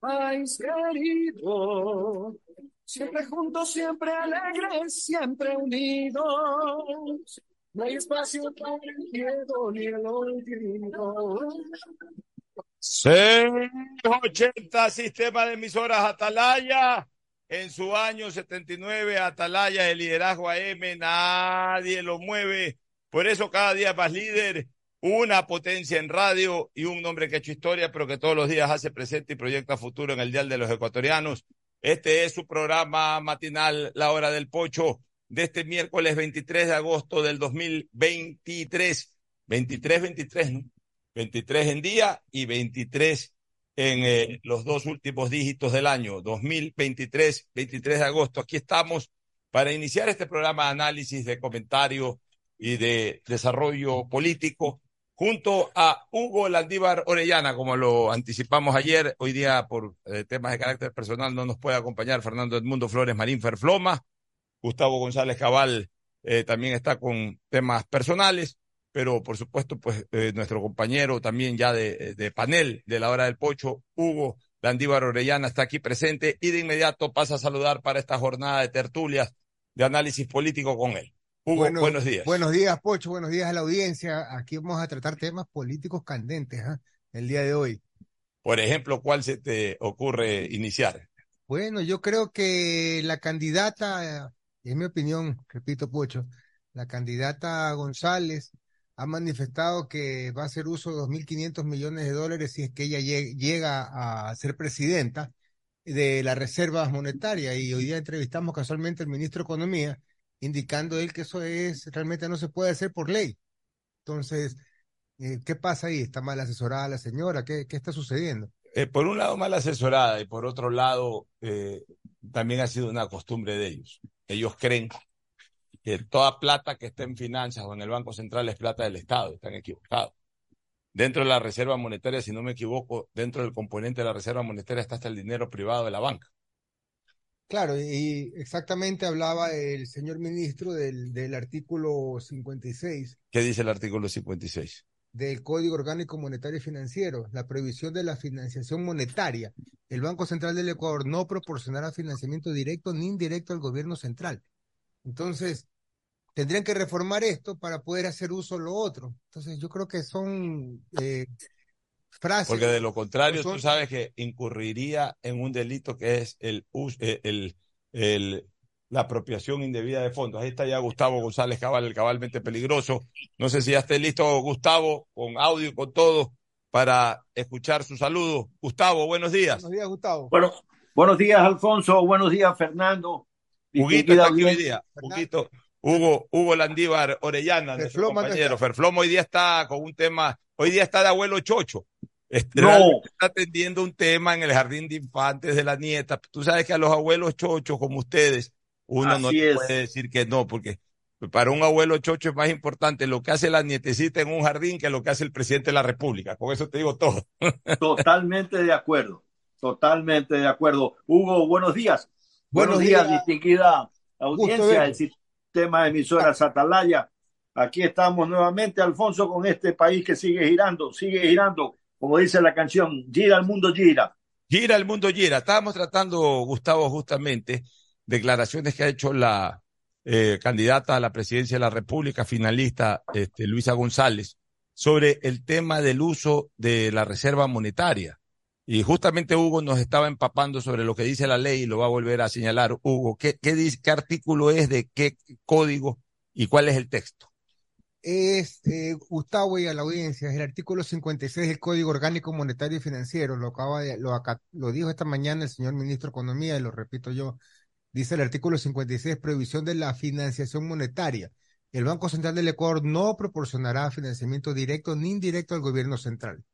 País querido, siempre juntos, siempre alegres, siempre unidos. No hay espacio para el miedo ni el olvido. 680 Sistema de Emisoras Atalaya. En su año 79, Atalaya, el liderazgo AM, nadie lo mueve. Por eso cada día más líder, una potencia en radio y un hombre que ha hecho historia, pero que todos los días hace presente y proyecta futuro en el Dial de los Ecuatorianos. Este es su programa matinal, La Hora del Pocho, de este miércoles 23 de agosto del 2023. 23, 23, ¿no? 23 en día y 23 en eh, los dos últimos dígitos del año, 2023, 23 de agosto. Aquí estamos para iniciar este programa de análisis, de comentario y de desarrollo político junto a Hugo Landívar Orellana, como lo anticipamos ayer. Hoy día, por eh, temas de carácter personal, no nos puede acompañar Fernando Edmundo Flores Marín Ferfloma. Gustavo González Cabal eh, también está con temas personales, pero por supuesto, pues eh, nuestro compañero también ya de, de, panel de la hora del pocho, Hugo Landívar Orellana, está aquí presente y de inmediato pasa a saludar para esta jornada de tertulias de análisis político con él. Hugo, buenos días. Buenos días, Pocho. Buenos días a la audiencia. Aquí vamos a tratar temas políticos candentes ¿ah? el día de hoy. Por ejemplo, ¿cuál se te ocurre iniciar? Bueno, yo creo que la candidata, en mi opinión, repito, Pocho, la candidata González ha manifestado que va a hacer uso de 2.500 millones de dólares si es que ella lleg- llega a ser presidenta de la Reserva Monetaria. Y hoy día entrevistamos casualmente al ministro de Economía, indicando él que eso es realmente no se puede hacer por ley. Entonces, eh, ¿qué pasa ahí? ¿Está mal asesorada la señora? ¿Qué, qué está sucediendo? Eh, por un lado, mal asesorada y por otro lado, eh, también ha sido una costumbre de ellos. Ellos creen que toda plata que está en finanzas o en el Banco Central es plata del Estado. Están equivocados. Dentro de la Reserva Monetaria, si no me equivoco, dentro del componente de la Reserva Monetaria está hasta el dinero privado de la banca. Claro, y exactamente hablaba el señor ministro del, del artículo 56 ¿Qué dice el artículo 56? del Código Orgánico Monetario y Financiero, la prohibición de la financiación monetaria. El Banco Central del Ecuador no proporcionará financiamiento directo ni indirecto al gobierno central. Entonces, tendrían que reformar esto para poder hacer uso de lo otro. Entonces, yo creo que son eh, Porque de lo contrario, son- tú sabes que incurriría en un delito que es el, eh, el, el- la apropiación indebida de fondos. Ahí está ya Gustavo González Cabal, el cabalmente peligroso. No sé si ya esté listo Gustavo, con audio con todo, para escuchar su saludo. Gustavo, buenos días. Buenos días, Gustavo. Bueno, buenos días, Alfonso. Buenos días, Fernando. Huguito está aquí hoy día. Huguito, Hugo, Hugo Landívar Orellana, nuestro no compañero. Ferflomo hoy día está con un tema, hoy día está de abuelo chocho. Este, No. está atendiendo un tema en el jardín de infantes de la nieta. Tú sabes que a los abuelos chochos como ustedes, uno no Así le es. puede decir que no, porque para un abuelo chocho es más importante lo que hace la nietecita en un jardín que lo que hace el presidente de la República. Con eso te digo todo. Totalmente de acuerdo. Totalmente de acuerdo. Hugo, buenos días. Buenos Buenos días, días. distinguida audiencia del sistema de emisoras Atalaya. Aquí estamos nuevamente, Alfonso, con este país que sigue girando, sigue girando, como dice la canción, gira el mundo, gira. Gira el mundo gira. Estábamos tratando, Gustavo, justamente declaraciones que ha hecho la eh, candidata a la presidencia de la República, finalista este, Luisa González, sobre el tema del uso de la reserva monetaria. Y justamente Hugo nos estaba empapando sobre lo que dice la ley y lo va a volver a señalar. Hugo, ¿qué, dice, qué artículo es de qué código y cuál es el texto? Es eh, Gustavo y a la audiencia, el artículo 56 del Código Orgánico Monetario y Financiero, lo acaba de, lo, lo dijo esta mañana el señor ministro de Economía y lo repito yo, dice el artículo 56, prohibición de la financiación monetaria. El Banco Central del Ecuador no proporcionará financiamiento directo ni indirecto al gobierno central.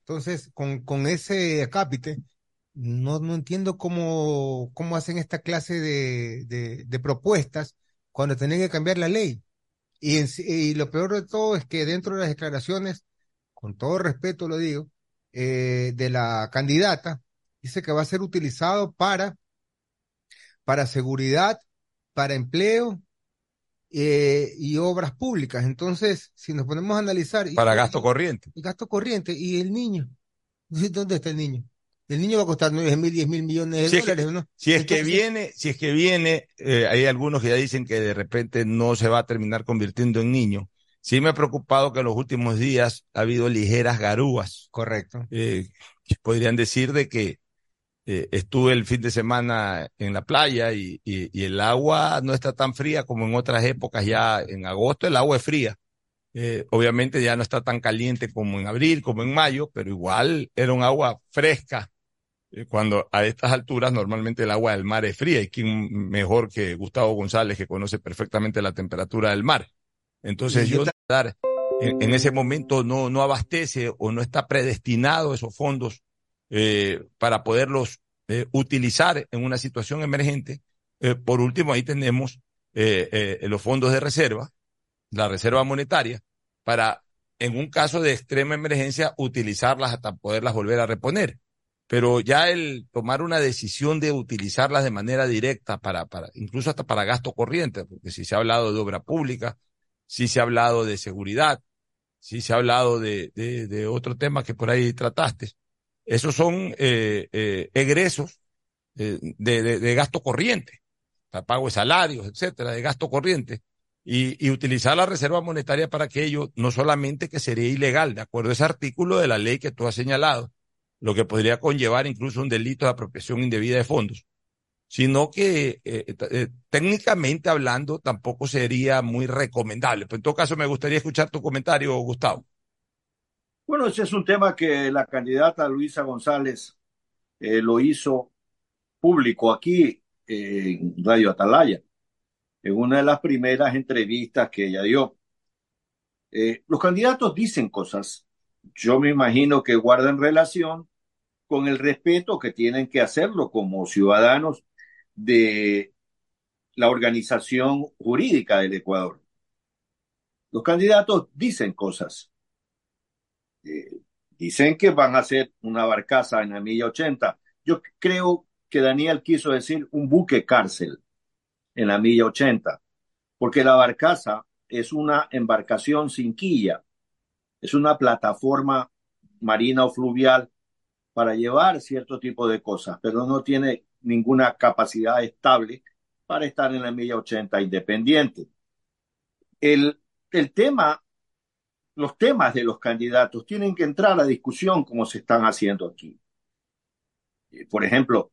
Entonces, con, con ese acápite, no, no entiendo cómo, cómo hacen esta clase de, de propuestas cuando tienen que cambiar la ley. Y, en y lo peor de todo es que dentro de las declaraciones, con todo respeto lo digo, eh, de la candidata, dice que va a ser utilizado para, para seguridad, para empleo eh, y obras públicas. Entonces, si nos ponemos a analizar... Para gasto corriente. El gasto corriente y el niño. ¿Dónde está el niño? El niño va a costar nueve mil, diez mil millones de Si es dólares, que- ¿no? Si es Entonces, que viene, si es que viene, eh, hay algunos que ya dicen que de repente no se va a terminar convirtiendo en niño. Sí me ha preocupado que en los últimos días ha habido ligeras garúas. Correcto. Eh, podrían decir de que eh, estuve el fin de semana en la playa y, y- y el agua no está tan fría como en otras épocas. Ya en agosto el agua es fría. Eh, obviamente ya no está tan caliente como en abril, como en mayo, pero igual era un agua fresca. Eh, Cuando a estas alturas normalmente el agua del mar es fría y quién mejor que Gustavo González que conoce perfectamente la temperatura del mar. Entonces yo dar en, en ese momento no, no abastece o no está predestinado esos fondos eh, para poderlos eh, utilizar en una situación emergente. Eh, por último, ahí tenemos los fondos de reserva, la reserva monetaria, para en un caso de extrema emergencia utilizarlas hasta poderlas volver a reponer. Pero ya el tomar una decisión de utilizarlas de manera directa para, para, incluso hasta para gasto corriente, porque si se ha hablado de obra pública, si se ha hablado de seguridad, si se ha hablado de, de, de otro tema que por ahí trataste. Esos son eh, eh, egresos eh, de, de, de gasto corriente, sea, pago de salarios, etcétera, de gasto corriente. Y, y utilizar la reserva monetaria para aquello, no solamente que sería ilegal, de acuerdo a ese artículo de la ley que tú has señalado, lo que podría conllevar incluso un delito de apropiación indebida de fondos, sino que eh, eh, técnicamente hablando tampoco sería muy recomendable. Pero en todo caso me gustaría escuchar tu comentario, Gustavo. Bueno, ese es un tema que la candidata Luisa González eh, lo hizo público aquí eh, en Radio Atalaya, en una de las primeras entrevistas que ella dio. Eh, los candidatos dicen cosas, yo me imagino que guardan relación con el respeto que tienen que hacerlo como ciudadanos de la organización jurídica del Ecuador. Los candidatos dicen cosas. Eh, dicen que van a hacer una barcaza en la milla 80. Yo creo que Daniel quiso decir un buque cárcel en la milla 80, porque la barcaza es una embarcación sin quilla, es una plataforma marina o fluvial para llevar cierto tipo de cosas, pero no tiene ninguna capacidad estable para estar en la milla 80 independiente. El, el tema, los temas de los candidatos tienen que entrar a discusión como se están haciendo aquí. Eh, Por ejemplo,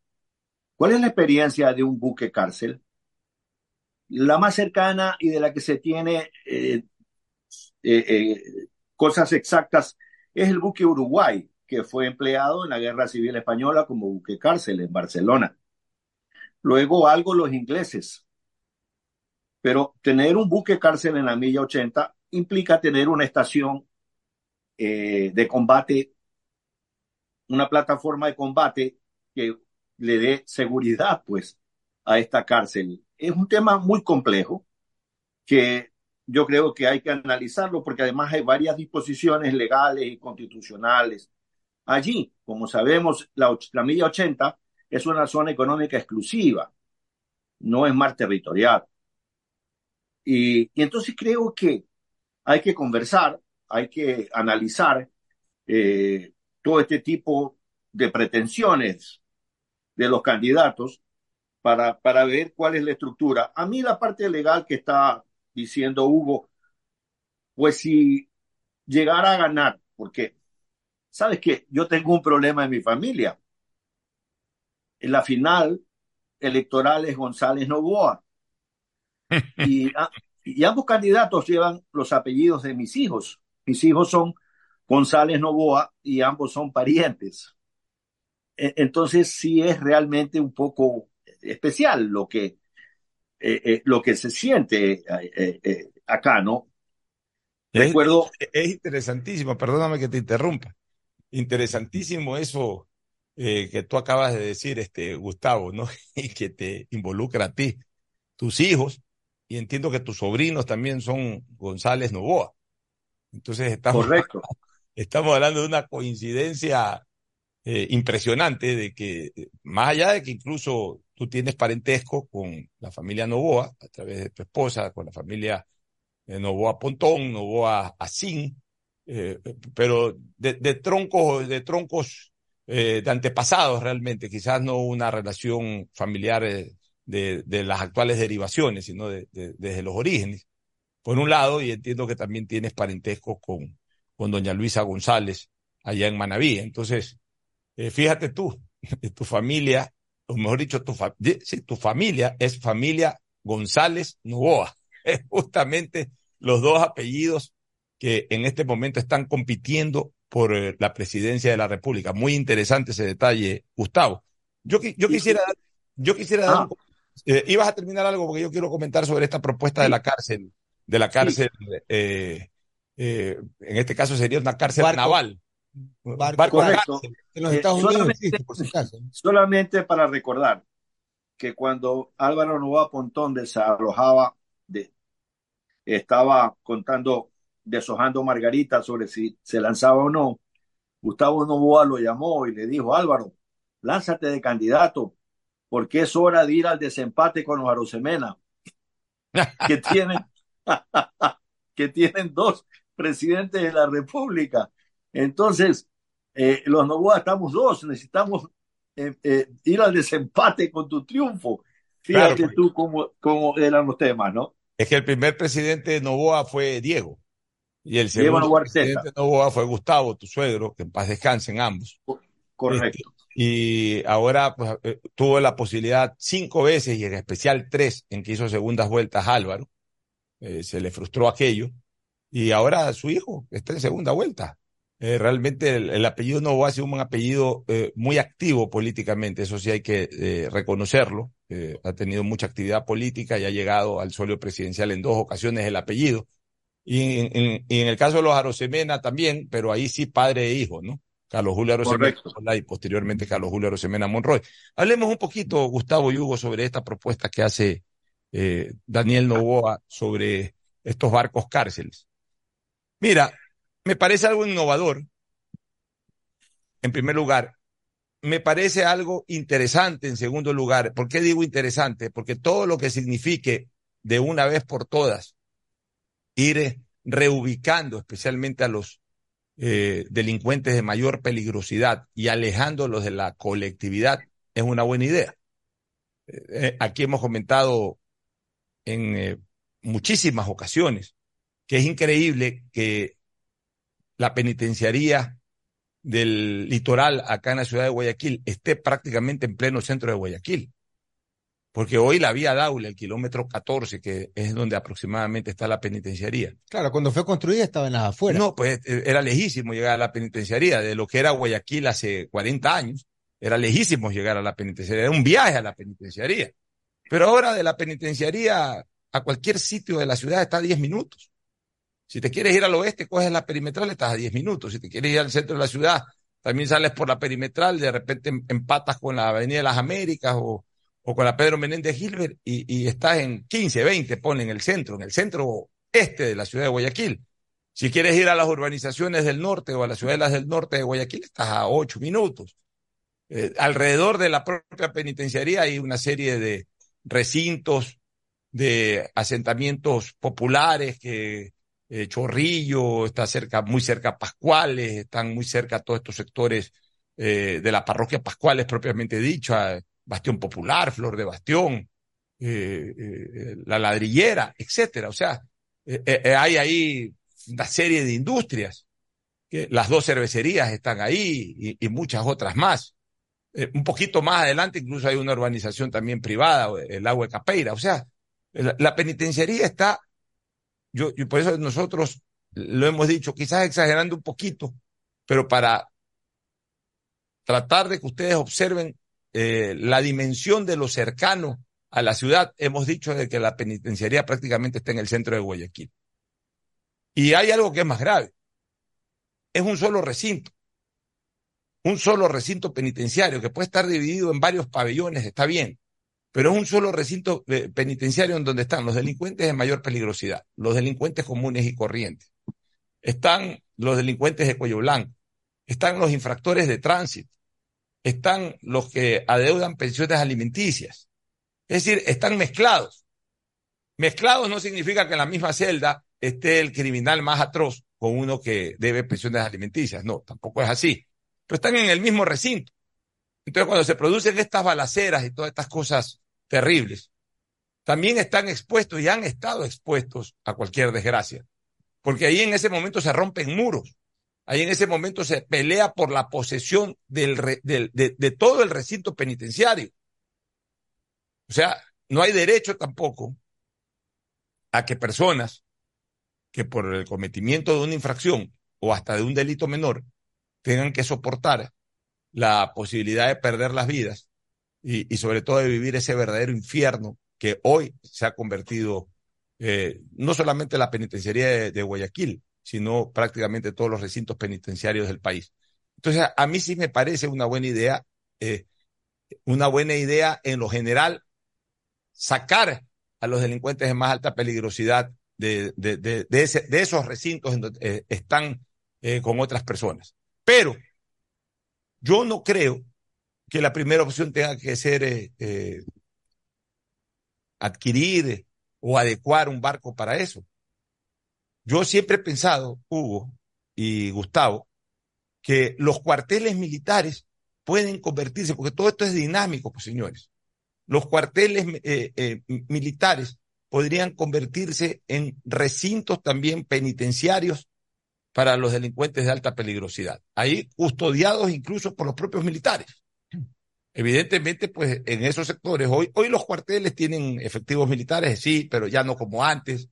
¿cuál es la experiencia de un buque cárcel? La más cercana y de la que se tiene eh, eh, cosas exactas es el buque Uruguay, que fue empleado en la Guerra Civil Española como buque cárcel en Barcelona. Luego algo los ingleses. Pero tener un buque cárcel en la milla 80 implica tener una estación eh, de combate, una plataforma de combate que le dé seguridad, pues, a esta cárcel. Es un tema muy complejo que yo creo que hay que analizarlo porque además hay varias disposiciones legales y constitucionales allí. Como sabemos, la, la milla 80 es una zona económica exclusiva, no es mar territorial. Y, y entonces creo que hay que conversar, hay que analizar eh, todo este tipo de pretensiones de los candidatos para, para ver cuál es la estructura. A mí la parte legal que está diciendo Hugo, pues si llegara a ganar, porque sabes que yo tengo un problema en mi familia. En la final electoral es González Novoa. Y, a- y ambos candidatos llevan los apellidos de mis hijos. Mis hijos son González Novoa y ambos son parientes. E- Entonces sí es realmente un poco especial lo que, eh, eh, lo que se siente eh, acá, ¿no? Es, Recuerdo, es interesantísimo, perdóname que te interrumpa. Interesantísimo eso que tú acabas de decir, este, Gustavo, ¿no? Y que te involucra a ti, tus hijos, y entiendo que tus sobrinos también son González Novoa. Entonces estamos, correcto. estamos hablando de una coincidencia eh, impresionante de que, más allá de que incluso tú tienes parentesco con la familia Novoa, a través de tu esposa, con la familia eh, Novoa Pontón, Novoa Asín, eh, pero de, troncos, de troncos eh, de antepasados realmente, quizás no una relación familiar eh, de, de, las actuales derivaciones, sino de, desde los orígenes. Por un lado, y entiendo que también tienes parentesco con, con doña Luisa González allá en Manaví. Entonces, eh, fíjate tú, tu familia, o mejor dicho, tu, fa sí, tu familia es familia González Novoa. Es justamente los dos apellidos que en este momento están compitiendo por eh, la presidencia de la República. Muy interesante ese detalle, Gustavo. Yo, yo quisiera, yo quisiera dar, ah. eh, ibas a terminar algo porque yo quiero comentar sobre esta propuesta de la cárcel, de la cárcel, eh, eh, en este caso sería una cárcel naval. Barco, correcto. En los Estados Unidos solamente, existe, por si acaso. solamente para recordar que cuando Álvaro Novoa Pontón desalojaba, de, estaba contando deshojando Margarita sobre si se lanzaba o no, Gustavo Novoa lo llamó y le dijo, Álvaro, lánzate de candidato, porque es hora de ir al desempate con los Arosemena, que tienen, que tienen dos presidentes de la República. Entonces, eh, los Novoa estamos dos, necesitamos eh, eh, ir al desempate con tu triunfo. Fíjate claro, tú cómo, cómo eran los temas, ¿no? Es que el primer presidente de Novoa fue Diego. Y el segundo presidente Novoa fue Gustavo, tu suegro, que en paz descansen ambos. Correcto. Este, y ahora pues, eh, tuvo la posibilidad cinco veces y en especial tres en que hizo segundas vueltas Álvaro. Eh, se le frustró aquello. Y ahora su hijo está en segunda vuelta. Eh, realmente el, el, apellido Novoa ha sido un apellido eh, muy activo políticamente, eso sí hay que eh, reconocerlo. ha tenido mucha actividad política y ha llegado al solio presidencial en dos ocasiones el apellido. Y en, en, y en, el caso de los Arosemena también, pero ahí sí padre e hijo, ¿no? Carlos Julio Arosemena y posteriormente Carlos Julio Arosemena Monroy. Hablemos un poquito, Gustavo y Hugo, sobre esta propuesta que hace eh, Daniel Novoa sobre estos barcos cárceles. Mira, me parece algo innovador. En primer lugar, me parece algo interesante en segundo lugar. ¿Por qué digo interesante? Porque todo lo que signifique de una vez por todas ir reubicando especialmente a los eh, delincuentes de mayor peligrosidad y alejándolos de la colectividad es una buena idea. Eh, aquí hemos comentado en eh, muchísimas ocasiones que es increíble que la penitenciaría del litoral acá en la ciudad de Guayaquil esté prácticamente en pleno centro de Guayaquil. Porque hoy la vía Daule, el kilómetro 14, que es donde aproximadamente está la penitenciaría. Claro, cuando fue construida estaba en las afueras. No, pues eh, era lejísimo llegar a la penitenciaría, de lo que era Guayaquil hace 40 años, era lejísimo llegar a la penitenciaría, era un viaje a la penitenciaría. Pero ahora de la penitenciaría a cualquier sitio de la ciudad está a 10 minutos. Si te quieres ir al oeste, coges la perimetral, estás a 10 minutos. Si te quieres ir al centro de la ciudad, también sales por la perimetral, de repente em, empatas con la Avenida de las Américas o, con la Pedro Menéndez Gilbert y, estás en 15, 20, pone en el centro, en el centro este de la ciudad de Guayaquil. Si quieres ir a las urbanizaciones del norte o a las ciudades del norte de Guayaquil, estás a 8 minutos. Eh, alrededor de la propia penitenciaría hay una serie de recintos, de asentamientos populares que eh, Chorrillo, está cerca, muy cerca Pascuales, están muy cerca todos estos sectores eh, de la parroquia Pascuales propiamente dicha, Bastión Popular, Flor de Bastión, eh, eh, la ladrillera, etcétera. O sea, eh, hay ahí una serie de industrias, que las dos cervecerías están ahí y, y muchas otras más. un poquito más adelante incluso hay una urbanización también privada, el agua de Capeira. O sea, la, la penitenciaría está, yo, por eso nosotros lo hemos dicho, quizás exagerando un poquito, pero para tratar de que ustedes observen eh, la dimensión de lo cercano a la ciudad, hemos dicho de que la penitenciaría prácticamente está en el centro de Guayaquil. Y hay algo que es más grave. Es un solo recinto. Un solo recinto penitenciario que puede estar dividido en varios pabellones, está bien. Pero es un solo recinto eh, penitenciario en donde están los delincuentes de mayor peligrosidad, los delincuentes comunes y corrientes. Están los delincuentes de cuello blanco, están los infractores de tránsito, están los que adeudan pensiones alimenticias. Es decir, están mezclados. Mezclados no significa que en la misma celda esté el criminal más atroz con uno que debe pensiones alimenticias. No, tampoco es así. Pero están en el mismo recinto. Entonces, cuando se producen estas balaceras y todas estas cosas terribles, también están expuestos y han estado expuestos a cualquier desgracia. Porque ahí en ese momento se rompen muros. Ahí en ese momento se pelea por la posesión de, de todo el recinto penitenciario. O sea, no hay derecho tampoco a que personas que por el cometimiento de una infracción o hasta de un delito menor tengan que soportar la posibilidad de perder las vidas y, sobre todo de vivir ese verdadero infierno que hoy se ha convertido eh, no solamente la penitenciaría de, Guayaquil, sino prácticamente todos los recintos penitenciarios del país. Entonces, a, mí sí me parece una buena idea, eh, una buena idea en lo general, sacar a los delincuentes de más alta peligrosidad de, de, de, esos recintos en donde eh, están con otras personas. Pero yo no creo que la primera opción tenga que ser eh, eh, adquirir o adecuar un barco para eso. Yo siempre he pensado, Hugo y Gustavo, que los cuarteles militares pueden convertirse, porque todo esto es dinámico, pues señores, los cuarteles eh, militares podrían convertirse en recintos también penitenciarios para los delincuentes de alta peligrosidad, ahí custodiados incluso por los propios militares. Evidentemente, pues en esos sectores, hoy, hoy los cuarteles tienen efectivos militares, sí, pero ya no como antes.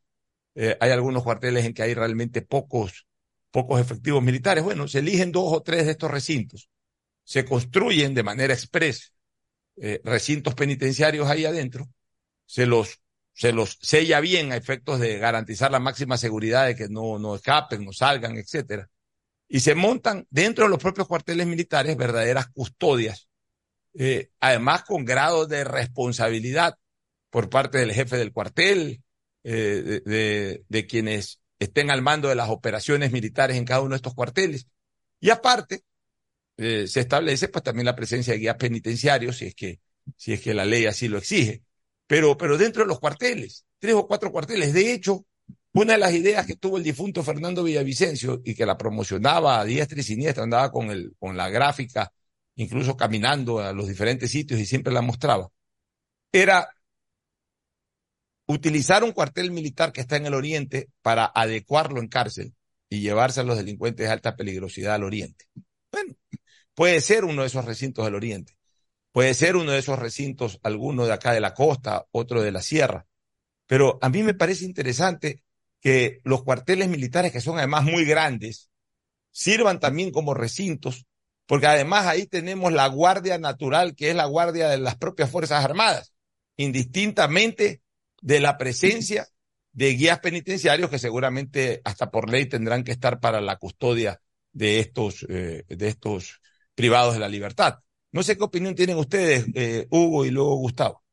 Eh, hay algunos cuarteles en que hay realmente pocos, pocos efectivos militares. Bueno, se eligen dos o tres de estos recintos, se construyen de manera expresa eh, recintos penitenciarios ahí adentro, se los, se los sella bien a efectos de garantizar la máxima seguridad de que no, no escapen, no salgan, etcétera. Y se montan dentro de los propios cuarteles militares verdaderas custodias, eh, además con grado de responsabilidad por parte del jefe del cuartel, eh, de quienes estén al mando de las operaciones militares en cada uno de estos cuarteles. Y aparte, eh, se establece pues también la presencia de guías penitenciarios, si es que, si es que la ley así lo exige. Pero, pero dentro de los cuarteles, tres o cuatro cuarteles. De hecho, una de las ideas que tuvo el difunto Fernando Villavicencio y que la promocionaba a diestra y siniestra, andaba con, el, con la gráfica, incluso caminando a los diferentes sitios y siempre la mostraba, era utilizar un cuartel militar que está en el oriente para adecuarlo en cárcel y llevarse a los delincuentes de alta peligrosidad al oriente. Bueno, Puede ser uno de esos recintos del oriente, puede ser uno de esos recintos, alguno de acá de la costa, otro de la sierra. Pero a mí me parece interesante que los cuarteles militares, que son además muy grandes, sirvan también como recintos, porque además ahí tenemos la guardia natural, que es la guardia de las propias Fuerzas Armadas, indistintamente de la presencia de guías penitenciarios que seguramente hasta por ley tendrán que estar para la custodia de estos, eh, de estos privados de la libertad. No sé qué opinión tienen ustedes, eh, Hugo y luego Gustavo.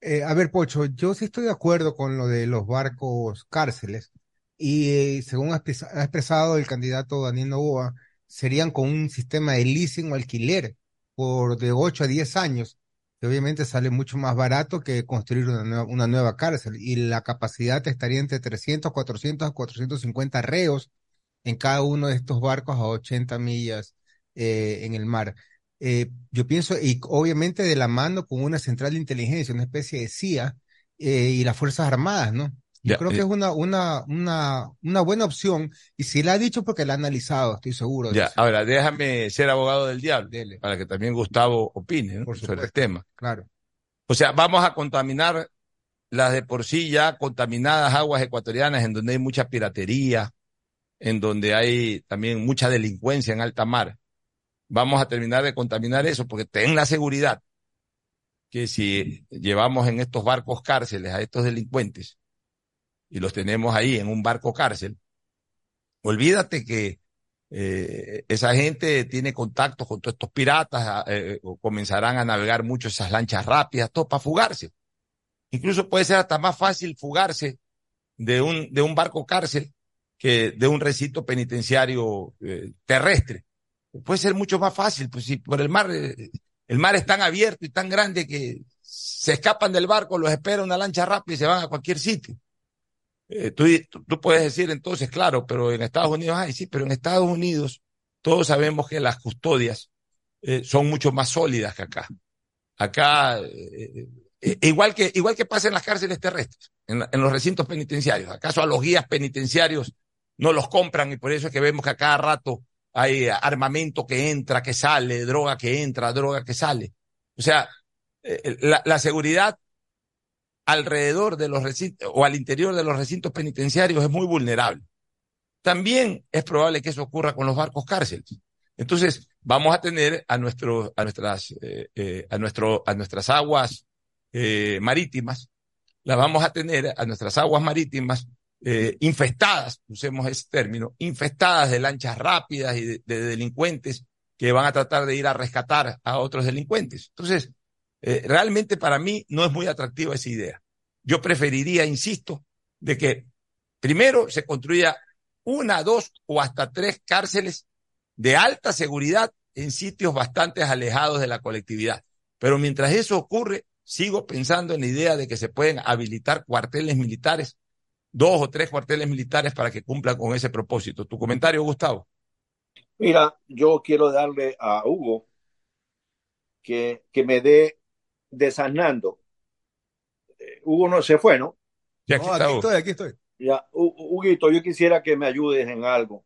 Eh, a ver, Pocho, yo sí estoy de acuerdo con lo de los barcos cárceles y eh, según ha expresado el candidato Daniel Novoa, serían con un sistema de leasing o alquiler por de 8 a 10 años, que obviamente sale mucho más barato que construir una nueva, una nueva cárcel y la capacidad estaría entre 300, 400 a 450 reos en cada uno de estos barcos a 80 millas eh, en el mar. Eh, yo pienso, y obviamente de la mano con una central de inteligencia, una especie de CIA eh, y las Fuerzas Armadas, ¿no? Yo Ya, creo que eh, es una, una, una, una buena opción y si la ha dicho porque la ha analizado, estoy seguro de Ya, eso. ahora déjame ser abogado del diablo Dele, para que también Gustavo opine ¿no? por sobre el tema. claro. O sea, vamos a contaminar las de por sí ya contaminadas aguas ecuatorianas en donde hay mucha piratería, en donde hay también mucha delincuencia en alta mar. Vamos a terminar de contaminar eso porque ten la seguridad que si llevamos en estos barcos cárceles a estos delincuentes y los tenemos ahí en un barco cárcel, olvídate que eh, esa gente tiene contactos con todos estos piratas, eh, o comenzarán a navegar mucho esas lanchas rápidas, todo para fugarse. Incluso puede ser hasta más fácil fugarse de un, de un barco cárcel que de un recinto penitenciario eh, terrestre. puede ser mucho más fácil, pues si por el mar, eh, el mar es tan abierto y tan grande que se escapan del barco, los espera una lancha rápida y se van a cualquier sitio. Eh, tú, tú, puedes decir entonces, claro, pero en Estados Unidos hay, sí, pero en Estados Unidos todos sabemos que las custodias eh, son mucho más sólidas que acá. Acá, eh, eh, igual, que, igual que pasa en las cárceles terrestres, en, en, los recintos penitenciarios. ¿Acaso a los guías penitenciarios no los compran y por eso es que vemos que a cada rato hay armamento que entra, que sale, droga que entra, droga que sale? O sea, la, la seguridad alrededor de los recintos o al interior de los recintos penitenciarios es muy vulnerable. También es probable que eso ocurra con los barcos cárceles. Entonces, vamos a tener a, nuestro, a, nuestras, eh, eh, a, nuestro, a nuestras aguas eh, marítimas, las vamos a tener a nuestras aguas marítimas eh, infestadas, usemos ese término, infestadas de lanchas rápidas y de, de, delincuentes que van a tratar de ir a rescatar a otros delincuentes. Entonces, eh, realmente para mí no es muy atractiva esa idea. Yo preferiría, insisto, de que primero se construya una, dos o hasta tres cárceles de alta seguridad en sitios bastante alejados de la colectividad. Pero mientras eso ocurre, sigo pensando en la idea de que se pueden habilitar cuarteles militares, dos o tres cuarteles militares para que cumplan con ese propósito. ¿Tu comentario, Gustavo? Mira, yo quiero darle a Hugo que, que me dé desasnando. Eh, Hugo no se fue, ¿no? Ya, aquí, no, aquí estoy, aquí estoy. Ya, Huguito, yo quisiera que me ayudes en algo.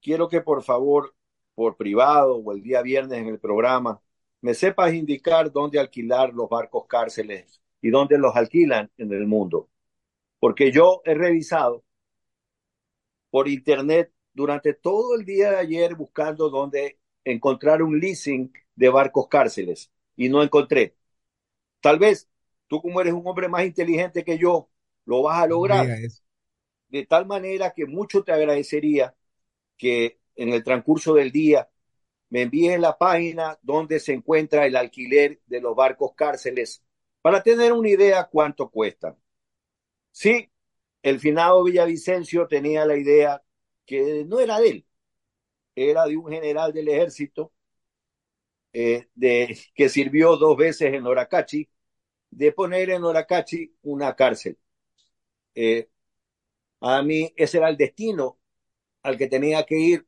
Quiero que por favor, por privado o el día viernes en el programa, me sepas indicar dónde alquilar los barcos cárceles y dónde los alquilan en el mundo. Porque yo he revisado por internet durante todo el día de ayer buscando dónde encontrar un leasing de barcos cárceles y no encontré. Tal vez tú como eres un hombre más inteligente que yo, lo vas a lograr. De tal manera que mucho te agradecería que en el transcurso del día me envíes la página donde se encuentra el alquiler de los barcos cárceles para tener una idea cuánto cuestan. Sí, el finado Villavicencio tenía la idea que no era de él, era de un general del ejército eh, de, que sirvió dos veces en Oracachi, de poner en Oracachi una cárcel. Eh, a mí ese era el destino al que tenía que ir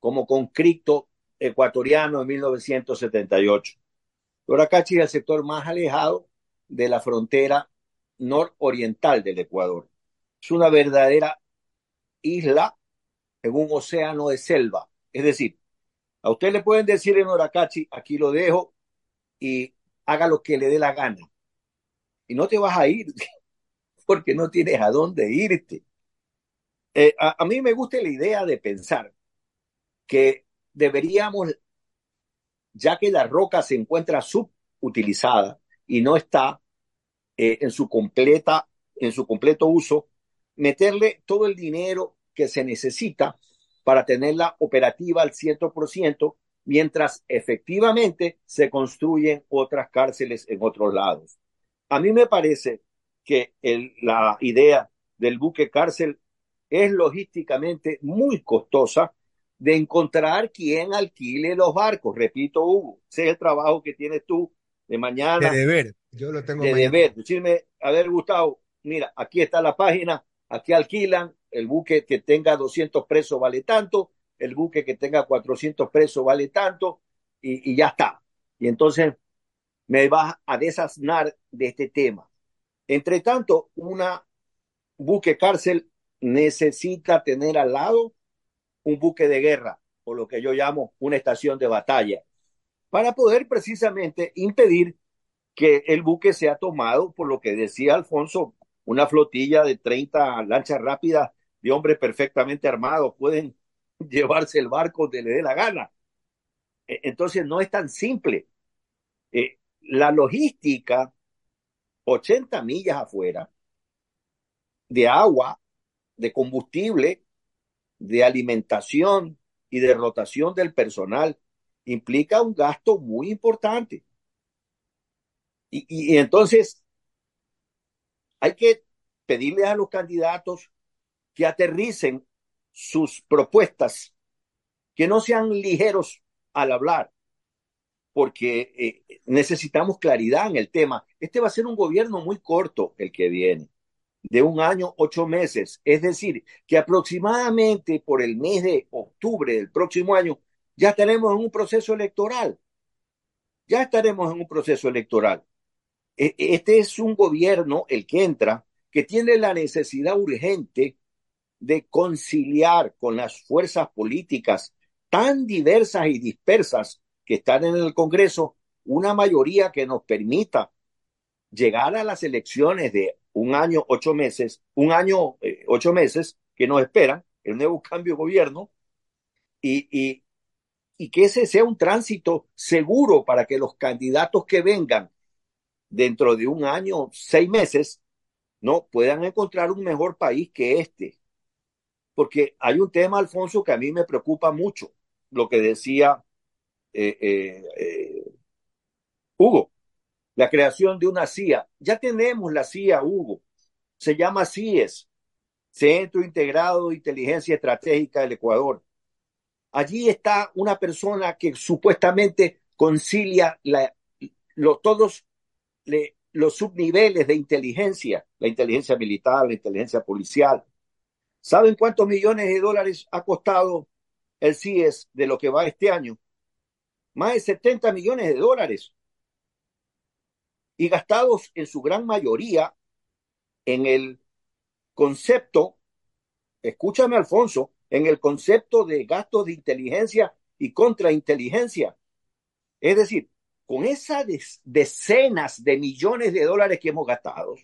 como conscripto ecuatoriano en 1978. Oracachi es el sector más alejado de la frontera nororiental del Ecuador. Es una verdadera isla en un océano de selva. Es decir, a usted le pueden decir en Oracachi, aquí lo dejo y haga lo que le dé la gana. Y no te vas a ir porque no tienes a dónde irte. Eh, a, mí me gusta la idea de pensar que deberíamos, ya que la roca se encuentra subutilizada y no está eh, en su completa, en su completo uso, meterle todo el dinero que se necesita para tenerla operativa al 100%, mientras efectivamente se construyen otras cárceles en otros lados. A mí me parece que el, la idea del buque cárcel es logísticamente muy costosa de encontrar quien alquile los barcos. Repito, Hugo, ese es el trabajo que tienes tú de mañana. De deber, yo lo tengo. De mañana. deber. Decirme, a ver, Gustavo, mira, aquí está la página, aquí alquilan, el buque que tenga 200 presos vale tanto, el buque que tenga 400 presos vale tanto, y, ya está. Y entonces me vas a desasnar de este tema. Entre tanto, una buque cárcel necesita tener al lado un buque de guerra, o lo que yo llamo una estación de batalla, para poder precisamente impedir que el buque sea tomado por lo que decía Alfonso, una flotilla de 30 lanchas rápidas de hombres perfectamente armados pueden llevarse el barco donde le dé la gana. Entonces no es tan simple. Eh, la logística, 80 millas afuera, de agua, de combustible, de alimentación y de rotación del personal, implica un gasto muy importante. Y, y, y entonces hay que pedirle a los candidatos que aterricen sus propuestas que no sean ligeros al hablar, porque eh, necesitamos claridad en el tema. Este va a ser un gobierno muy corto el que viene, de un año, ocho meses. Es decir, que aproximadamente por el mes de octubre del próximo año ya estaremos en un proceso electoral. Ya estaremos en un proceso electoral. E, este es un gobierno, el que entra, que tiene la necesidad urgente de conciliar con las fuerzas políticas tan diversas y dispersas que están en el Congreso una mayoría que nos permita llegar a las elecciones de un año, ocho meses, un año, eh, ocho meses que nos esperan, el nuevo cambio de gobierno, y, y, y que ese sea un tránsito seguro para que los candidatos que vengan dentro de un año, seis meses, no puedan encontrar un mejor país que este. Porque hay un tema, Alfonso, que a mí me preocupa mucho, lo que decía eh, eh, eh, Hugo, la creación de una CIA. Ya tenemos la CIA, Hugo. Se llama CIES, Centro Integrado de Inteligencia Estratégica del Ecuador. Allí está una persona que supuestamente concilia lo, todos los subniveles de inteligencia, la inteligencia militar, la inteligencia policial. ¿Saben cuántos millones de dólares ha costado el CIES de lo que va este año? Más de 70 millones de dólares. Y gastados en su gran mayoría en el concepto, escúchame Alfonso, en el concepto de gastos de inteligencia y contrainteligencia. Es decir, con esas decenas de millones de dólares que hemos gastado,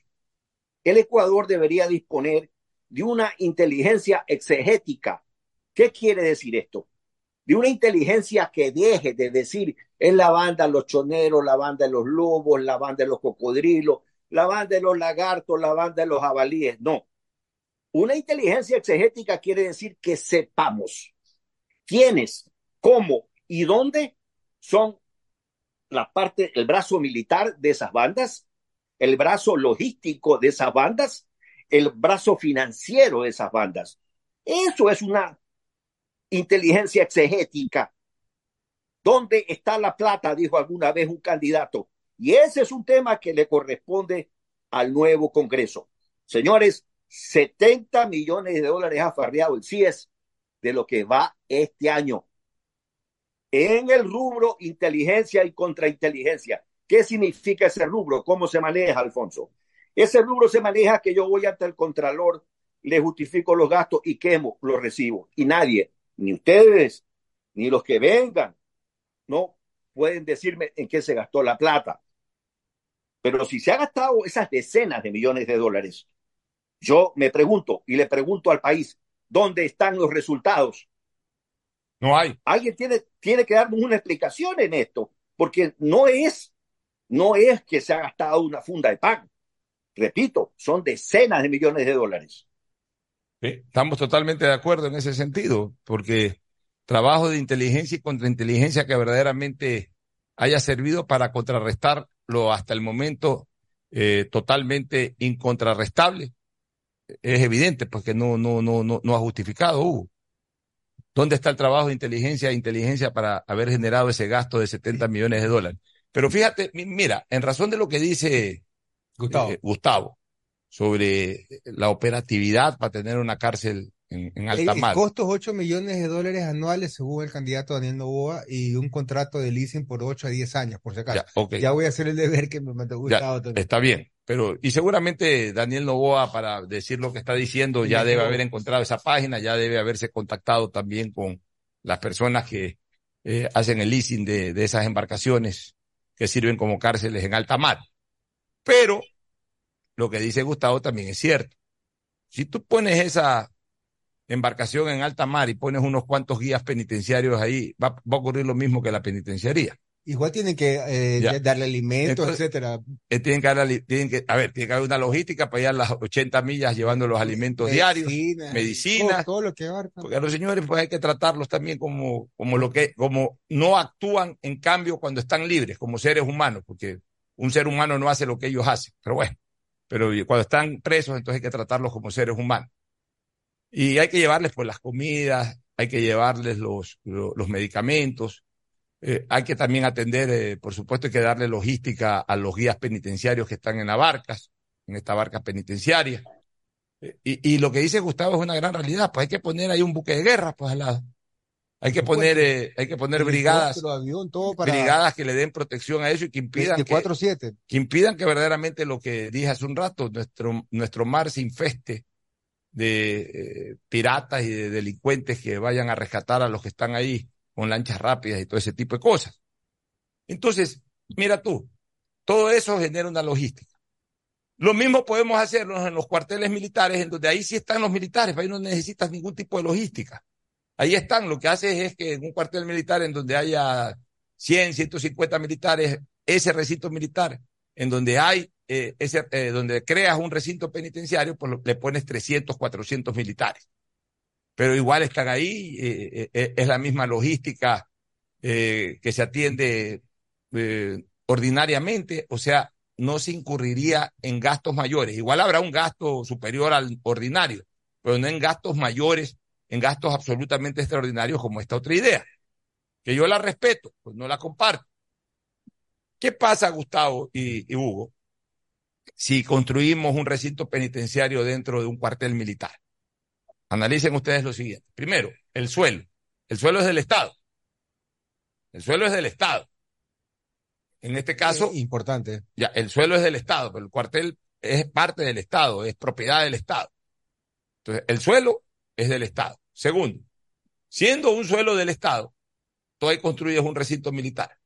el Ecuador debería disponer de una inteligencia exegética. ¿Qué quiere decir esto? De una inteligencia que deje de decir es la banda de los choneros, la banda de los lobos, la banda de los cocodrilos, la banda de los lagartos, la banda de los jabalíes. No. Una inteligencia exegética quiere decir que sepamos quiénes, cómo y dónde son la parte, el brazo militar de esas bandas, el brazo logístico de esas bandas, el brazo financiero de esas bandas. Eso es una inteligencia exegética. ¿Dónde está la plata? Dijo alguna vez un candidato. Y ese es un tema que le corresponde al nuevo Congreso. Señores, 70 millones de dólares ha farreado el CIES de lo que va este año en el rubro inteligencia y contrainteligencia. ¿Qué significa ese rubro? ¿Cómo se maneja, Alfonso? Ese rubro se maneja que yo voy ante el contralor, le justifico los gastos y quemo los recibo. Y nadie, ni ustedes, ni los que vengan, no pueden decirme en qué se gastó la plata. Pero si se ha gastado esas decenas de millones de dólares, yo me pregunto y le pregunto al país, ¿dónde están los resultados? No hay. Alguien tiene, tiene que darnos una explicación en esto, porque no es, no es que se ha gastado una funda de pan. Repito, son decenas de millones de dólares. estamos totalmente de acuerdo en ese sentido, porque trabajo de inteligencia y contrainteligencia que verdaderamente haya servido para contrarrestar lo hasta el momento eh, totalmente incontrarrestable, es evidente, porque no, no, no, no, no ha justificado, Hugo. ¿Dónde está el trabajo de inteligencia e inteligencia para haber generado ese gasto de 70 millones de dólares? Pero fíjate, mira, en razón de lo que dice Gustavo, eh, Gustavo sobre la operatividad para tener una cárcel en, alta mar. El costo es 8 millones de dólares anuales según el candidato Daniel Novoa y un contrato de leasing por 8 a 10 años, por si acaso. Ya, voy a hacer el deber que me mandó Gustavo. está bien, pero y seguramente Daniel Novoa para decir lo que está diciendo ya debe haber encontrado esa página, ya debe haberse contactado también con las personas que eh, hacen el leasing de, de esas embarcaciones que sirven como cárceles en alta mar. Pero lo que dice Gustavo también es cierto. Si tú pones esa embarcación en alta mar y pones unos cuantos guías penitenciarios ahí, va, va a ocurrir lo mismo que la penitenciaría. Igual tienen que eh, darle alimentos, etcétera. Eh, tienen que darle, tienen que, a ver, tiene que haber una logística para ir a las 80 millas llevando los alimentos diarios, medicinas. Todo, lo que abarca. Porque a los señores pues hay que tratarlos también como, como lo que, como no actúan en cambio cuando están libres, como seres humanos, porque un ser humano no hace lo que ellos hacen. Pero bueno, pero cuando están presos, entonces hay que tratarlos como seres humanos. Y hay que llevarles pues las comidas, hay que llevarles los, medicamentos, eh, hay que también atender, eh, por supuesto, hay que darle logística a los guías penitenciarios que están en las barcas, en esta barca penitenciaria. Eh, y, lo que dice Gustavo es una gran realidad, pues hay que poner ahí un buque de guerra, pues al lado. Hay que poner, eh, hay que poner brigadas, avión, todo para... brigadas que le den protección a eso y que impidan, que, que, impidan que verdaderamente lo que dije hace un rato, nuestro, nuestro mar se infeste de eh, piratas y de delincuentes que vayan a rescatar a los que están ahí con lanchas rápidas y todo ese tipo de cosas. Entonces, mira tú, todo eso genera una logística. Lo mismo podemos hacerlo en los cuarteles militares, en donde ahí sí están los militares, ahí no necesitas ningún tipo de logística. Ahí están, lo que hace es que en un cuartel militar en donde haya 100, 150 militares, ese recinto militar, en donde hay, eh, ese, eh, donde creas un recinto penitenciario, pues le pones 300, 400 militares. Pero igual están ahí, eh, es la misma logística que se atiende ordinariamente, o sea, no se incurriría en gastos mayores. Igual habrá un gasto superior al ordinario, pero no en gastos mayores en gastos absolutamente extraordinarios como esta otra idea, que yo la respeto, pues no la comparto. ¿Qué pasa, Gustavo y, Hugo, si construimos un recinto penitenciario dentro de un cuartel militar? Analicen ustedes lo siguiente. Primero, el suelo. El suelo es del Estado. El suelo es del Estado. En este caso. importante. Ya, el suelo es del Estado, pero el cuartel es parte del Estado, es propiedad del Estado. Entonces, el suelo es del Estado. Segundo, siendo un suelo del Estado, tú ahí construyes un recinto militar.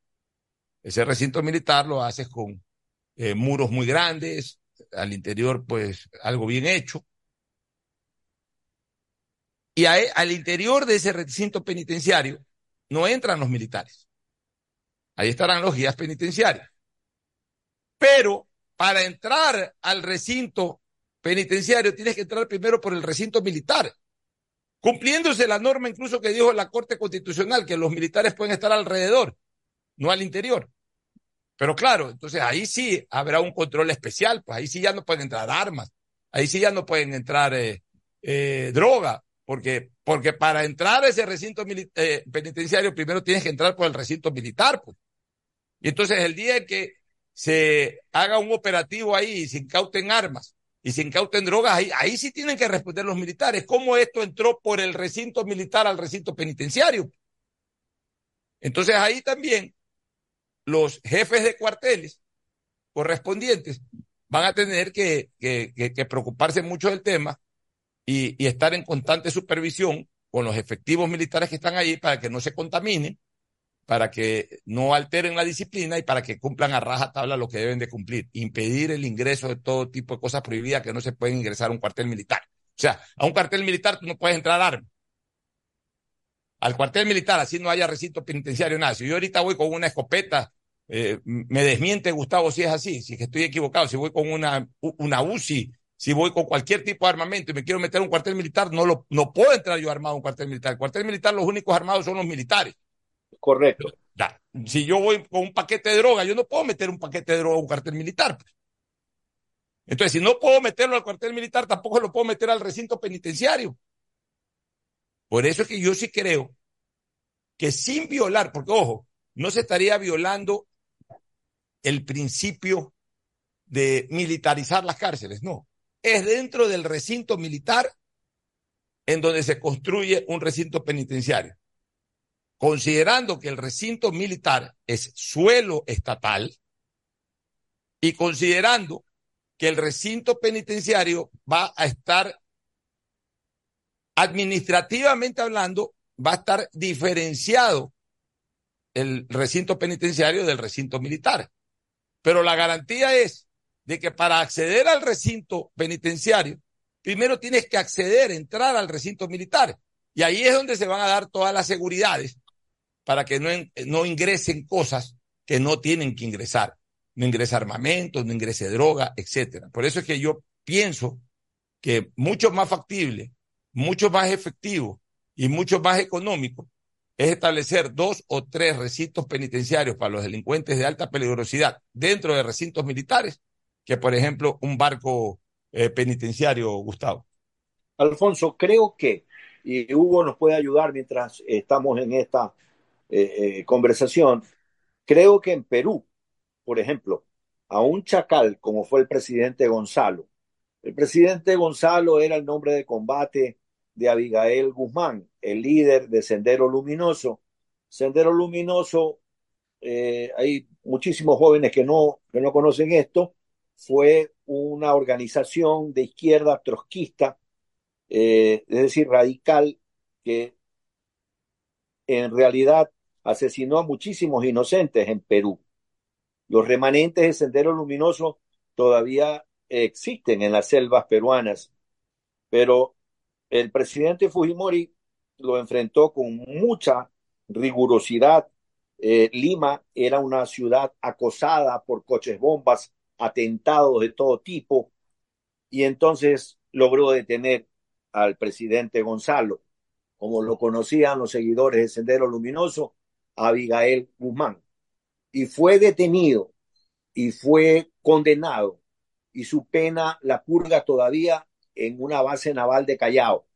Ese recinto militar lo haces con eh, muros muy grandes, al interior pues algo bien hecho. Y al interior de ese recinto penitenciario no entran los militares. Ahí estarán los guías penitenciarios. Pero para entrar al recinto penitenciario tienes que entrar primero por el recinto militar cumpliéndose la norma incluso que dijo la Corte Constitucional, que los militares pueden estar alrededor, no al interior. Pero claro, entonces ahí sí habrá un control especial, pues ahí sí ya no pueden entrar armas, ahí sí ya no pueden entrar eh, eh, droga, porque, porque para entrar a ese recinto eh, penitenciario primero tienes que entrar por el recinto militar. Pues. Y entonces el día que se haga un operativo ahí y se incauten armas y se incauten drogas, ahí, ahí sí tienen que responder los militares. ¿Cómo esto entró por el recinto militar al recinto penitenciario? Entonces ahí también los jefes de cuarteles correspondientes van a tener que, que, preocuparse mucho del tema y, y, estar en constante supervisión con los efectivos militares que están ahí para que no se contaminen para que no alteren la disciplina y para que cumplan a raja tabla lo que deben de cumplir. Impedir el ingreso de todo tipo de cosas prohibidas que no se pueden ingresar a un cuartel militar. O sea, a un cuartel militar tú no puedes entrar armas. Al cuartel militar, así no haya recinto penitenciario, nada. Si yo ahorita voy con una escopeta, eh, me desmiente Gustavo si es así, si es que estoy equivocado, si voy con una, una UCI, si voy con cualquier tipo de armamento y me quiero meter a un cuartel militar, no, lo, no puedo entrar yo armado a un cuartel militar. El cuartel militar, los únicos armados son los militares. Correcto. Si yo voy con un paquete de droga, yo no puedo meter un paquete de droga a un cuartel militar. Entonces, si no puedo meterlo al cuartel militar, tampoco lo puedo meter al recinto penitenciario. Por eso es que yo sí creo que sin violar, porque ojo, no se estaría violando el principio de militarizar las cárceles, no. Es dentro del recinto militar en donde se construye un recinto penitenciario considerando que el recinto militar es suelo estatal y considerando que el recinto penitenciario va a estar administrativamente hablando, va a estar diferenciado el recinto penitenciario del recinto militar. Pero la garantía es de que para acceder al recinto penitenciario, primero tienes que acceder, entrar al recinto militar. Y ahí es donde se van a dar todas las seguridades para que no, no ingresen cosas que no tienen que ingresar. No ingrese armamento, no ingrese droga, etcétera. Por eso es que yo pienso que mucho más factible, mucho más efectivo y mucho más económico es establecer dos o tres recintos penitenciarios para los delincuentes de alta peligrosidad dentro de recintos militares que, por ejemplo, un barco eh, penitenciario, Gustavo. Alfonso, creo que y Hugo nos puede ayudar mientras estamos en esta eh, eh, conversación. Creo que en Perú, por ejemplo, a un chacal como fue el presidente Gonzalo, el presidente Gonzalo era el nombre de combate de Abigail Guzmán, el líder de Sendero Luminoso. Sendero Luminoso, eh, hay muchísimos jóvenes que no, que no conocen esto, fue una organización de izquierda trotskista, es decir, radical, que en realidad asesinó a muchísimos inocentes en Perú. Los remanentes de Sendero Luminoso todavía existen en las selvas peruanas, pero el presidente Fujimori lo enfrentó con mucha rigurosidad. Eh, Lima era una ciudad acosada por coches bombas, atentados de todo tipo, y entonces logró detener al presidente Gonzalo, como lo conocían los seguidores de Sendero Luminoso, Abigail Guzmán, y fue detenido y fue condenado, y su pena la purga todavía en una base naval de Callao.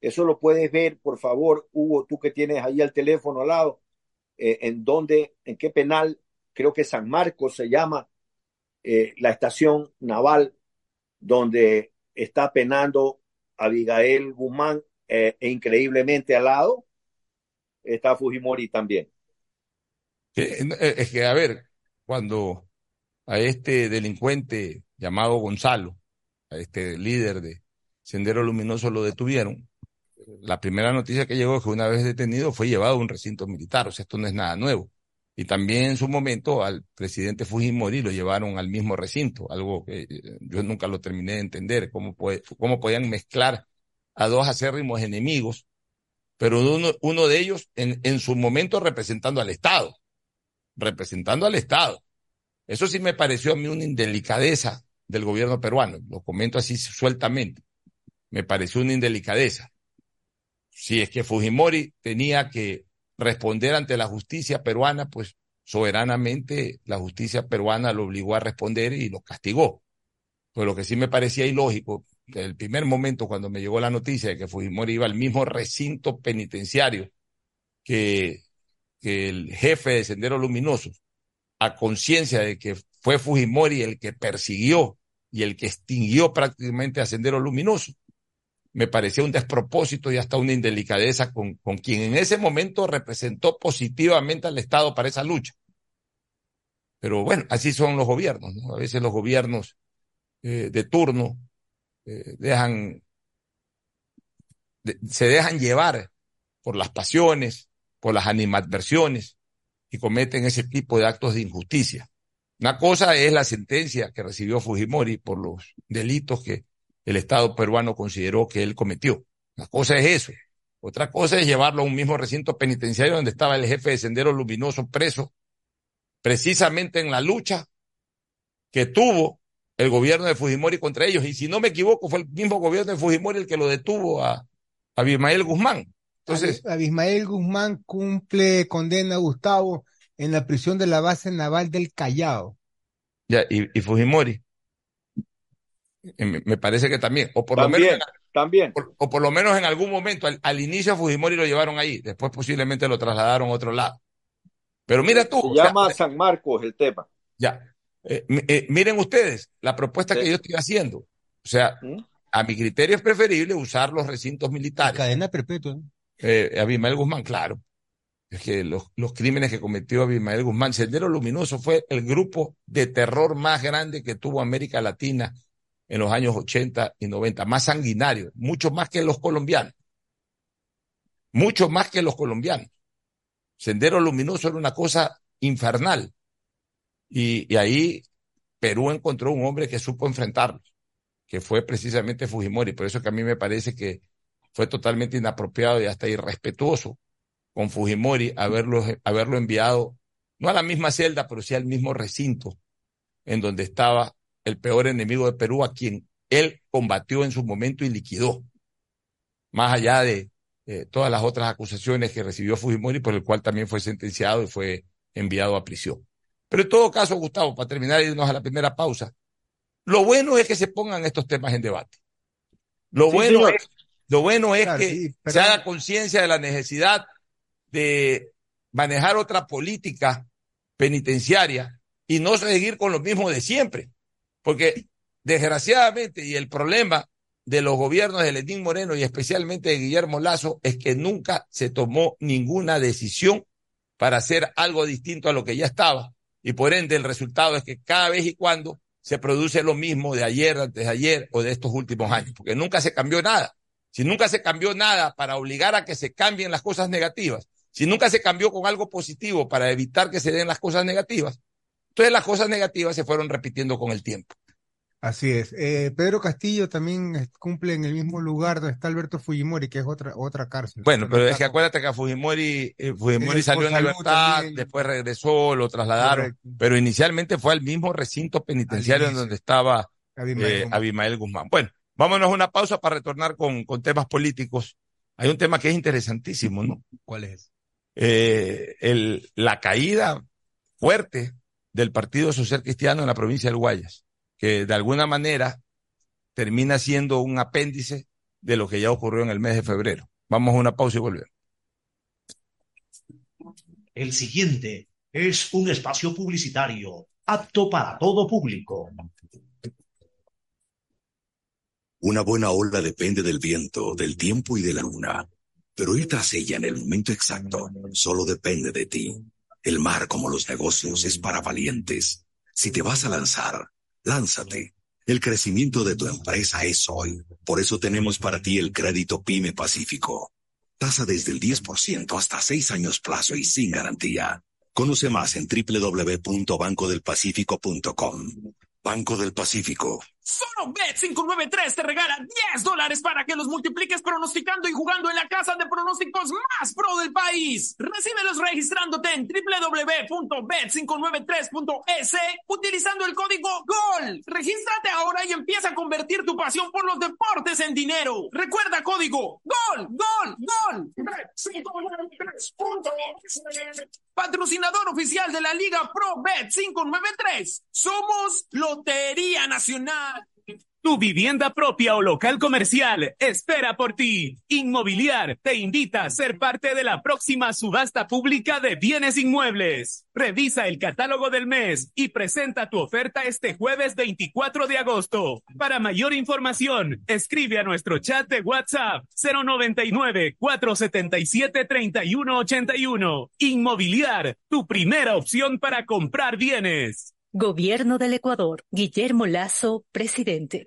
Eso lo puedes ver, por favor, Hugo, tú que tienes ahí el teléfono al lado, eh, en dónde, en qué penal, creo que San Marcos se llama, eh, la estación naval donde está penando Abigail Guzmán eh, e increíblemente al lado está Fujimori también. Es que, a ver, cuando a este delincuente llamado Gonzalo, a este líder de Sendero Luminoso lo detuvieron, la primera noticia que llegó es que una vez detenido fue llevado a un recinto militar, o sea, esto no es nada nuevo. Y también en su momento al presidente Fujimori lo llevaron al mismo recinto, algo que eh, yo nunca lo terminé de entender, cómo, cómo podían mezclar a dos acérrimos enemigos, pero uno, de ellos en, en su momento representando al Estado, representando al Estado. Eso sí me pareció a mí una indelicadeza del gobierno peruano, lo comento así sueltamente, me pareció una indelicadeza. Si es que Fujimori tenía que responder ante la justicia peruana, pues soberanamente la justicia peruana lo obligó a responder y lo castigó. Pues lo que sí me parecía ilógico, el primer momento cuando me llegó la noticia de que Fujimori iba al mismo recinto penitenciario que, el jefe de Sendero Luminoso, a conciencia de que fue Fujimori el que persiguió y el que extinguió prácticamente a Sendero Luminoso, me parecía un despropósito y hasta una indelicadeza con, con quien en ese momento representó positivamente al Estado para esa lucha. Pero bueno, así son los gobiernos, ¿no? A veces los gobiernos eh, de turno eh, dejan, se dejan llevar por las pasiones, por las animadversiones y cometen ese tipo de actos de injusticia. Una cosa es la sentencia que recibió Fujimori por los delitos que el Estado peruano consideró que él cometió. Una cosa es eso. Otra cosa es llevarlo a un mismo recinto penitenciario donde estaba el jefe de Sendero Luminoso preso, precisamente en la lucha que tuvo el gobierno de Fujimori contra ellos. Y si no me equivoco, fue el mismo gobierno de Fujimori el que lo detuvo a, a Abismael Guzmán. Entonces, Abismael Guzmán cumple condena a Gustavo en la prisión de la base naval del Callao. Ya, y, y Fujimori. Me parece que también, o por también, lo menos, también. o por lo menos en algún momento, al, al, inicio a Fujimori lo llevaron ahí, después posiblemente lo trasladaron a otro lado. Pero mira tú. Se llama sea, San Marcos el tema. Ya. Eh, eh, miren ustedes, la propuesta sí. que yo estoy haciendo. O sea, ¿Mm? a mi criterio es preferible usar los recintos militares. La cadena perpetua. ¿no? Eh, Abimael Guzmán, claro. Es que los, los crímenes que cometió Abimael Guzmán, Sendero Luminoso fue el grupo de terror más grande que tuvo América Latina en los años 80 y 90, más sanguinario, mucho más que los colombianos, mucho más que los colombianos. Sendero Luminoso era una cosa infernal. Y, ahí Perú encontró un hombre que supo enfrentarlos, que fue precisamente Fujimori. Por eso que a mí me parece que fue totalmente inapropiado y hasta irrespetuoso con Fujimori haberlo, haberlo enviado, no a la misma celda, pero sí al mismo recinto en donde estaba el peor enemigo de Perú, a quien él combatió en su momento y liquidó, más allá de eh, todas las otras acusaciones que recibió Fujimori, por el cual también fue sentenciado y fue enviado a prisión. Pero en todo caso, Gustavo, para terminar y irnos a la primera pausa, lo bueno es que se pongan estos temas en debate. Lo sí, bueno señor. es Lo bueno es que se haga conciencia de la necesidad de manejar otra política penitenciaria y no seguir con lo mismo de siempre. Porque desgraciadamente, y el problema de los gobiernos de Lenín Moreno y especialmente de Guillermo Lazo es que nunca se tomó ninguna decisión para hacer algo distinto a lo que ya estaba. Y por ende el resultado es que cada vez y cuando se produce lo mismo de ayer, antes de ayer o de estos últimos años, porque nunca se cambió nada. Si nunca se cambió nada para obligar a que se cambien las cosas negativas, si nunca se cambió con algo positivo para evitar que se den las cosas negativas, entonces las cosas negativas se fueron repitiendo con el tiempo. Así es. Eh, Pedro Castillo también cumple en el mismo lugar donde está Alberto Fujimori, que es otra, otra cárcel. Bueno, pero es que acuérdate que a Fujimori, eh, Fujimori salió en libertad, después regresó, lo trasladaron, pero inicialmente fue al mismo recinto penitenciario en donde estaba eh, Abimael, Guzmán. Bueno, vámonos a una pausa para retornar con, con temas políticos. Hay un tema que es interesantísimo, ¿no? ¿Cuál es? Eh, el, la caída fuerte del Partido Social Cristiano en la provincia del Guayas que de alguna manera termina siendo un apéndice de lo que ya ocurrió en el mes de febrero. Vamos a una pausa y volvemos. El siguiente es un espacio publicitario apto para todo público. Una buena ola depende del viento, del tiempo y de la luna, pero ir tras ella en el momento exacto solo depende de ti. El mar, como los negocios, es para valientes. Si te vas a lanzar, Lánzate. El crecimiento de tu empresa es hoy. Por eso tenemos para ti el crédito PYME Pacífico. Tasa desde el 10% hasta 6 años plazo y sin garantía. Conoce más en www.bancodelpacifico.com. Banco del Pacífico. Solo Bet593 te regala 10 dólares para que los multipliques pronosticando y jugando en la casa de pronósticos más pro del país. Recíbelos registrándote en www.bet593.es utilizando el código GOL. Regístrate ahora y empieza a convertir tu pasión por los deportes en dinero. Recuerda código GOL, GOL, GOL. Bet593.es Patrocinador oficial de la Liga Pro Bet593. Somos Lotería Nacional. Tu vivienda propia o local comercial espera por ti. Inmobiliar te invita a ser parte de la próxima subasta pública de bienes inmuebles. Revisa el catálogo del mes y presenta tu oferta este jueves 24 de agosto. Para mayor información, escribe a nuestro chat de WhatsApp 099 477 3181. Inmobiliar, tu primera opción para comprar bienes. Gobierno del Ecuador. Guillermo Lazo, presidente.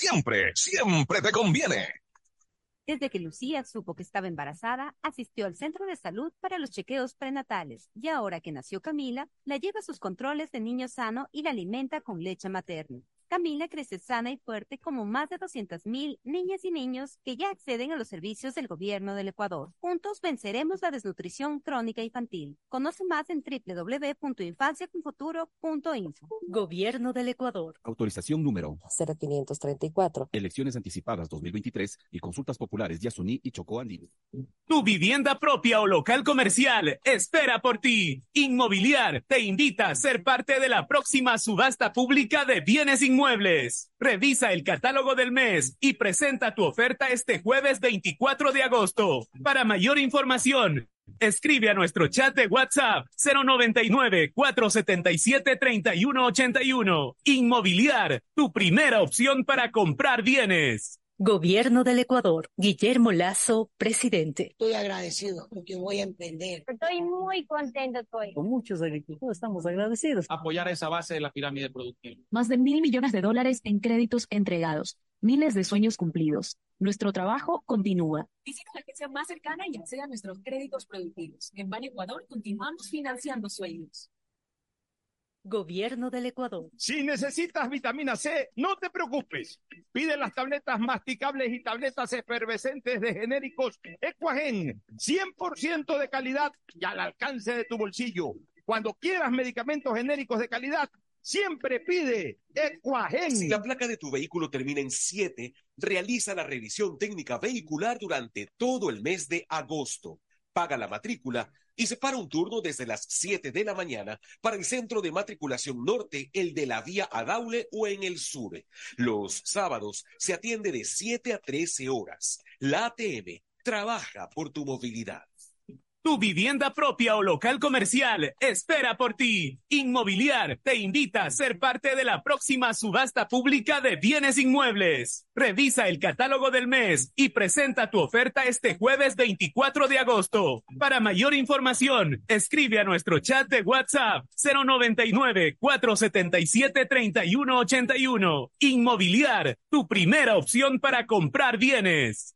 siempre, siempre te conviene. Desde que Lucía supo que estaba embarazada, asistió al centro de salud para los chequeos prenatales y ahora que nació Camila, la lleva a sus controles de niño sano y la alimenta con leche materna. Camila crece sana y fuerte como más de 200.000 niñas y niños que ya acceden a los servicios del gobierno del Ecuador. Juntos venceremos la desnutrición crónica infantil. Conoce más en www.infanciaconfuturo.info. Gobierno del Ecuador. Autorización número 0534. Elecciones anticipadas 2023 y consultas populares Yasuní y Chocó Andino. Tu vivienda propia o local comercial espera por ti. Inmobiliar te invita a ser parte de la próxima subasta pública de bienes inmuebles Revisa el catálogo del mes y presenta tu oferta este jueves 24 de agosto. Para mayor información, escribe a nuestro chat de WhatsApp 099 477 3181. Inmobiliar, tu primera opción para comprar bienes. Gobierno del Ecuador. Guillermo Lazo, presidente. Estoy agradecido porque voy a emprender. Estoy muy contento, estoy. Con muchos agricultores estamos agradecidos. Apoyar esa base de la pirámide productiva. Más de mil millones de dólares en créditos entregados. Miles de sueños cumplidos. Nuestro trabajo continúa. Visita la agencia más cercana y acceda a nuestros créditos productivos. En Ban Ecuador continuamos financiando sueños. Gobierno del Ecuador. Si necesitas vitamina C, no te preocupes. Pide las tabletas masticables y tabletas efervescentes de genéricos Equagen, 100% de calidad y al alcance de tu bolsillo. Cuando quieras medicamentos genéricos de calidad, siempre pide Equagen. Si la placa de tu vehículo termina en 7, realiza la revisión técnica vehicular durante todo el mes de agosto. Paga la matrícula y separa un turno desde las 7 de la mañana para el centro de matriculación norte, el de la vía Adaule o en el sur. Los sábados se atiende de 7 a 13 horas. La ATM trabaja por tu movilidad. Tu vivienda propia o local comercial espera por ti. Inmobiliar te invita a ser parte de la próxima subasta pública de bienes inmuebles. Revisa el catálogo del mes y presenta tu oferta este jueves 24 de agosto. Para mayor información, escribe a nuestro chat de WhatsApp 099 477 3181. Inmobiliar, tu primera opción para comprar bienes.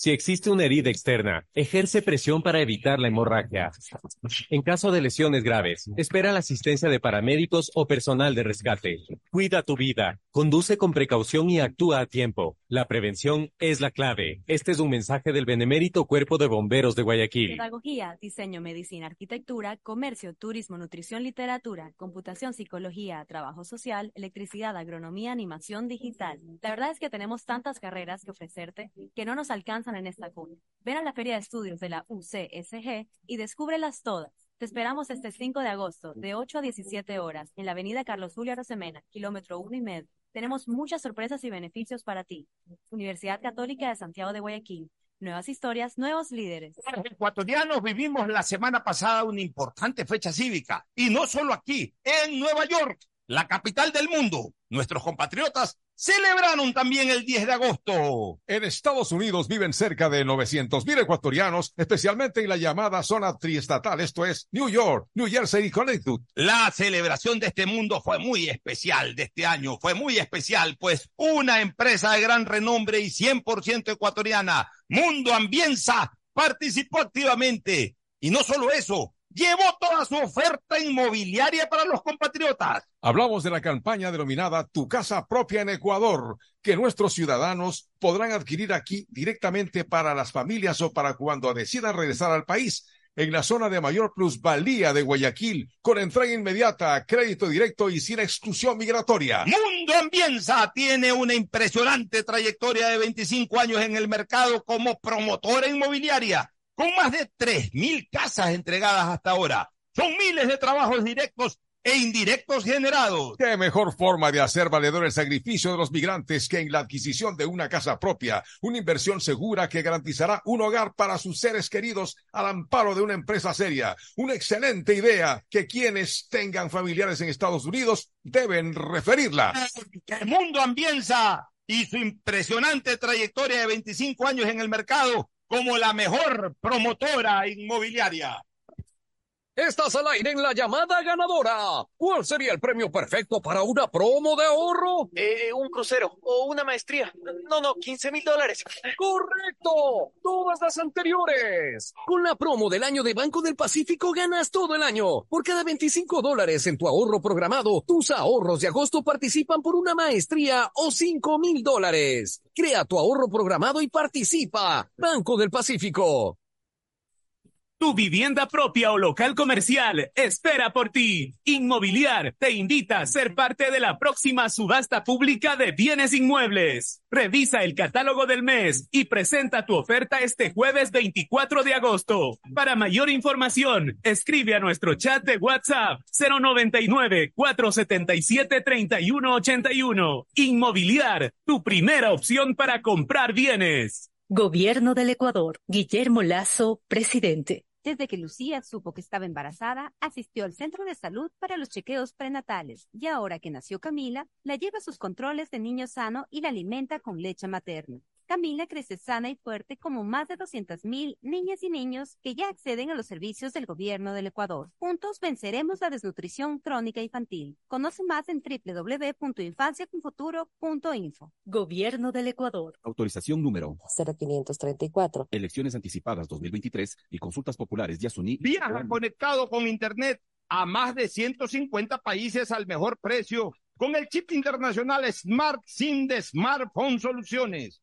Si existe una herida externa, ejerce presión para evitar la hemorragia. En caso de lesiones graves, espera la asistencia de paramédicos o personal de rescate. Cuida tu vida, conduce con precaución y actúa a tiempo. La prevención es la clave. Este es un mensaje del Benemérito Cuerpo de Bomberos de Guayaquil. Pedagogía, diseño, medicina, arquitectura, comercio, turismo, nutrición, literatura, computación, psicología, trabajo social, electricidad, agronomía, animación digital. La verdad es que tenemos tantas carreras que ofrecerte que no nos en esta cuna. Ven a la Feria de Estudios de la UCSG y descúbrelas todas. Te esperamos este 5 de agosto, de 8 a 17 horas, en la avenida Carlos Julio Rosemena, kilómetro 1 y medio. Tenemos muchas sorpresas y beneficios para ti. Universidad Católica de Santiago de Guayaquil. Nuevas historias, nuevos líderes. Los ecuatorianos vivimos la semana pasada una importante fecha cívica, y no solo aquí, en Nueva York, la capital del mundo. Nuestros compatriotas celebraron también el 10 de agosto. En Estados Unidos viven cerca de 900 mil ecuatorianos, especialmente en la llamada zona triestatal, esto es New York, New Jersey y Connecticut. La celebración de este mundo fue muy especial de este año, fue muy especial, pues una empresa de gran renombre y 100% ecuatoriana, Mundo Ambienza, participó activamente. Y no solo eso, llevó toda su oferta inmobiliaria para los compatriotas. Hablamos de la campaña denominada Tu casa propia en Ecuador, que nuestros ciudadanos podrán adquirir aquí directamente para las familias o para cuando decidan regresar al país en la zona de mayor plusvalía de Guayaquil, con entrega inmediata, crédito directo y sin exclusión migratoria. Mundo Ambienza tiene una impresionante trayectoria de 25 años en el mercado como promotora inmobiliaria con más de 3.000 casas entregadas hasta ahora. Son miles de trabajos directos e indirectos generados. ¿Qué mejor forma de hacer valedor el sacrificio de los migrantes que en la adquisición de una casa propia, una inversión segura que garantizará un hogar para sus seres queridos al amparo de una empresa seria? Una excelente idea que quienes tengan familiares en Estados Unidos deben referirla. El mundo Ambienza y su impresionante trayectoria de 25 años en el mercado como la mejor promotora inmobiliaria. Estás al aire en la llamada ganadora. ¿Cuál sería el premio perfecto para una promo de ahorro? Eh, un crucero o una maestría. No, no, 15 mil dólares. ¡Correcto! Todas las anteriores. Con la promo del año de Banco del Pacífico ganas todo el año. Por cada 25 dólares en tu ahorro programado, tus ahorros de agosto participan por una maestría o 5 mil dólares. Crea tu ahorro programado y participa. Banco del Pacífico. Tu vivienda propia o local comercial espera por ti. Inmobiliar te invita a ser parte de la próxima subasta pública de bienes inmuebles. Revisa el catálogo del mes y presenta tu oferta este jueves 24 de agosto. Para mayor información, escribe a nuestro chat de WhatsApp 099 477 3181. Inmobiliar, tu primera opción para comprar bienes. Gobierno del Ecuador. Guillermo Lazo, presidente. Desde que Lucía supo que estaba embarazada, asistió al centro de salud para los chequeos prenatales y ahora que nació Camila, la lleva a sus controles de niño sano y la alimenta con leche materna. Camila crece sana y fuerte como más de 200.000 niñas y niños que ya acceden a los servicios del gobierno del Ecuador. Juntos venceremos la desnutrición crónica infantil. Conoce más en www.infanciaconfuturo.info. Gobierno del Ecuador. Autorización número 0534. Elecciones anticipadas 2023 y consultas populares Yasuní. Viaja conectado con Internet a más de 150 países al mejor precio con el chip internacional Smart SIM de Smartphone Soluciones.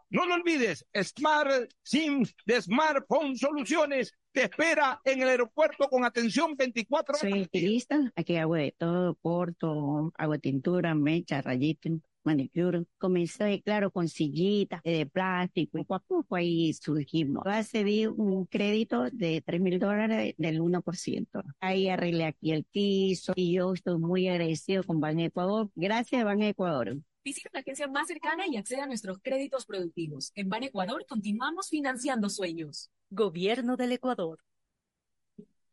No lo olvides, Smart SIM de Smartphone Soluciones te espera en el aeropuerto con atención 24 horas. Soy estilista, aquí hago de todo, corto, hago tintura, mecha, rayita, manicure. Comencé, claro, con sillitas de plástico y poco a poco ahí surgimos. Accedí un crédito de 3 mil dólares del 1%. Ahí arreglé aquí el piso y yo estoy muy agradecido con Ban Ecuador. Gracias, Ban Ecuador. Visita la agencia más cercana y acceda a nuestros créditos productivos. En Ban Ecuador continuamos financiando sueños. Gobierno del Ecuador.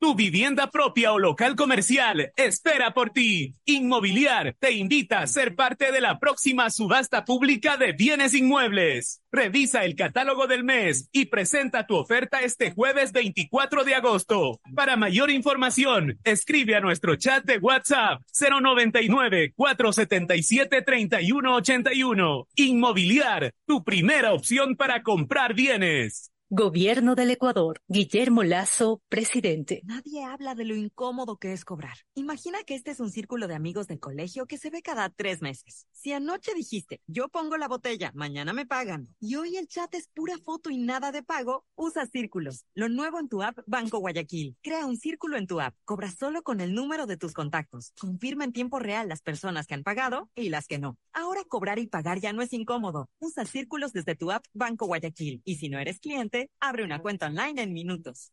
Tu vivienda propia o local comercial espera por ti. Inmobiliar te invita a ser parte de la próxima subasta pública de bienes inmuebles. Revisa el catálogo del mes y presenta tu oferta este jueves 24 de agosto. Para mayor información, escribe a nuestro chat de WhatsApp 099-477-3181. Inmobiliar, tu primera opción para comprar bienes. Gobierno del Ecuador. Guillermo Lazo, presidente. Nadie habla de lo incómodo que es cobrar. Imagina que este es un círculo de amigos del colegio que se ve cada tres meses. Si anoche dijiste, yo pongo la botella, mañana me pagan, y hoy el chat es pura foto y nada de pago, usa círculos. Lo nuevo en tu app Banco Guayaquil. Crea un círculo en tu app. Cobra solo con el número de tus contactos. Confirma en tiempo real las personas que han pagado y las que no. Ahora cobrar y pagar ya no es incómodo. Usa círculos desde tu app Banco Guayaquil. Y si no eres cliente, abre una cuenta online en minutos.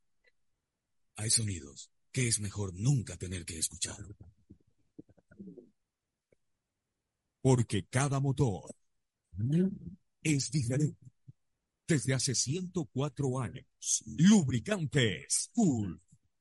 Hay sonidos que es mejor nunca tener que escuchar. Porque cada motor es diferente. Desde hace 104 años, Lubricantes Cool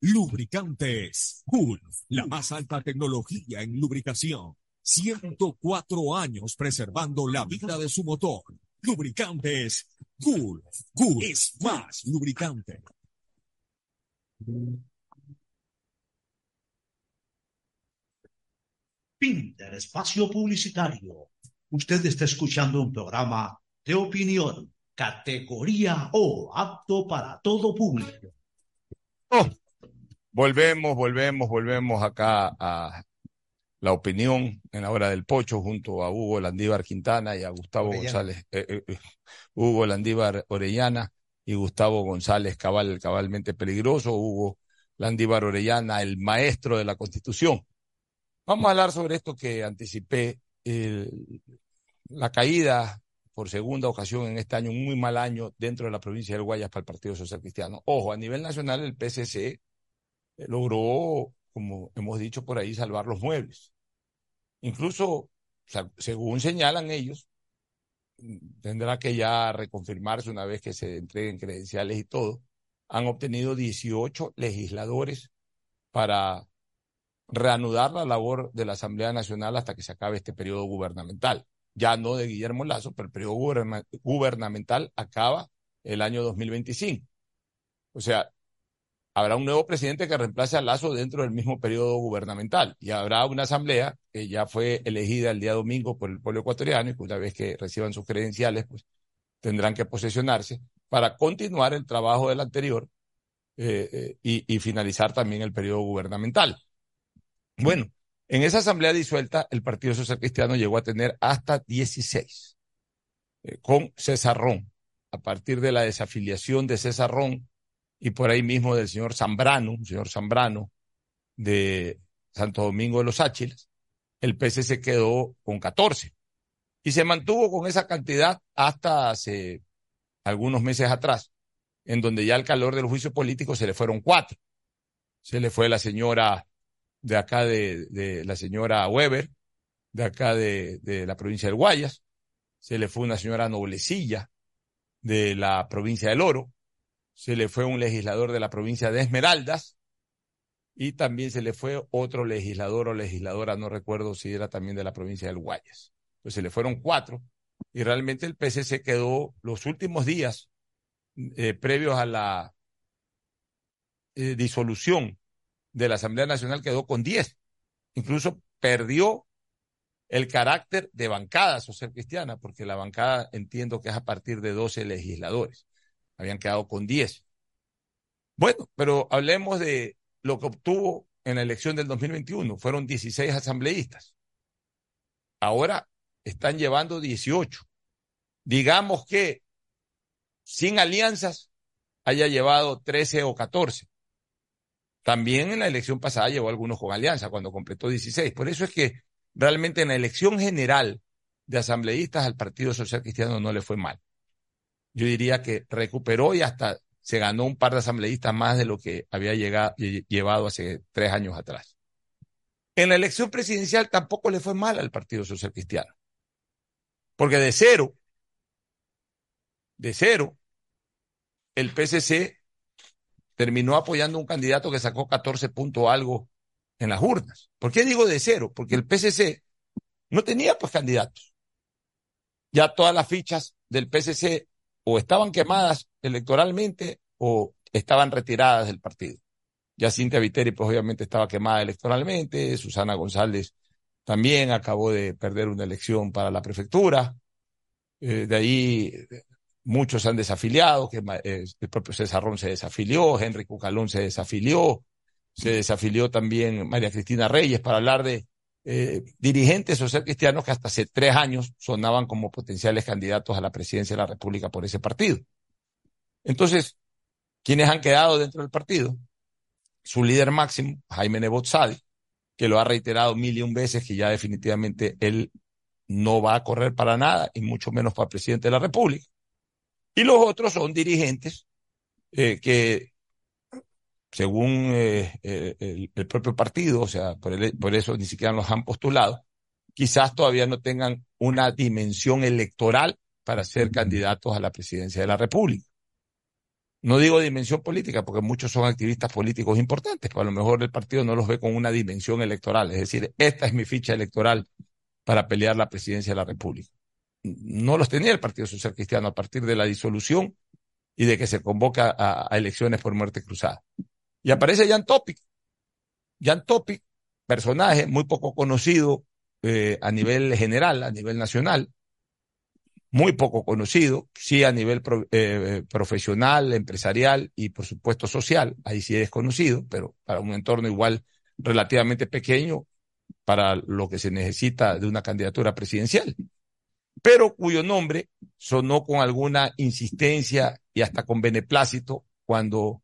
Lubricantes Cool, la más alta tecnología en lubricación. 104 años preservando la vida de su motor. Lubricantes Cool. Cool es más lubricante. Fin del espacio publicitario. Usted está escuchando un programa de opinión, categoría O, apto para todo público. Oh, volvemos, volvemos, volvemos acá a la opinión en la hora del pocho junto a Hugo Landívar Quintana y a Gustavo Orellana. González, eh, eh, eh, Hugo Landívar Orellana y Gustavo González Cabal, el cabalmente peligroso, Hugo Landívar Orellana, el maestro de la Constitución. Vamos a hablar sobre esto que anticipé, el- la caída por segunda ocasión en este año, un muy mal año dentro de la provincia del Guayas para el Partido Social Cristiano. Ojo, a nivel nacional el PCC eh, logró, como hemos dicho por ahí, salvar los muebles. Incluso, según señalan ellos, mm, tendrá que ya reconfirmarse una vez que se entreguen credenciales y todo, han obtenido 18 legisladores para reanudar la labor de la Asamblea Nacional hasta que se acabe este periodo gubernamental. Ya no de Guillermo Lazo, pero el periodo guberna- gubernamental acaba el año 2025. O sea, habrá un nuevo presidente que reemplace a Lazo dentro del mismo periodo gubernamental y habrá una asamblea que ya fue elegida el día domingo por el pueblo ecuatoriano y que una vez que reciban sus credenciales, pues tendrán que posesionarse para continuar el trabajo del anterior eh, eh, y, finalizar también el periodo gubernamental. Bueno, en esa asamblea disuelta, el Partido Social Cristiano llegó a tener hasta 16, eh, con César Ron. A partir de la desafiliación de César Ron y por ahí mismo del señor Zambrano, señor Zambrano, de Santo Domingo de los Áchiles, el PSC quedó con 14 y se mantuvo con esa cantidad hasta hace algunos meses atrás, en donde ya al calor del juicio político se le fueron cuatro. Se le fue la señora de acá de, de la señora Weber, de acá de, de la provincia del Guayas, se le fue una señora Noblecilla de la provincia del Oro, se le fue un legislador de la provincia de Esmeraldas y también se le fue otro legislador o legisladora, no recuerdo si era también de la provincia del Guayas. Pues se le fueron cuatro y realmente el PCC quedó los últimos días eh, previos a la eh, disolución de la Asamblea Nacional quedó con 10. Incluso perdió el carácter de bancada social cristiana, porque la bancada entiendo que es a partir de 12 legisladores. Habían quedado con 10. Bueno, pero hablemos de lo que obtuvo en la elección del 2021. Fueron 16 asambleístas. Ahora están llevando 18. Digamos que sin alianzas haya llevado 13 o 14. También en la elección pasada llevó algunos con alianza cuando completó 16. Por eso es que realmente en la elección general de asambleístas al Partido Social Cristiano no le fue mal. Yo diría que recuperó y hasta se ganó un par de asambleístas más de lo que había llegado, llevado hace tres años atrás. En la elección presidencial tampoco le fue mal al Partido Social Cristiano. Porque de cero, de cero, el PCC terminó apoyando a un candidato que sacó 14 puntos algo en las urnas. ¿Por qué digo de cero? Porque el PCC no tenía pues candidatos. Ya todas las fichas del PCC o estaban quemadas electoralmente o estaban retiradas del partido. Ya Cintia Viteri pues obviamente estaba quemada electoralmente, Susana González también acabó de perder una elección para la prefectura. Eh, de ahí muchos han desafiliado, que eh, el propio César Ron se desafilió, Henry Cucalón se desafilió, se desafilió también María Cristina Reyes para hablar de eh, dirigentes social cristianos que hasta hace tres años sonaban como potenciales candidatos a la presidencia de la República por ese partido. Entonces, ¿quiénes han quedado dentro del partido? Su líder máximo, Jaime Nebot que lo ha reiterado mil y un veces que ya definitivamente él no va a correr para nada y mucho menos para presidente de la República. Y los otros son dirigentes eh, que, según eh, eh, el, el, propio partido, o sea, por, el, por eso ni siquiera los han postulado, quizás todavía no tengan una dimensión electoral para ser candidatos a la presidencia de la República. No digo dimensión política, porque muchos son activistas políticos importantes, pero a lo mejor el partido no los ve con una dimensión electoral. Es decir, esta es mi ficha electoral para pelear la presidencia de la República no los tenía el Partido Social Cristiano a partir de la disolución y de que se convoca a, a elecciones por muerte cruzada. Y aparece Jan Topic. Jan Topic, personaje muy poco conocido eh, a nivel general, a nivel nacional, muy poco conocido, sí a nivel pro, eh, profesional, empresarial y por supuesto social, ahí sí es conocido, pero para un entorno igual relativamente pequeño para lo que se necesita de una candidatura presidencial. Pero cuyo nombre sonó con alguna insistencia y hasta con beneplácito cuando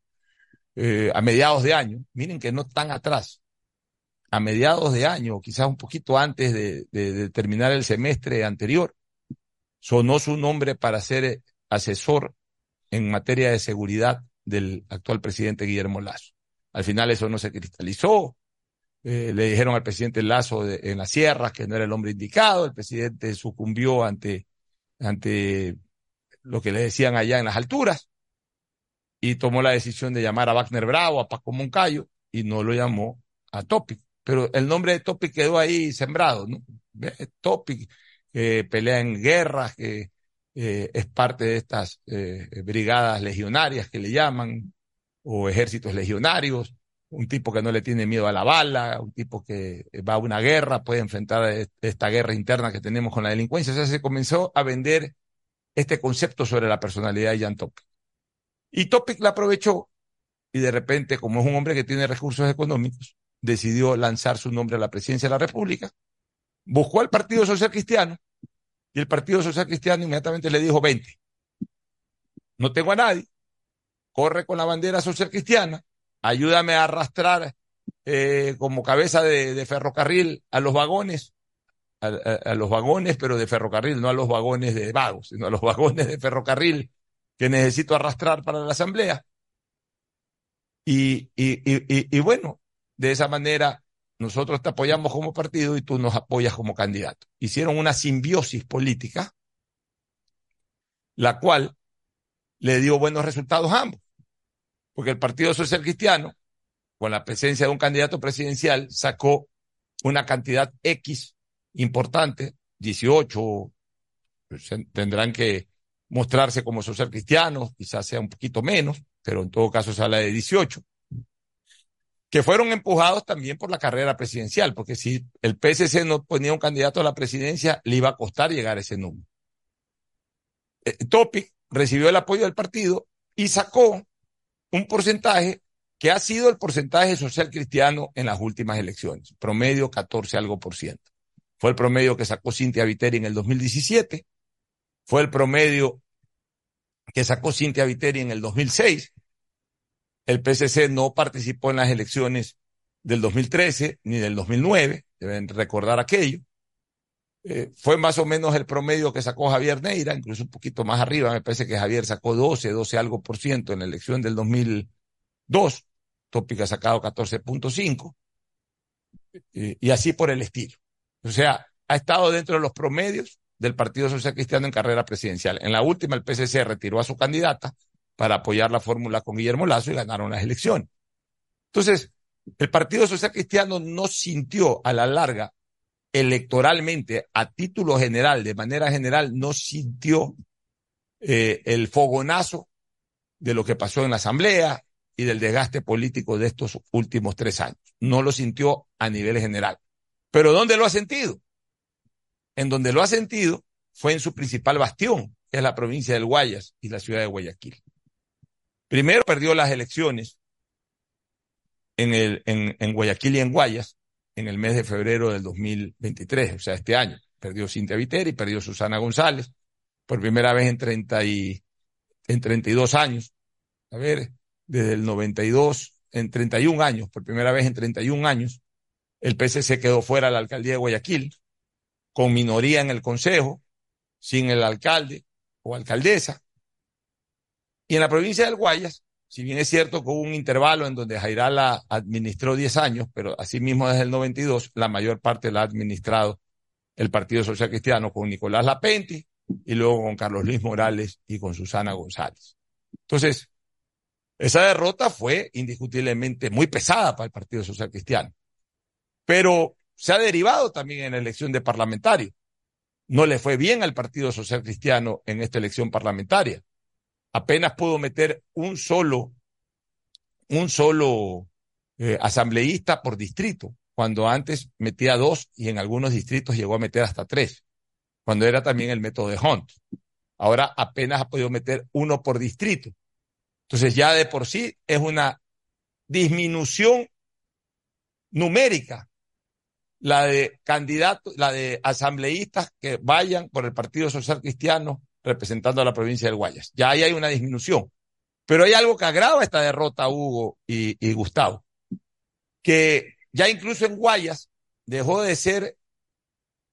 eh, a mediados de año, miren que no tan atrás, a mediados de año, quizás un poquito antes de, terminar el semestre anterior, sonó su nombre para ser asesor en materia de seguridad del actual presidente Guillermo Lazo. Al final eso no se cristalizó, eh, le dijeron al presidente Lazo en las sierras que no era el hombre indicado, el presidente sucumbió ante, ante lo que le decían allá en las alturas y tomó la decisión de llamar a Wagner Bravo, a Paco Moncayo y no lo llamó a Topic. Pero el nombre de Topic quedó ahí sembrado, ¿no? Topic, que pelea en guerras, que eh, es parte de estas eh, brigadas legionarias que le llaman, o ejércitos legionarios, un tipo que no le tiene miedo a la bala, un tipo que va a una guerra, puede enfrentar esta guerra interna que tenemos con la delincuencia. O sea, se comenzó a vender este concepto sobre la personalidad de Jan Topic. Y Topic la aprovechó y de repente, como es un hombre que tiene recursos económicos, decidió lanzar su nombre a la presidencia de la República, buscó al Partido Social Cristiano y el Partido Social Cristiano inmediatamente le dijo 20. No tengo a nadie, corre con la bandera social cristiana, ayúdame a arrastrar eh, como cabeza de, ferrocarril a los vagones, a, los vagones, pero de ferrocarril, no a los vagones de vagos, sino a los vagones de ferrocarril que necesito arrastrar para la asamblea. Y, y, y, y bueno, de esa manera nosotros te apoyamos como partido y tú nos apoyas como candidato. Hicieron una simbiosis política, la cual le dio buenos resultados a ambos, porque el Partido Social Cristiano, con la presencia de un candidato presidencial, sacó una cantidad X importante, 18, pues, tendrán que mostrarse como social cristianos, quizás sea un poquito menos, pero en todo caso se habla de 18 que fueron empujados también por la carrera presidencial, porque si el PSC no ponía un candidato a la presidencia, le iba a costar llegar a ese número. Eh, Topic recibió el apoyo del partido y sacó un porcentaje que ha sido el porcentaje social cristiano en las últimas elecciones, promedio 14 algo por ciento. Fue el promedio que sacó Cintia Viteri en el 2017, fue el promedio que sacó Cintia Viteri en el 2006, el PSC no participó en las elecciones del 2013 ni del 2009, deben recordar aquello. Eh, fue más o menos el promedio que sacó Javier Neira, incluso un poquito más arriba, me parece que Javier sacó 12, 12 algo por ciento en la elección del 2002, Tópica ha sacado 14.5, y, y así por el estilo. O sea, ha estado dentro de los promedios del Partido Social Cristiano en carrera presidencial. En la última, el PSC retiró a su candidata, para apoyar la fórmula con Guillermo Lazo y ganaron las elecciones. Entonces, el Partido Social Cristiano no sintió a la larga electoralmente, a título general, de manera general, no sintió eh, el fogonazo de lo que pasó en la Asamblea y del desgaste político de estos últimos tres años. No lo sintió a nivel general. Pero ¿dónde lo ha sentido? En donde lo ha sentido fue en su principal bastión, que es la provincia del Guayas y la ciudad de Guayaquil. Primero perdió las elecciones en, Guayaquil y en Guayas en el mes de febrero del 2023, o sea, este año. Perdió Cintia Viteri, perdió Susana González, por primera vez en 30 y, en 32 años. A ver, desde el 92, en 31 años, por primera vez en 31 años, el PCC quedó fuera de la alcaldía de Guayaquil, con minoría en el consejo, sin el alcalde o alcaldesa. Y en la provincia del Guayas, si bien es cierto que hubo un intervalo en donde Jairala administró 10 años, pero asimismo desde el 92, la mayor parte la ha administrado el Partido Social Cristiano con Nicolás Lapenti y luego con Carlos Luis Morales y con Susana González. Entonces, esa derrota fue indiscutiblemente muy pesada para el Partido Social Cristiano, pero se ha derivado también en la elección de parlamentario. No le fue bien al Partido Social Cristiano en esta elección parlamentaria apenas pudo meter un solo, un solo eh, asambleísta por distrito, cuando antes metía dos y en algunos distritos llegó a meter hasta tres, cuando era también el método de Hunt. Ahora apenas ha podido meter uno por distrito. Entonces ya de por sí es una disminución numérica la de candidatos, la de asambleístas que vayan por el Partido Social Cristiano representando a la provincia del Guayas. Ya ahí hay una disminución. Pero hay algo que agrava esta derrota, Hugo y, Gustavo, que ya incluso en Guayas dejó de ser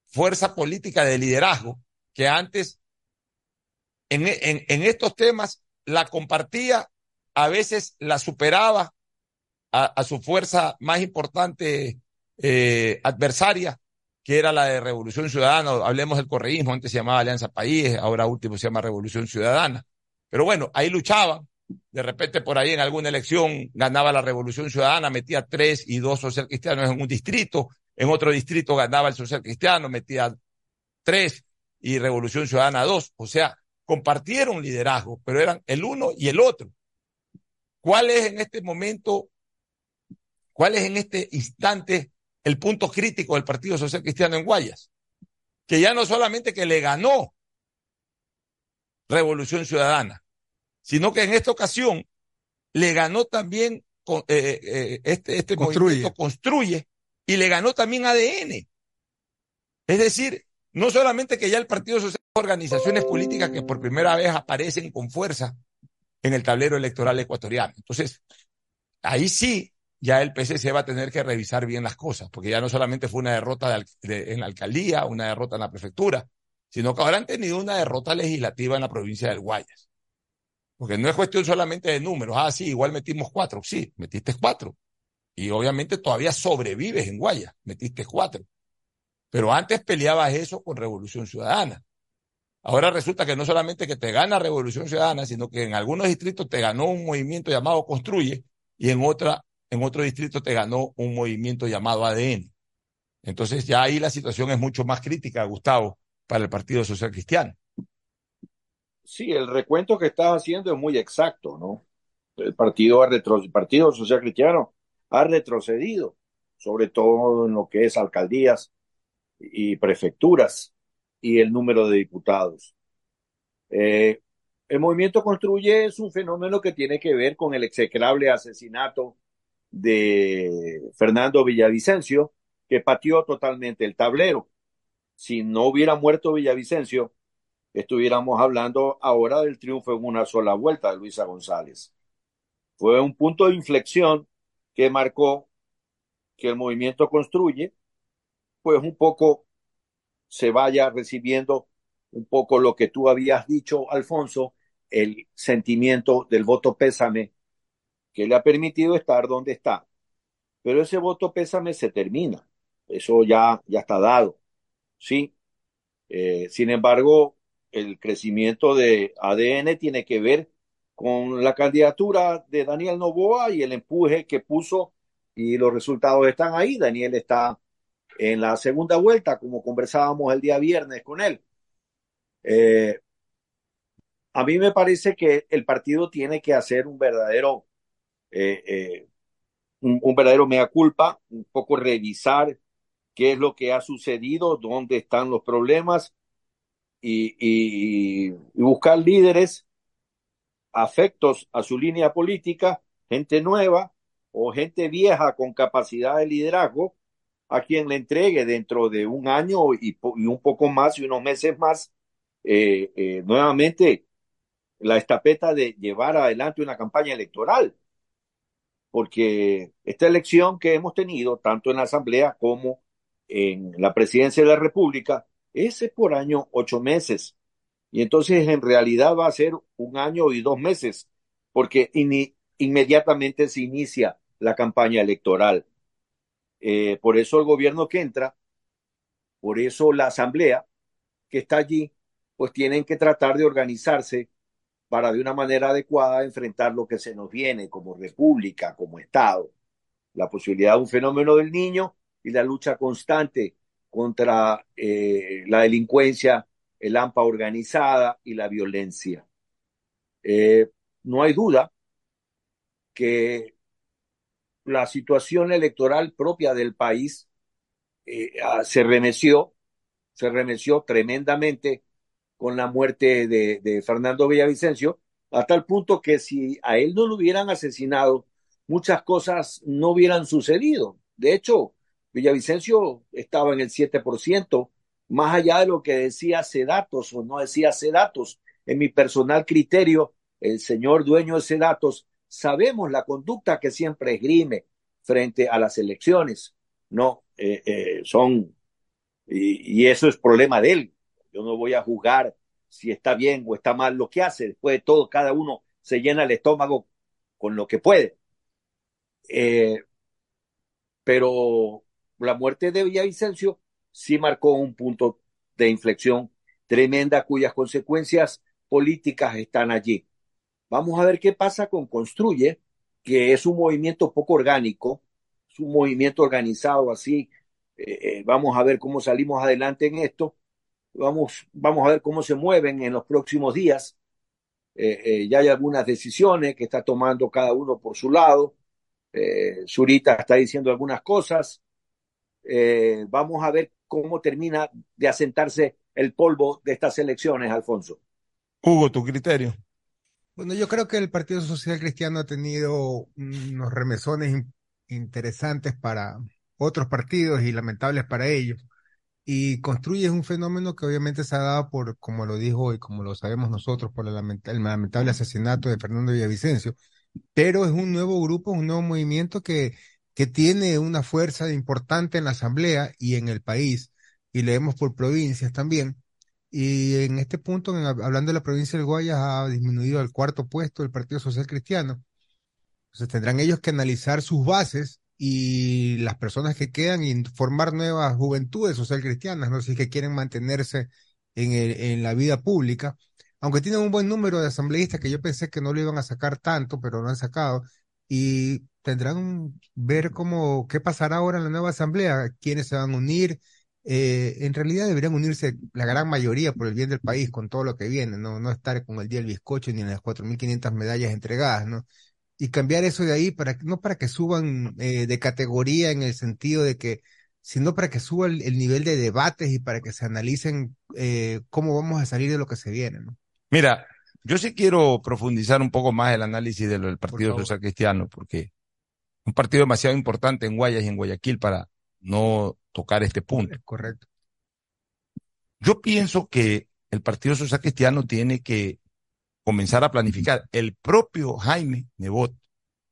fuerza política de liderazgo, que antes en, estos temas la compartía, a veces la superaba a su fuerza más importante eh, adversaria, que era la de Revolución Ciudadana, hablemos del correísmo, antes se llamaba Alianza País, ahora último se llama Revolución Ciudadana. Pero bueno, ahí luchaban, de repente por ahí en alguna elección ganaba la Revolución Ciudadana, metía tres y dos social cristianos en un distrito, en otro distrito ganaba el social cristiano, metía tres y Revolución Ciudadana dos. O sea, compartieron liderazgo, pero eran el uno y el otro. ¿Cuál es en este momento, cuál es en este instante el punto crítico del Partido Social Cristiano en Guayas, que ya no solamente que le ganó Revolución Ciudadana, sino que en esta ocasión le ganó también eh, eh, este, este movimiento construye y le ganó también ADN. Es decir, no solamente que ya el Partido Social organizaciones políticas que por primera vez aparecen con fuerza en el tablero electoral ecuatoriano. Entonces, ahí sí, ya el PCC va a tener que revisar bien las cosas, porque ya no solamente fue una derrota en la alcaldía, una derrota en la prefectura, sino que ahora han tenido una derrota legislativa en la provincia del Guayas. Porque no es cuestión solamente de números. Ah, sí, igual metimos cuatro. Sí, metiste cuatro. Y obviamente todavía sobrevives en Guayas. Metiste cuatro. Pero antes peleabas eso con Revolución Ciudadana. Ahora resulta que no solamente que te gana Revolución Ciudadana, sino que en algunos distritos te ganó un movimiento llamado Construye y en otra, en otro distrito te ganó un movimiento llamado ADN. Entonces ya ahí la situación es mucho más crítica, Gustavo, para el Partido Social Cristiano. Sí, el recuento que estás haciendo es muy exacto, ¿no? El partido, ha retro- el partido Social Cristiano ha retrocedido, sobre todo en lo que es alcaldías y prefecturas y el número de diputados. Eh, el movimiento Construye es un fenómeno que tiene que ver con el execrable asesinato de Fernando Villavicencio, que pateó totalmente el tablero. Si no hubiera muerto Villavicencio, estuviéramos hablando ahora del triunfo en una sola vuelta de Luisa González. Fue un punto de inflexión que marcó que el movimiento construye, pues un poco se vaya recibiendo un poco lo que tú habías dicho, Alfonso, el sentimiento del voto pésame que le ha permitido estar donde está. Pero ese voto pésame se termina. Eso ya, ya está dado. Sí. Eh, sin embargo, el crecimiento de ADN tiene que ver con la candidatura de Daniel Novoa y el empuje que puso y los resultados están ahí. Daniel está en la segunda vuelta, como conversábamos el día viernes con él. Eh, a mí me parece que el partido tiene que hacer un verdadero, eh, eh, un, verdadero mea culpa, un poco revisar qué es lo que ha sucedido, dónde están los problemas y, buscar líderes afectos a su línea política, gente nueva o gente vieja con capacidad de liderazgo, a quien le entregue dentro de un año y, un poco más y unos meses más, eh, nuevamente la estafeta de llevar adelante una campaña electoral. Porque esta elección que hemos tenido, tanto en la Asamblea como en la presidencia de la República, es por año ocho meses. Y entonces en realidad va a ser un año y dos meses, porque inmediatamente se inicia la campaña electoral. Eh, por eso el gobierno que entra, por eso la asamblea que está allí, pues tienen que tratar de organizarse para de una manera adecuada enfrentar lo que se nos viene como república, como Estado. La posibilidad de un fenómeno del niño y la lucha constante contra eh, la delincuencia, el AMPA organizada y la violencia. Eh, no hay duda que la situación electoral propia del país eh, ah, se remeció, se remeció tremendamente con la muerte de, Fernando Villavicencio, a tal punto que si a él no lo hubieran asesinado, muchas cosas no hubieran sucedido. De hecho, Villavicencio estaba en el 7%, más allá de lo que decía Sedatos o no decía Sedatos. En mi personal criterio, el señor dueño de Sedatos, sabemos la conducta que siempre esgrime frente a las elecciones. No, eh, eh, son, y, y eso es problema de él. Yo no voy a juzgar si está bien o está mal lo que hace. Después de todo, cada uno se llena el estómago con lo que puede. Eh, pero la muerte de Villavicencio sí marcó un punto de inflexión tremenda cuyas consecuencias políticas están allí. Vamos a ver qué pasa con Construye, que es un movimiento poco orgánico, es un movimiento organizado así. Eh, eh, vamos a ver cómo salimos adelante en esto. Vamos, vamos a ver cómo se mueven en los próximos días. Eh, eh, ya hay algunas decisiones que está tomando cada uno por su lado. Eh, Zurita está diciendo algunas cosas. Eh, vamos a ver cómo termina de asentarse el polvo de estas elecciones, Alfonso. Hugo, tu criterio. Bueno, yo creo que el Partido Social Cristiano ha tenido unos remesones in- interesantes para otros partidos y lamentables para ellos. Y construye un fenómeno que obviamente se ha dado por, como lo dijo y como lo sabemos nosotros, por el lamenta- el lamentable asesinato de Fernando Villavicencio. Pero es un nuevo grupo, un nuevo movimiento que, que tiene una fuerza importante en la Asamblea y en el país. Y leemos por provincias también. Y en este punto, en- hablando de la provincia del Guayas, ha disminuido al cuarto puesto el Partido Social Cristiano. Entonces tendrán ellos que analizar sus bases y las personas que quedan y formar nuevas juventudes social cristianas, ¿no? Si es que quieren mantenerse en, el- en la vida pública. Aunque tienen un buen número de asambleístas que yo pensé que no lo iban a sacar tanto, pero lo han sacado. Y tendrán ver cómo, qué pasará ahora en la nueva asamblea, quiénes se van a unir. Eh, en realidad deberían unirse la gran mayoría por el bien del país con todo lo que viene, no, no estar con el día del bizcocho ni las 4.500 medallas entregadas, ¿no? Y cambiar eso de ahí para que- no para que suban eh, de categoría en el sentido de que sino para que suba el, el nivel de debates y para que se analicen eh, cómo vamos a salir de lo que se viene, ¿no? Mira, yo sí quiero profundizar un poco más el análisis de lo del Partido. Social Cristiano, porque un partido demasiado importante en Guayas y en Guayaquil para no tocar este punto. Correcto. Yo pienso que el Partido Social Cristiano tiene que comenzar a planificar. El propio Jaime Nebot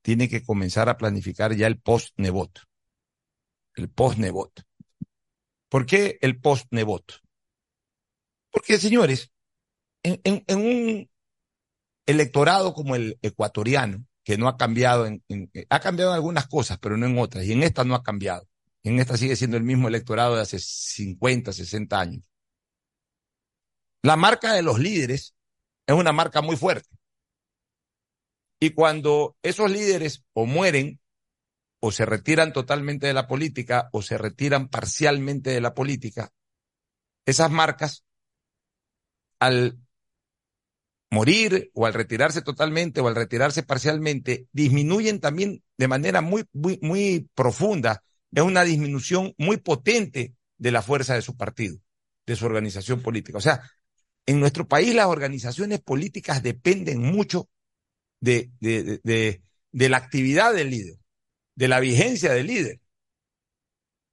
tiene que comenzar a planificar ya el post-Nebot. El post-Nebot. ¿Por qué el post-Nebot? Porque, señores, en, en- en un electorado como el ecuatoriano, que no ha cambiado, en, en- ha cambiado en algunas cosas, pero no en otras, y en esta no ha cambiado. En esta sigue siendo el mismo electorado de hace 50, 60 años. La marca de los líderes es una marca muy fuerte. Y cuando esos líderes o mueren o se retiran totalmente de la política o se retiran parcialmente de la política, esas marcas al morir o al retirarse totalmente o al retirarse parcialmente disminuyen también de manera muy, muy, profunda. Es una disminución muy potente de la fuerza de su partido, de su organización política. O sea, en nuestro país las organizaciones políticas dependen mucho de, de, de, de, la actividad del líder, de la vigencia del líder.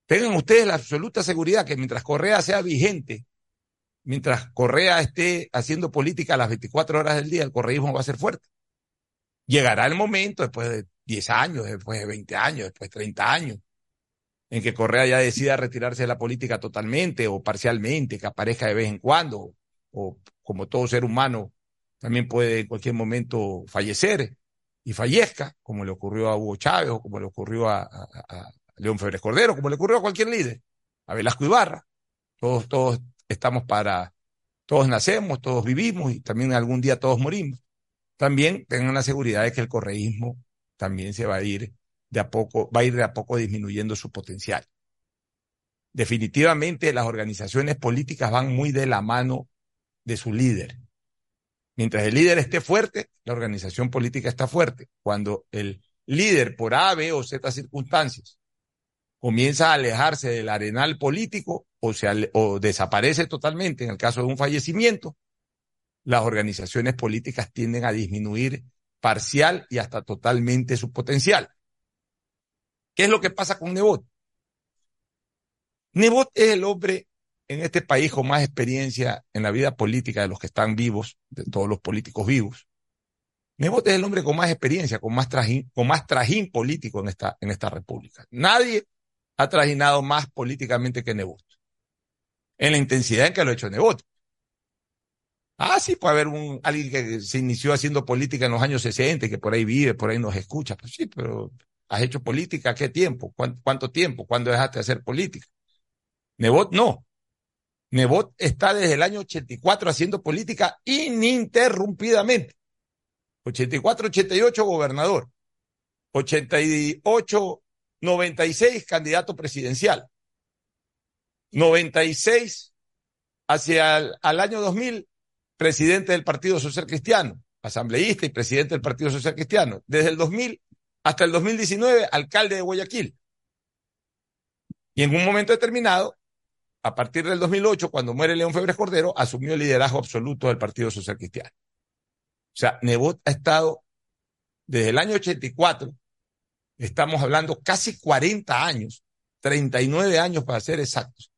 Tengan ustedes la absoluta seguridad que mientras Correa sea vigente, mientras Correa esté haciendo política las 24 horas del día, el correísmo va a ser fuerte. Llegará el momento, después de 10 años, después de 20 años, después de 30 años, en que Correa ya decida retirarse de la política totalmente o parcialmente, que aparezca de vez en cuando, o como todo ser humano, también puede en cualquier momento fallecer y fallezca, como le ocurrió a Hugo Chávez o como le ocurrió a, a, León Febres Cordero, como le ocurrió a cualquier líder, a Velasco Ibarra. Todos, todos estamos para, todos nacemos, todos vivimos y también algún día todos morimos. También tengan la seguridad de que el correísmo también se va a ir de a poco, va a ir de a poco disminuyendo su potencial. Definitivamente las organizaciones políticas van muy de la mano de su líder. Mientras el líder esté fuerte, la organización política está fuerte. Cuando el líder, por A, B o Z circunstancias, comienza a alejarse del arenal político o, se o desaparece totalmente en el caso de un fallecimiento, las organizaciones políticas tienden a disminuir parcial y hasta totalmente su potencial. ¿Qué es lo que pasa con Nebot? Nebot es el hombre en este país con más experiencia en la vida política de los que están vivos, de todos los políticos vivos. Nebot es el hombre con más experiencia, con más trajín, con más trajín político en esta, en esta república. Nadie ha trajinado más políticamente que Nebot. En la intensidad en que lo ha hecho Nebot. Ah, sí, puede haber un, alguien que se inició haciendo política en los años 60 y que por ahí vive, por ahí nos escucha. Pues sí, pero ¿has hecho política? ¿Qué tiempo? ¿Cuánto, cuánto tiempo? ¿Cuándo dejaste de hacer política? Nebot no. Nebot está desde el año 84 haciendo política ininterrumpidamente. 84-88 gobernador. 88-96 candidato presidencial. 96 hacia el al año 2000 presidente del Partido Social Cristiano, asambleísta y presidente del Partido Social Cristiano. Desde el 2000 hasta el 2019 alcalde de Guayaquil. Y en un momento determinado a partir del 2008, cuando muere León Febres Cordero, asumió el liderazgo absoluto del Partido Social Cristiano. sea, Nebot ha estado desde el año 84, estamos hablando casi 40 años, 39 años para ser exactos,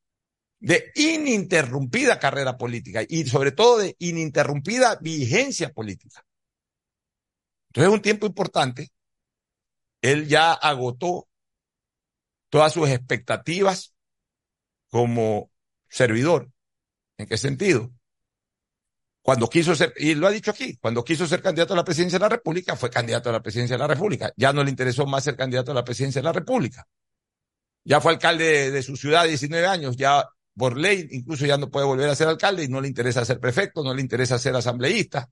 de ininterrumpida carrera política y sobre todo de ininterrumpida vigencia política. Entonces es un tiempo importante. Él ya agotó todas sus expectativas como servidor. ¿En qué sentido? Cuando quiso ser, y lo ha dicho aquí, cuando quiso ser candidato a la presidencia de la República, fue candidato a la presidencia de la República. Ya no le interesó más ser candidato a la presidencia de la República. Ya fue alcalde de, de su ciudad 19 años, ya por ley incluso ya no puede volver a ser alcalde y no le interesa ser prefecto, no le interesa ser asambleísta,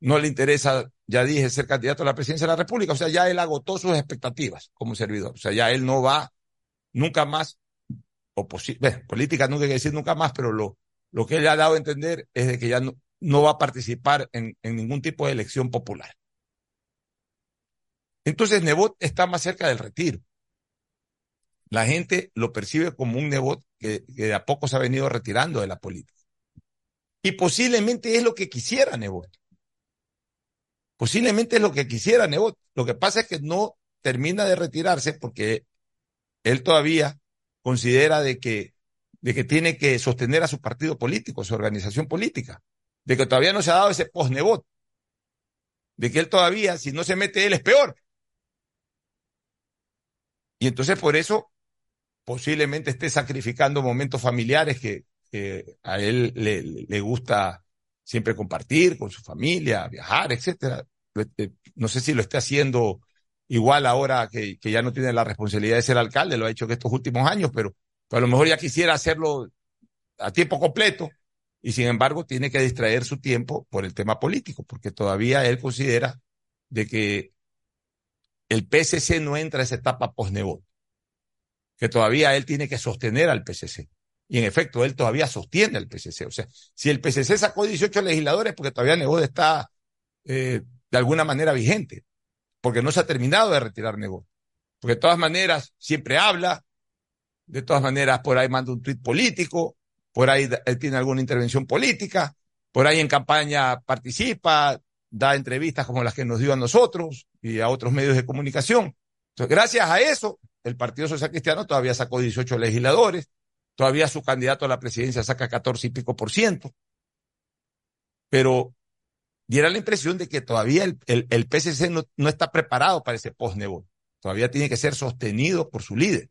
no le interesa, ya dije, ser candidato a la presidencia de la República. O sea, ya él agotó sus expectativas como servidor. O sea, ya él no va nunca más, política nunca decir nunca más, pero lo, lo que él ha dado a entender es de que ya no, no va a participar en, en ningún tipo de elección popular. Entonces, Nebot está más cerca del retiro. La gente lo percibe como un Nebot que, que, de a poco se ha venido retirando de la política. Y posiblemente es lo que quisiera Nebot. Posiblemente es lo que quisiera Nebot. Lo que pasa es que no termina de retirarse porque él todavía considera de que, de que tiene que sostener a su partido político, su organización política de que todavía no se ha dado ese post-nebot, de que él todavía, si no se mete él, es peor. Y entonces por eso posiblemente esté sacrificando momentos familiares que, a él le, le, gusta siempre compartir con su familia, viajar, etcétera. No sé si lo esté haciendo igual ahora que, que ya no tiene la responsabilidad de ser alcalde, lo ha hecho en estos últimos años, pero, a lo mejor ya quisiera hacerlo a tiempo completo y sin embargo tiene que distraer su tiempo por el tema político, porque todavía él considera de que el PSC no entra a esa etapa post-Nebot, que todavía él tiene que sostener al PSC. Y en efecto, él todavía sostiene al PSC. O sea, si el PSC sacó 18 legisladores, porque todavía Nebot está eh, de alguna manera vigente, porque no se ha terminado de retirar Nebot. Porque de todas maneras siempre habla, de todas maneras por ahí manda un tuit político, por ahí él tiene alguna intervención política, por ahí en campaña participa, da entrevistas como las que nos dio a nosotros y a otros medios de comunicación. Entonces, gracias a eso, el Partido Social Cristiano todavía sacó 18 legisladores, todavía su candidato a la presidencia saca 14 y pico por ciento, pero diera la impresión de que todavía el, el, el PSC no, no, está preparado para ese post-Nebot. Todavía tiene que ser sostenido por su líder.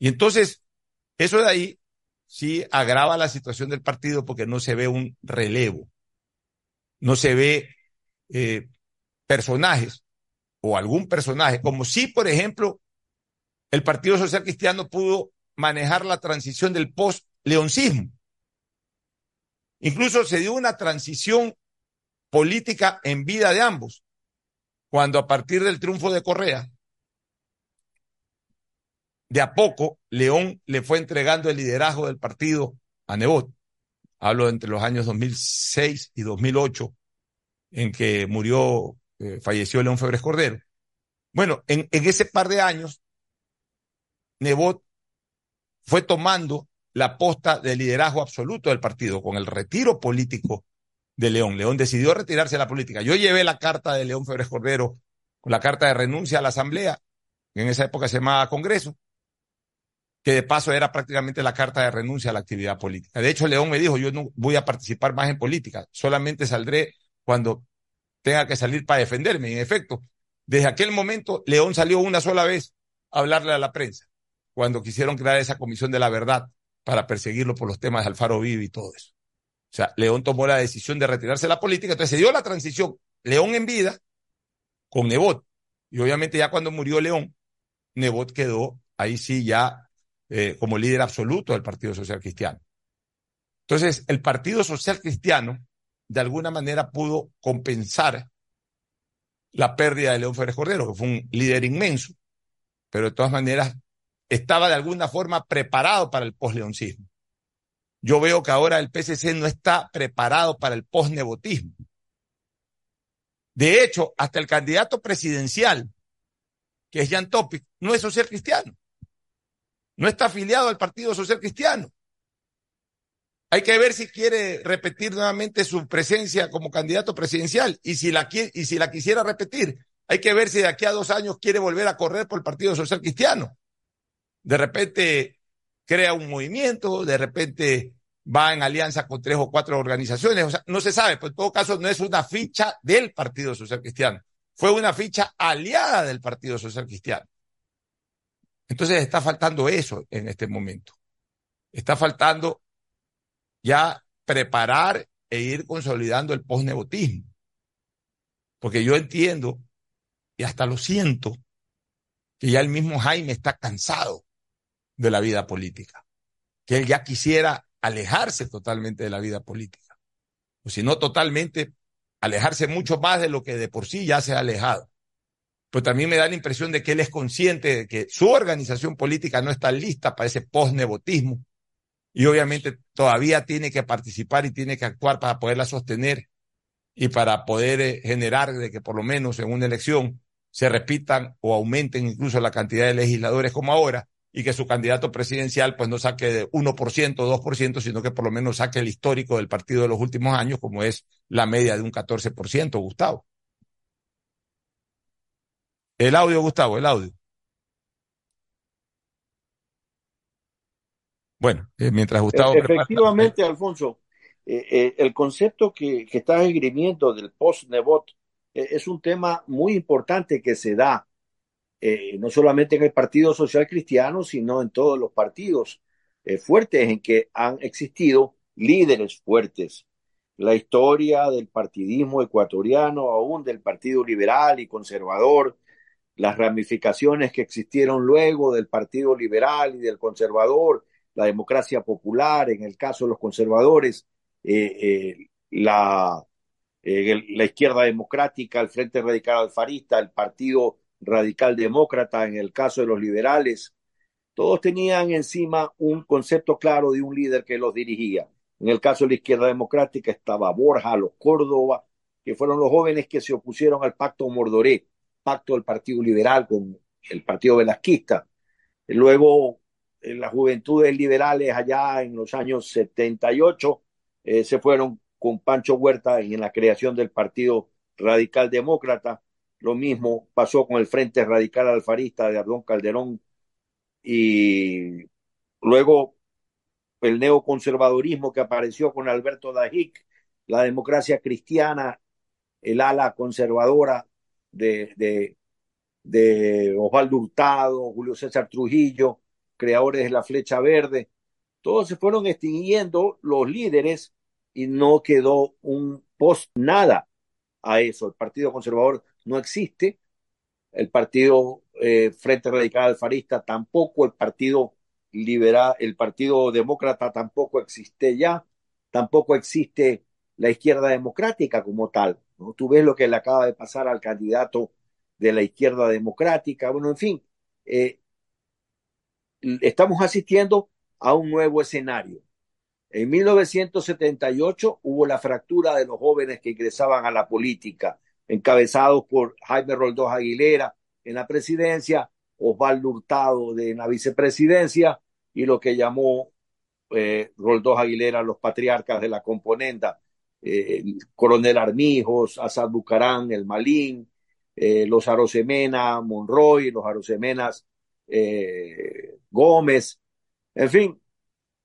Y entonces, eso de ahí sí agrava la situación del partido porque no se ve un relevo, no se ve eh, personajes o algún personaje, como si, por ejemplo, el Partido Social Cristiano pudo manejar la transición del post-leoncismo. Incluso se dio una transición política en vida de ambos, cuando a partir del triunfo de Correa, de a poco León le fue entregando el liderazgo del partido a Nebot. Hablo entre los años 2006 y 2008, en que murió, eh, falleció León Febres Cordero. Bueno, en, en ese par de años, Nebot fue tomando la posta de liderazgo absoluto del partido con el retiro político de León. León decidió retirarse de la política. Yo llevé la carta de León Febres Cordero, con la carta de renuncia a la Asamblea, que en esa época se llamaba Congreso, que de paso era prácticamente la carta de renuncia a la actividad política. De hecho, León me dijo, yo no voy a participar más en política, solamente saldré cuando tenga que salir para defenderme. En efecto, desde aquel momento, León salió una sola vez a hablarle a la prensa, cuando quisieron crear esa comisión de la verdad para perseguirlo por los temas de Alfaro Vivi y todo eso. O sea, León tomó la decisión de retirarse de la política, entonces se dio la transición León en vida con Nebot. Y obviamente ya cuando murió León, Nebot quedó ahí sí ya eh, como líder absoluto del Partido Social Cristiano. Entonces, el Partido Social Cristiano, de alguna manera, pudo compensar la pérdida de León Férez Cordero, que fue un líder inmenso, pero de todas maneras estaba de alguna forma preparado para el post-leoncismo. Yo veo que ahora el PSC no está preparado para el post-nebotismo. De hecho, hasta el candidato presidencial, que es Jan Topic, no es social cristiano. No está afiliado al Partido Social Cristiano. Hay que ver si quiere repetir nuevamente su presencia como candidato presidencial y si la, y si la quisiera repetir, hay que ver si de aquí a dos años quiere volver a correr por el Partido Social Cristiano. De repente crea un movimiento, de repente va en alianza con tres o cuatro organizaciones, o sea, no se sabe, pero en todo caso no es una ficha del Partido Social Cristiano, fue una ficha aliada del Partido Social Cristiano. Entonces está faltando eso en este momento. Está faltando ya preparar e ir consolidando el postnebotismo. Porque yo entiendo y hasta lo siento que ya el mismo Jaime está cansado de la vida política, que él ya quisiera alejarse totalmente de la vida política, o si no totalmente, alejarse mucho más de lo que de por sí ya se ha alejado. Pero también me da la impresión de que él es consciente de que su organización política no está lista para ese post-nebotismo y obviamente todavía tiene que participar y tiene que actuar para poderla sostener y para poder eh, generar de que por lo menos en una elección se repitan o aumenten incluso la cantidad de legisladores como ahora y que su candidato presidencial pues no saque de 1%, 2%, sino que por lo menos saque el histórico del partido de los últimos años, como es la media de un 14%, Gustavo. El audio, Gustavo, el audio. Bueno, eh, mientras Gustavo... E-, efectivamente, Alfonso, eh, eh, el concepto que, que estás esgrimiendo del post-nebot es un tema muy importante que se da no solamente en el Partido Social Cristiano, sino en todos los partidos fuertes en que han existido líderes fuertes. La historia del partidismo ecuatoriano, aún del Partido Liberal y Conservador, las ramificaciones que existieron luego del Partido Liberal y del Conservador, la democracia popular, en el caso de los conservadores, eh, eh, la, eh, la izquierda democrática, el Frente Radical Alfarista, el Partido Radical Demócrata, en el caso de los liberales, todos tenían encima un concepto claro de un líder que los dirigía. En el caso de la izquierda democrática estaba Borja, los Córdoba, que fueron los jóvenes que se opusieron al pacto Mordoré, pacto del Partido Liberal con el Partido Velasquista. Luego las juventudes liberales allá en los años 78 eh, se fueron con Pancho Huerta en la creación del Partido Radical Demócrata. Lo mismo pasó con el Frente Radical Alfarista de Ardón Calderón y luego el neoconservadurismo que apareció con Alberto Dajic, la democracia cristiana, el ala conservadora de, de, de Osvaldo Hurtado, Julio César Trujillo, creadores de la Flecha Verde, todos se fueron extinguiendo los líderes y no quedó un post nada a eso. El Partido Conservador no existe, el Partido eh, Frente Radical Alfarista tampoco, el Partido Liberal, el Partido Demócrata tampoco existe ya, tampoco existe la izquierda democrática como tal. ¿no? Tú ves lo que le acaba de pasar al candidato de la izquierda democrática, bueno, en fin, eh, estamos asistiendo a un nuevo escenario. En 1978 hubo la fractura de los jóvenes que ingresaban a la política, encabezados por Jaime Roldós Aguilera en la presidencia, Osvaldo Hurtado de la vicepresidencia y lo que llamó eh, Roldós Aguilera los patriarcas de la componenda, eh, el coronel Armijos, Asad Bucarán, el Malín, eh, los Arosemena, Monroy, los Arosemenas Gómez, en fin,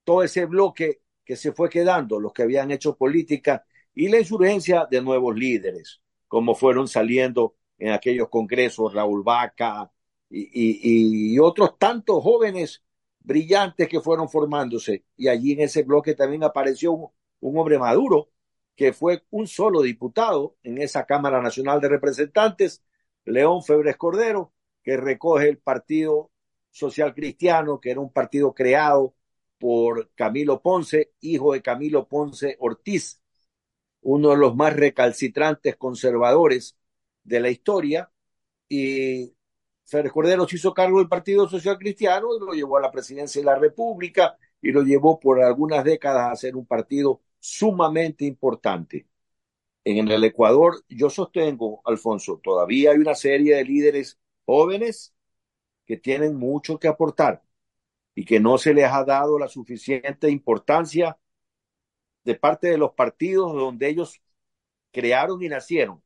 todo ese bloque que se fue quedando, los que habían hecho política y la insurgencia de nuevos líderes, como fueron saliendo en aquellos congresos Raúl Vaca y, otros tantos jóvenes brillantes que fueron formándose. Y allí en ese bloque también apareció un, un hombre maduro, que fue un solo diputado en esa Cámara Nacional de Representantes, León Febres Cordero, que recoge el partido social cristiano, que era un partido creado por Camilo Ponce, hijo de Camilo Ponce Ortiz, uno de los más recalcitrantes conservadores de la historia, y Férez Cordero se hizo cargo del Partido Social Cristiano lo llevó a la presidencia de la República y lo llevó por algunas décadas a ser un partido sumamente importante. En el Ecuador, yo sostengo, Alfonso, todavía hay una serie de líderes jóvenes que tienen mucho que aportar y que no se les ha dado la suficiente importancia de parte de los partidos donde ellos crearon y nacieron.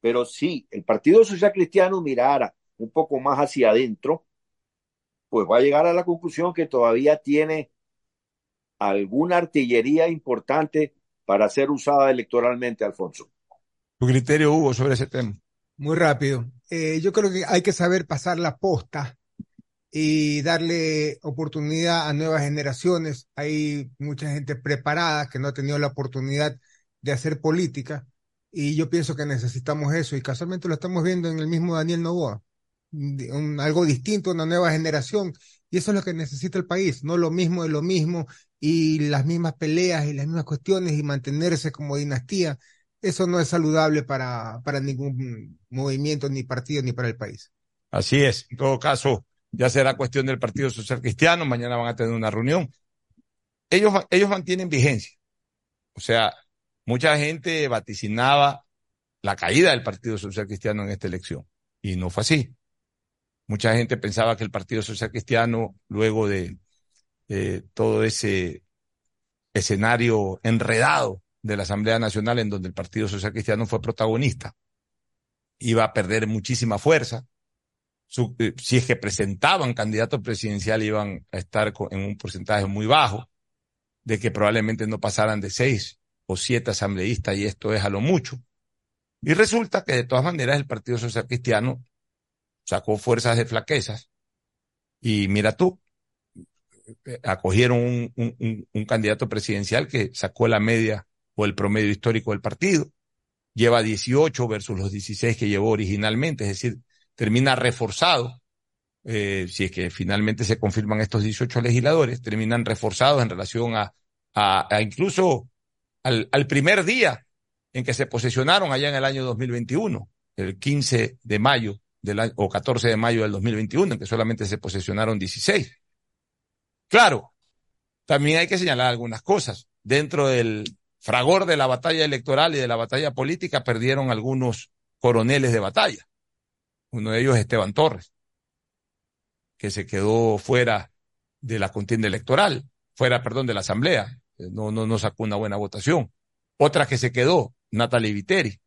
Pero si el Partido Social Cristiano mirara un poco más hacia adentro, pues va a llegar a la conclusión que todavía tiene alguna artillería importante para ser usada electoralmente, Alfonso. Tu criterio, Hugo, sobre ese tema. Muy rápido. Eh, yo creo que hay que saber pasar la posta y darle oportunidad a nuevas generaciones. Hay mucha gente preparada que no ha tenido la oportunidad de hacer política y yo pienso que necesitamos eso y casualmente lo estamos viendo en el mismo Daniel Novoa. Algo distinto, una nueva generación y eso es lo que necesita el país, no lo mismo de lo mismo y las mismas peleas y las mismas cuestiones y mantenerse como dinastía. Eso no es saludable para, para ningún movimiento, ni partido, ni para el país. Así es. En todo caso, ya será cuestión del Partido Social Cristiano. Mañana van a tener una reunión. Ellos, ellos mantienen vigencia. O sea, mucha gente vaticinaba la caída del Partido Social Cristiano en esta elección. Y no fue así. Mucha gente pensaba que el Partido Social Cristiano, luego de todo ese escenario enredado de la Asamblea Nacional en donde el Partido Social Cristiano fue protagonista, iba a perder muchísima fuerza. Eh, si es que presentaban candidato presidencial, iban a estar en un porcentaje muy bajo, de que probablemente no pasaran de seis o siete asambleístas, y esto es a lo mucho. Y resulta que de todas maneras el Partido Social Cristiano sacó fuerzas de flaquezas. Y mira tú, acogieron un, un, un, candidato presidencial que sacó la media o el promedio histórico del partido. Lleva 18 versus los 16 que llevó originalmente, es decir, termina reforzado. Eh, si es que finalmente se confirman estos 18 legisladores, terminan reforzados en relación a, a, a incluso al, al primer día en que se posesionaron allá en el año 2021, el 15 de mayo del, o 14 de mayo del 2021, en que solamente se posesionaron 16. Claro, también hay que señalar algunas cosas. Dentro del fragor de la batalla electoral y de la batalla política perdieron algunos coroneles de batalla. Uno de ellos es Esteban Torres, que se quedó fuera de la contienda electoral, fuera, perdón, de la asamblea. No, no, no sacó una buena votación. Otra que se quedó, Natalie Viteri,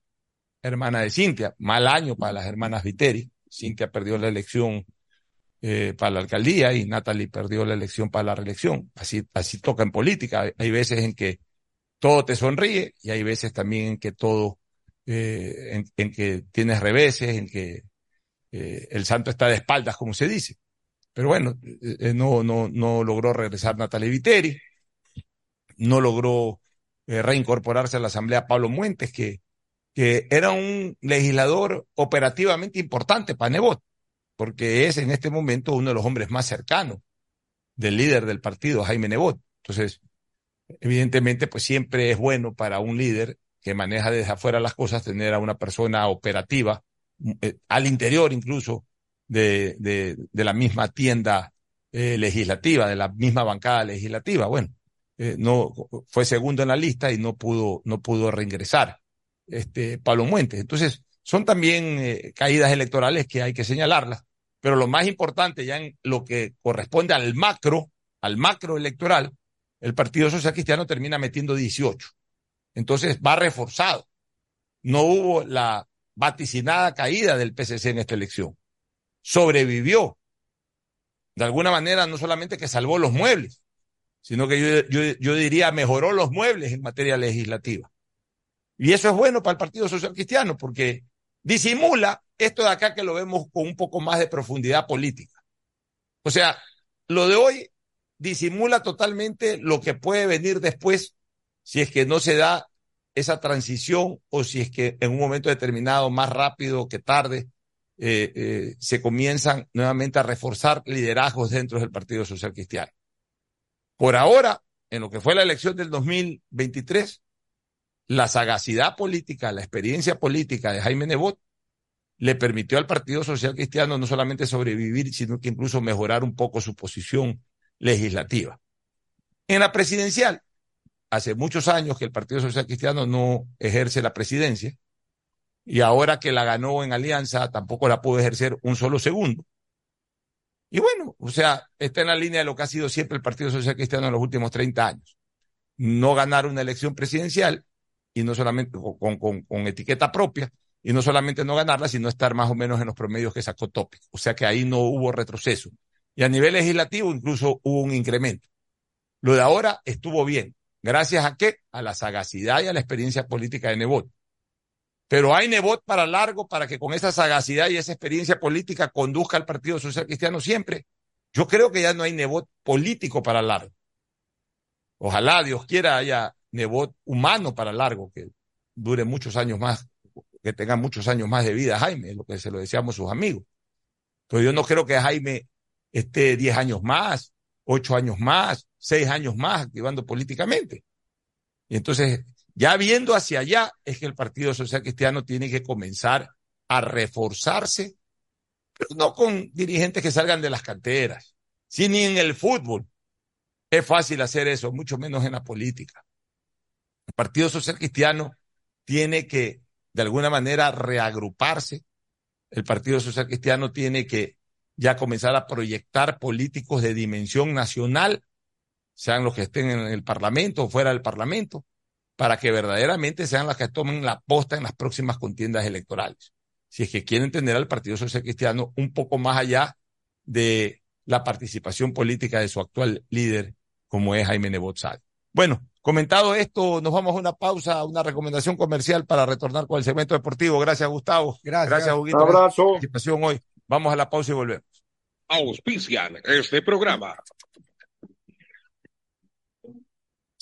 hermana de Cintia. Mal año para las hermanas Viteri. Cintia perdió la elección eh, para la alcaldía y Natalie perdió la elección para la reelección. Así, así toca en política. Hay, veces en que todo te sonríe y hay veces también en que todo, eh, en, en, que tienes reveses, en que eh, el santo está de espaldas, como se dice. Pero bueno, eh, no, no, no logró regresar Natalie Viteri, no logró eh, reincorporarse a la Asamblea Pablo Muentes, que que era un legislador operativamente importante para Nebot, porque es en este momento uno de los hombres más cercanos del líder del partido, Jaime Nebot. Entonces, evidentemente, pues siempre es bueno para un líder que maneja desde afuera las cosas tener a una persona operativa, eh, al interior incluso de, de, la misma tienda eh, legislativa, de la misma bancada legislativa. Bueno, eh, no fue segundo en la lista y no pudo, no pudo reingresar este, Pablo Muentes. Entonces, son también caídas electorales que hay que señalarlas, pero lo más importante ya en lo que corresponde al macro, al macro electoral, el Partido Social Cristiano termina metiendo 18. Entonces va reforzado. No hubo la vaticinada caída del PCC en esta elección. Sobrevivió. De alguna manera, no solamente que salvó los muebles, sino que yo, yo, yo diría mejoró los muebles en materia legislativa. Y eso es bueno para el Partido Social Cristiano porque disimula esto de acá que lo vemos con un poco más de profundidad política. O sea, lo de hoy disimula totalmente lo que puede venir después si es que no se da esa transición o si es que en un momento determinado, más rápido que tarde, eh, eh, se comienzan nuevamente a reforzar liderazgos dentro del Partido Social Cristiano. Por ahora, en lo que fue la elección del 2023, la sagacidad política, la experiencia política de Jaime Nebot le permitió al Partido Social Cristiano no solamente sobrevivir, sino que incluso mejorar un poco su posición legislativa. En la presidencial, hace muchos años que el Partido Social Cristiano no ejerce la presidencia y ahora que la ganó en alianza tampoco la pudo ejercer un solo segundo. Y bueno, o sea, está en la línea de lo que ha sido siempre el Partido Social Cristiano en los últimos 30 años no ganar una elección presidencial y no solamente con, con, con etiqueta propia, y no solamente no ganarla, sino estar más o menos en los promedios que sacó Topic. O sea que ahí no hubo retroceso. Y a nivel legislativo incluso hubo un incremento. Lo de ahora estuvo bien. ¿Gracias a qué? A la sagacidad y a la experiencia política de Nebot. Pero hay Nebot para largo para que con esa sagacidad y esa experiencia política conduzca al Partido Social Cristiano siempre. Yo creo que ya no hay Nebot político para largo. Ojalá Dios quiera haya Nebot humano para largo, que dure muchos años más, que tenga muchos años más de vida Jaime, lo que se lo decíamos sus amigos. Pero yo no creo que Jaime esté 10 años más, 8 años más, 6 años más activando políticamente. Y entonces, ya viendo hacia allá, es que el Partido Social Cristiano tiene que comenzar a reforzarse, pero no con dirigentes que salgan de las canteras, sino en el fútbol. Es fácil hacer eso, mucho menos en la política. El Partido Social Cristiano tiene que, de alguna manera, reagruparse. El Partido Social Cristiano tiene que ya comenzar a proyectar políticos de dimensión nacional, sean los que estén en el Parlamento o fuera del Parlamento, para que verdaderamente sean los que tomen la posta en las próximas contiendas electorales. Si es que quieren tener al Partido Social Cristiano un poco más allá de la participación política de su actual líder, como es Jaime Nebot Bueno, comentado esto, nos vamos a una pausa, una recomendación comercial para retornar con el segmento deportivo. Gracias, Gustavo. Gracias. Gracias, Huguito. Un abrazo. participación hoy. Vamos a la pausa y volvemos. Auspician este programa.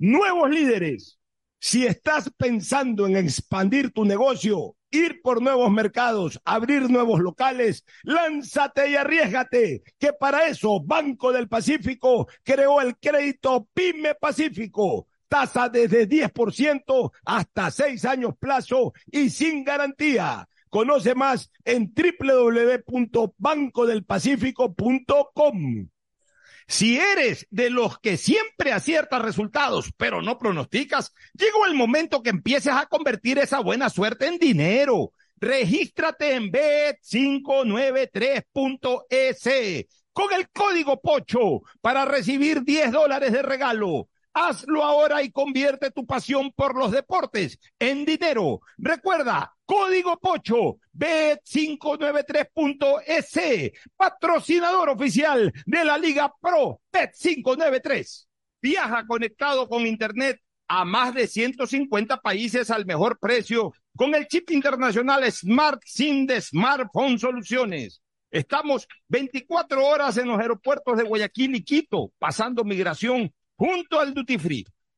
nuevos líderes. Si estás pensando en expandir tu negocio, ir por nuevos mercados, abrir nuevos locales, lánzate y arriesgate, que para eso Banco del Pacífico creó el crédito PYME Pacífico. Tasa desde 10% hasta 6 años plazo y sin garantía. Conoce más en www.bancodelpacifico.com. Si eres de los que siempre aciertas resultados, pero no pronosticas, llegó el momento que empieces a convertir esa buena suerte en dinero. Regístrate en bet593.es con el código POCHO para recibir 10 dólares de regalo. Hazlo ahora y convierte tu pasión por los deportes en dinero. Recuerda, código Pocho, Bet593.es, patrocinador oficial de la Liga Pro Bet593. Viaja conectado con Internet a más de 150 países al mejor precio con el chip internacional Smart SIM de Smartphone Soluciones. Estamos 24 horas en los aeropuertos de Guayaquil y Quito, pasando migración junto al Duty Free.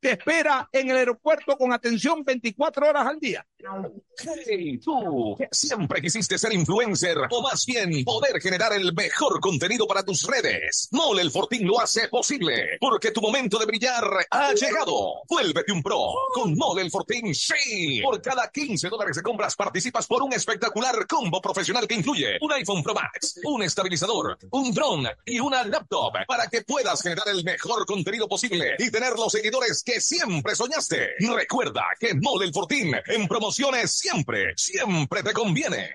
te espera en el aeropuerto con atención 24 horas al día. Hey, tú, siempre quisiste ser influencer, o más bien poder generar el mejor contenido para tus redes. Mole el lo hace posible, porque tu momento de brillar ha llegado. Vuélvete un pro con Mole el Fortín, sí. Por cada 15 dólares de compras participas por un espectacular combo profesional que incluye un iPhone Pro Max, un estabilizador, un drone y una laptop para que puedas generar el mejor contenido posible y tener los seguidores que siempre soñaste. Recuerda que Mole el Fortín en promociones siempre, siempre te conviene.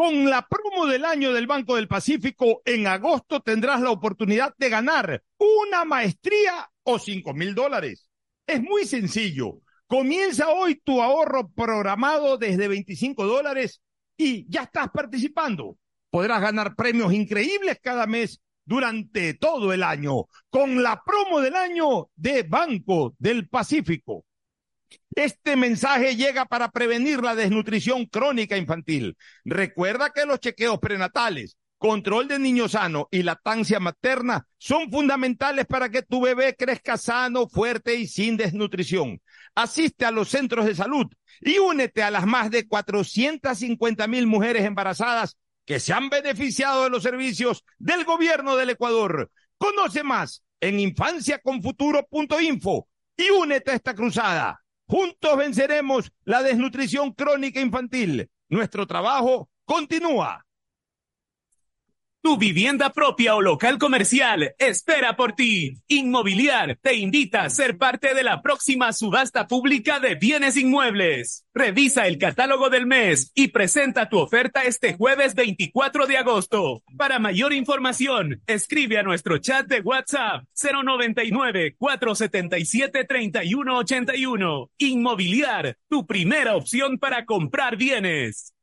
Con la promo del año del Banco del Pacífico, en agosto tendrás la oportunidad de ganar una maestría o cinco mil dólares. Es muy sencillo. Comienza hoy tu ahorro programado desde 25 dólares y ya estás participando. Podrás ganar premios increíbles cada mes durante todo el año con la promo del año de Banco del Pacífico. Este mensaje llega para prevenir la desnutrición crónica infantil. Recuerda que los chequeos prenatales, control de niño sano y lactancia materna son fundamentales para que tu bebé crezca sano, fuerte y sin desnutrición. Asiste a los centros de salud y únete a las más de 450 mil mujeres embarazadas que se han beneficiado de los servicios del gobierno del Ecuador. Conoce más en infanciaconfuturo.info y únete a esta cruzada. Juntos venceremos la desnutrición crónica infantil. Nuestro trabajo continúa. Tu vivienda propia o local comercial espera por ti. Inmobiliar te invita a ser parte de la próxima subasta pública de bienes inmuebles. Revisa el catálogo del mes y presenta tu oferta este jueves 24 de agosto. Para mayor información, escribe a nuestro chat de WhatsApp 099-477-3181. Inmobiliar, tu primera opción para comprar bienes.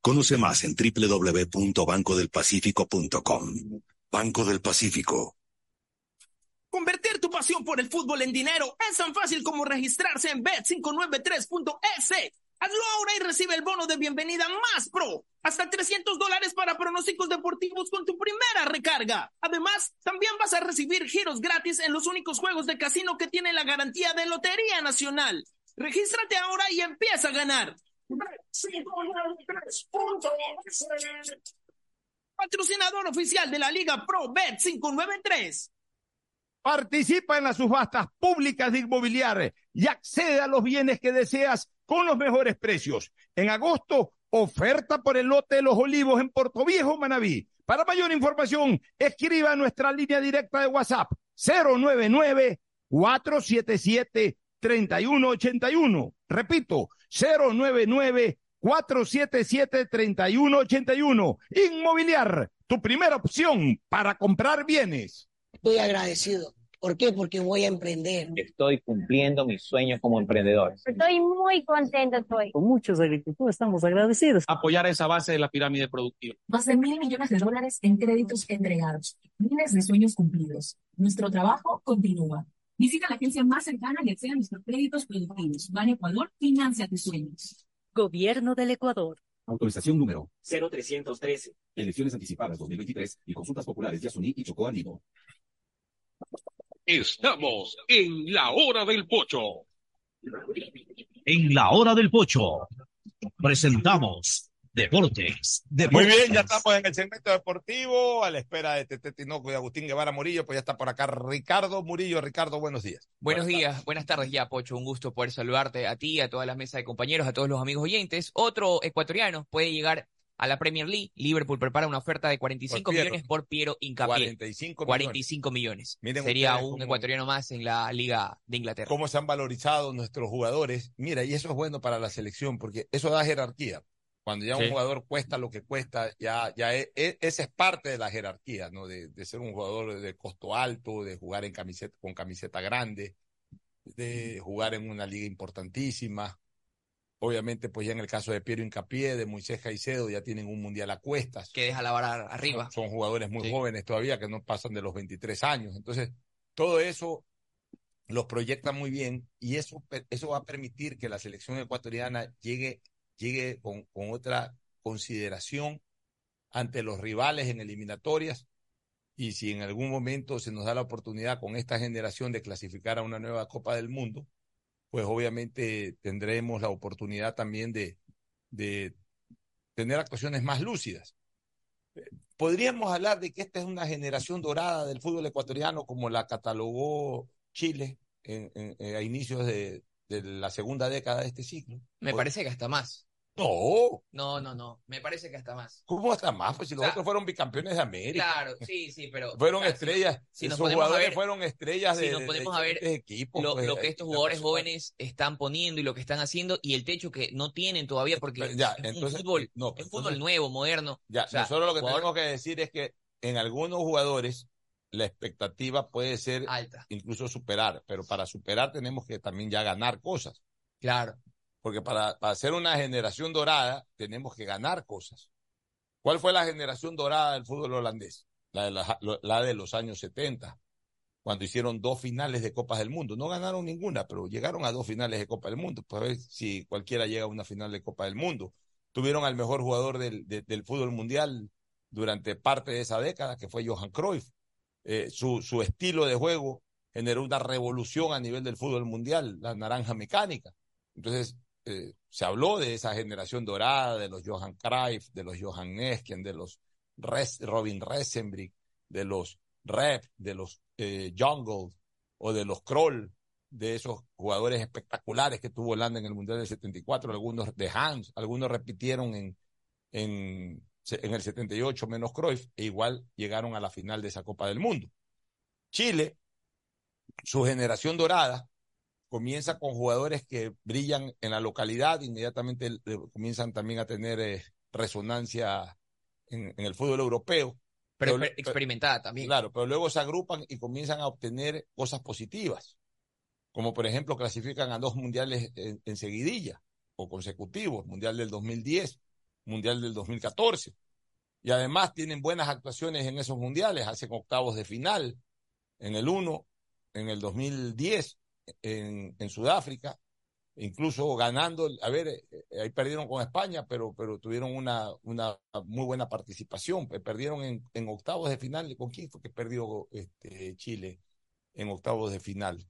Conoce más en www.bancodelpacifico.com. Banco del Pacífico. Convertir tu pasión por el fútbol en dinero es tan fácil como registrarse en bet593.es. Hazlo ahora y recibe el bono de bienvenida más pro. Hasta 300 dólares para pronósticos deportivos con tu primera recarga. Además, también vas a recibir giros gratis en los únicos juegos de casino que tienen la garantía de Lotería Nacional. Regístrate ahora y empieza a ganar. Patrocinador oficial de la Liga Pro Bet 593. Participa en las subastas públicas de inmobiliaria y accede a los bienes que deseas con los mejores precios. En agosto, oferta por el lote de los olivos en Puerto Viejo, Manabí. Para mayor información, escriba a nuestra línea directa de WhatsApp 099 477 3181. Repito, 099 477 3181. Inmobiliar, tu primera opción para comprar bienes. Estoy agradecido. ¿Por qué? Porque voy a emprender. Estoy cumpliendo mis sueños como emprendedor. Estoy muy contento, estoy. Con muchos agricultores estamos agradecidos. Apoyar esa base de la pirámide productiva. Más de mil millones de dólares en créditos entregados. Miles de sueños cumplidos. Nuestro trabajo continúa. Visita la agencia más cercana y acceda a nuestros créditos productivos. Ban Ecuador, financia tus sueños. Gobierno del Ecuador. Autorización número 0313. Elecciones anticipadas 2023 y consultas populares de Asuní y Chocó Andino. Estamos en la hora del pocho. En la hora del pocho presentamos Deportes. Muy bien, ya estamos en el segmento deportivo, a la espera de Tete Tinoco y Agustín Guevara Murillo, pues ya está por acá Ricardo Murillo. Ricardo, buenos días. Buenos días, buenas tardes ya, Pocho. Un gusto poder saludarte a ti, a todas las mesas de compañeros, a todos los amigos oyentes. Otro ecuatoriano puede llegar a la Premier League. Liverpool prepara una oferta de 45 Por Piero. millones por Piero Incapié. 45 millones. 45 millones. Sería un cómo- ecuatoriano más en la Liga de Inglaterra. Cómo se han valorizado nuestros jugadores. Mira, y eso es bueno para la selección, porque eso da jerarquía. Cuando ya un jugador cuesta lo que cuesta, ya, ya e- e- esa es parte de la jerarquía, ¿no? De, de ser un jugador de costo alto, de jugar en camiseta, con camiseta grande, de jugar en una liga importantísima. Obviamente, pues ya en el caso de Piero Incapié, de Moisés Caicedo, ya tienen un mundial a cuestas. Que deja la vara arriba. Son, son jugadores muy Sí. jóvenes todavía, que no pasan de los 23 años. Entonces, todo eso los proyecta muy bien y eso, eso va a permitir que la selección ecuatoriana llegue, llegue con, con otra consideración ante los rivales en eliminatorias. Y si en algún momento se nos da la oportunidad con esta generación de clasificar a una nueva Copa del Mundo, pues obviamente tendremos la oportunidad también de, de tener actuaciones más lúcidas. Eh, Podríamos hablar de que esta es una generación dorada del fútbol ecuatoriano, como la catalogó Chile en- en- en- a inicios de, de la segunda década de este siglo. Me parece que hasta más. No, No, no, no. Me parece que hasta más. ¿cómo hasta más? Pues si los O sea, otros fueron bicampeones de América. Claro, sí, sí, pero. Fueron sea, si- estrellas. si nos esos ponemos a jugadores ver- fueron estrellas si de, nos de- ponemos de a ver equipos. lo, pues, lo que eh, estos jugadores jóvenes están poniendo y lo que están haciendo y el techo que no tienen todavía porque Ya, es un fútbol, no, es un fútbol entonces- nuevo, moderno. Ya, O sea, nosotros lo que jugador- tenemos que decir es que en algunos jugadores la expectativa puede ser Alta. incluso superar, pero para superar tenemos que también ya ganar cosas. Claro. Porque para, para ser una generación dorada tenemos que ganar cosas. ¿Cuál fue la generación dorada del fútbol holandés? La de, los años 70, cuando hicieron dos finales de Copas del Mundo. No ganaron ninguna, pero llegaron a dos finales de Copa del Mundo. Pues a ver si cualquiera llega a una final de Copa del Mundo. Tuvieron al mejor jugador del, de- del fútbol mundial durante parte de esa década, que fue Johan Cruyff. Eh, su, su estilo de juego generó una revolución a nivel del fútbol mundial, la naranja mecánica. Entonces, eh, se habló de esa generación dorada, de los Johan Cruyff, de los Johan Nesken, de los Robin Resenbrick, de los Rep, de los eh, Jungle o de los Kroll, de esos jugadores espectaculares que tuvo Holanda en el Mundial del 74, algunos de Hans, algunos repitieron en, en, en el 78 menos Cruyff, e igual llegaron a la final de esa Copa del Mundo. Chile, su generación dorada, comienza con jugadores que brillan en la localidad, inmediatamente eh, comienzan también a tener eh, resonancia en, en el fútbol europeo. Pero Pero- exper- experimentada también. Claro, pero luego se agrupan y comienzan a obtener cosas positivas, como por ejemplo clasifican a dos mundiales en, en seguidilla o consecutivos, mundial del 2010, mundial del 2014. Y además tienen buenas actuaciones en esos mundiales, hacen octavos de final en el 1, en el 2010 en, Sudáfrica, incluso ganando, a ver, eh, eh, ahí perdieron con España, pero, pero tuvieron una, una muy buena participación, Eh, perdieron en, octavos de final, ¿con quién fue que perdió este, Chile en octavos de final?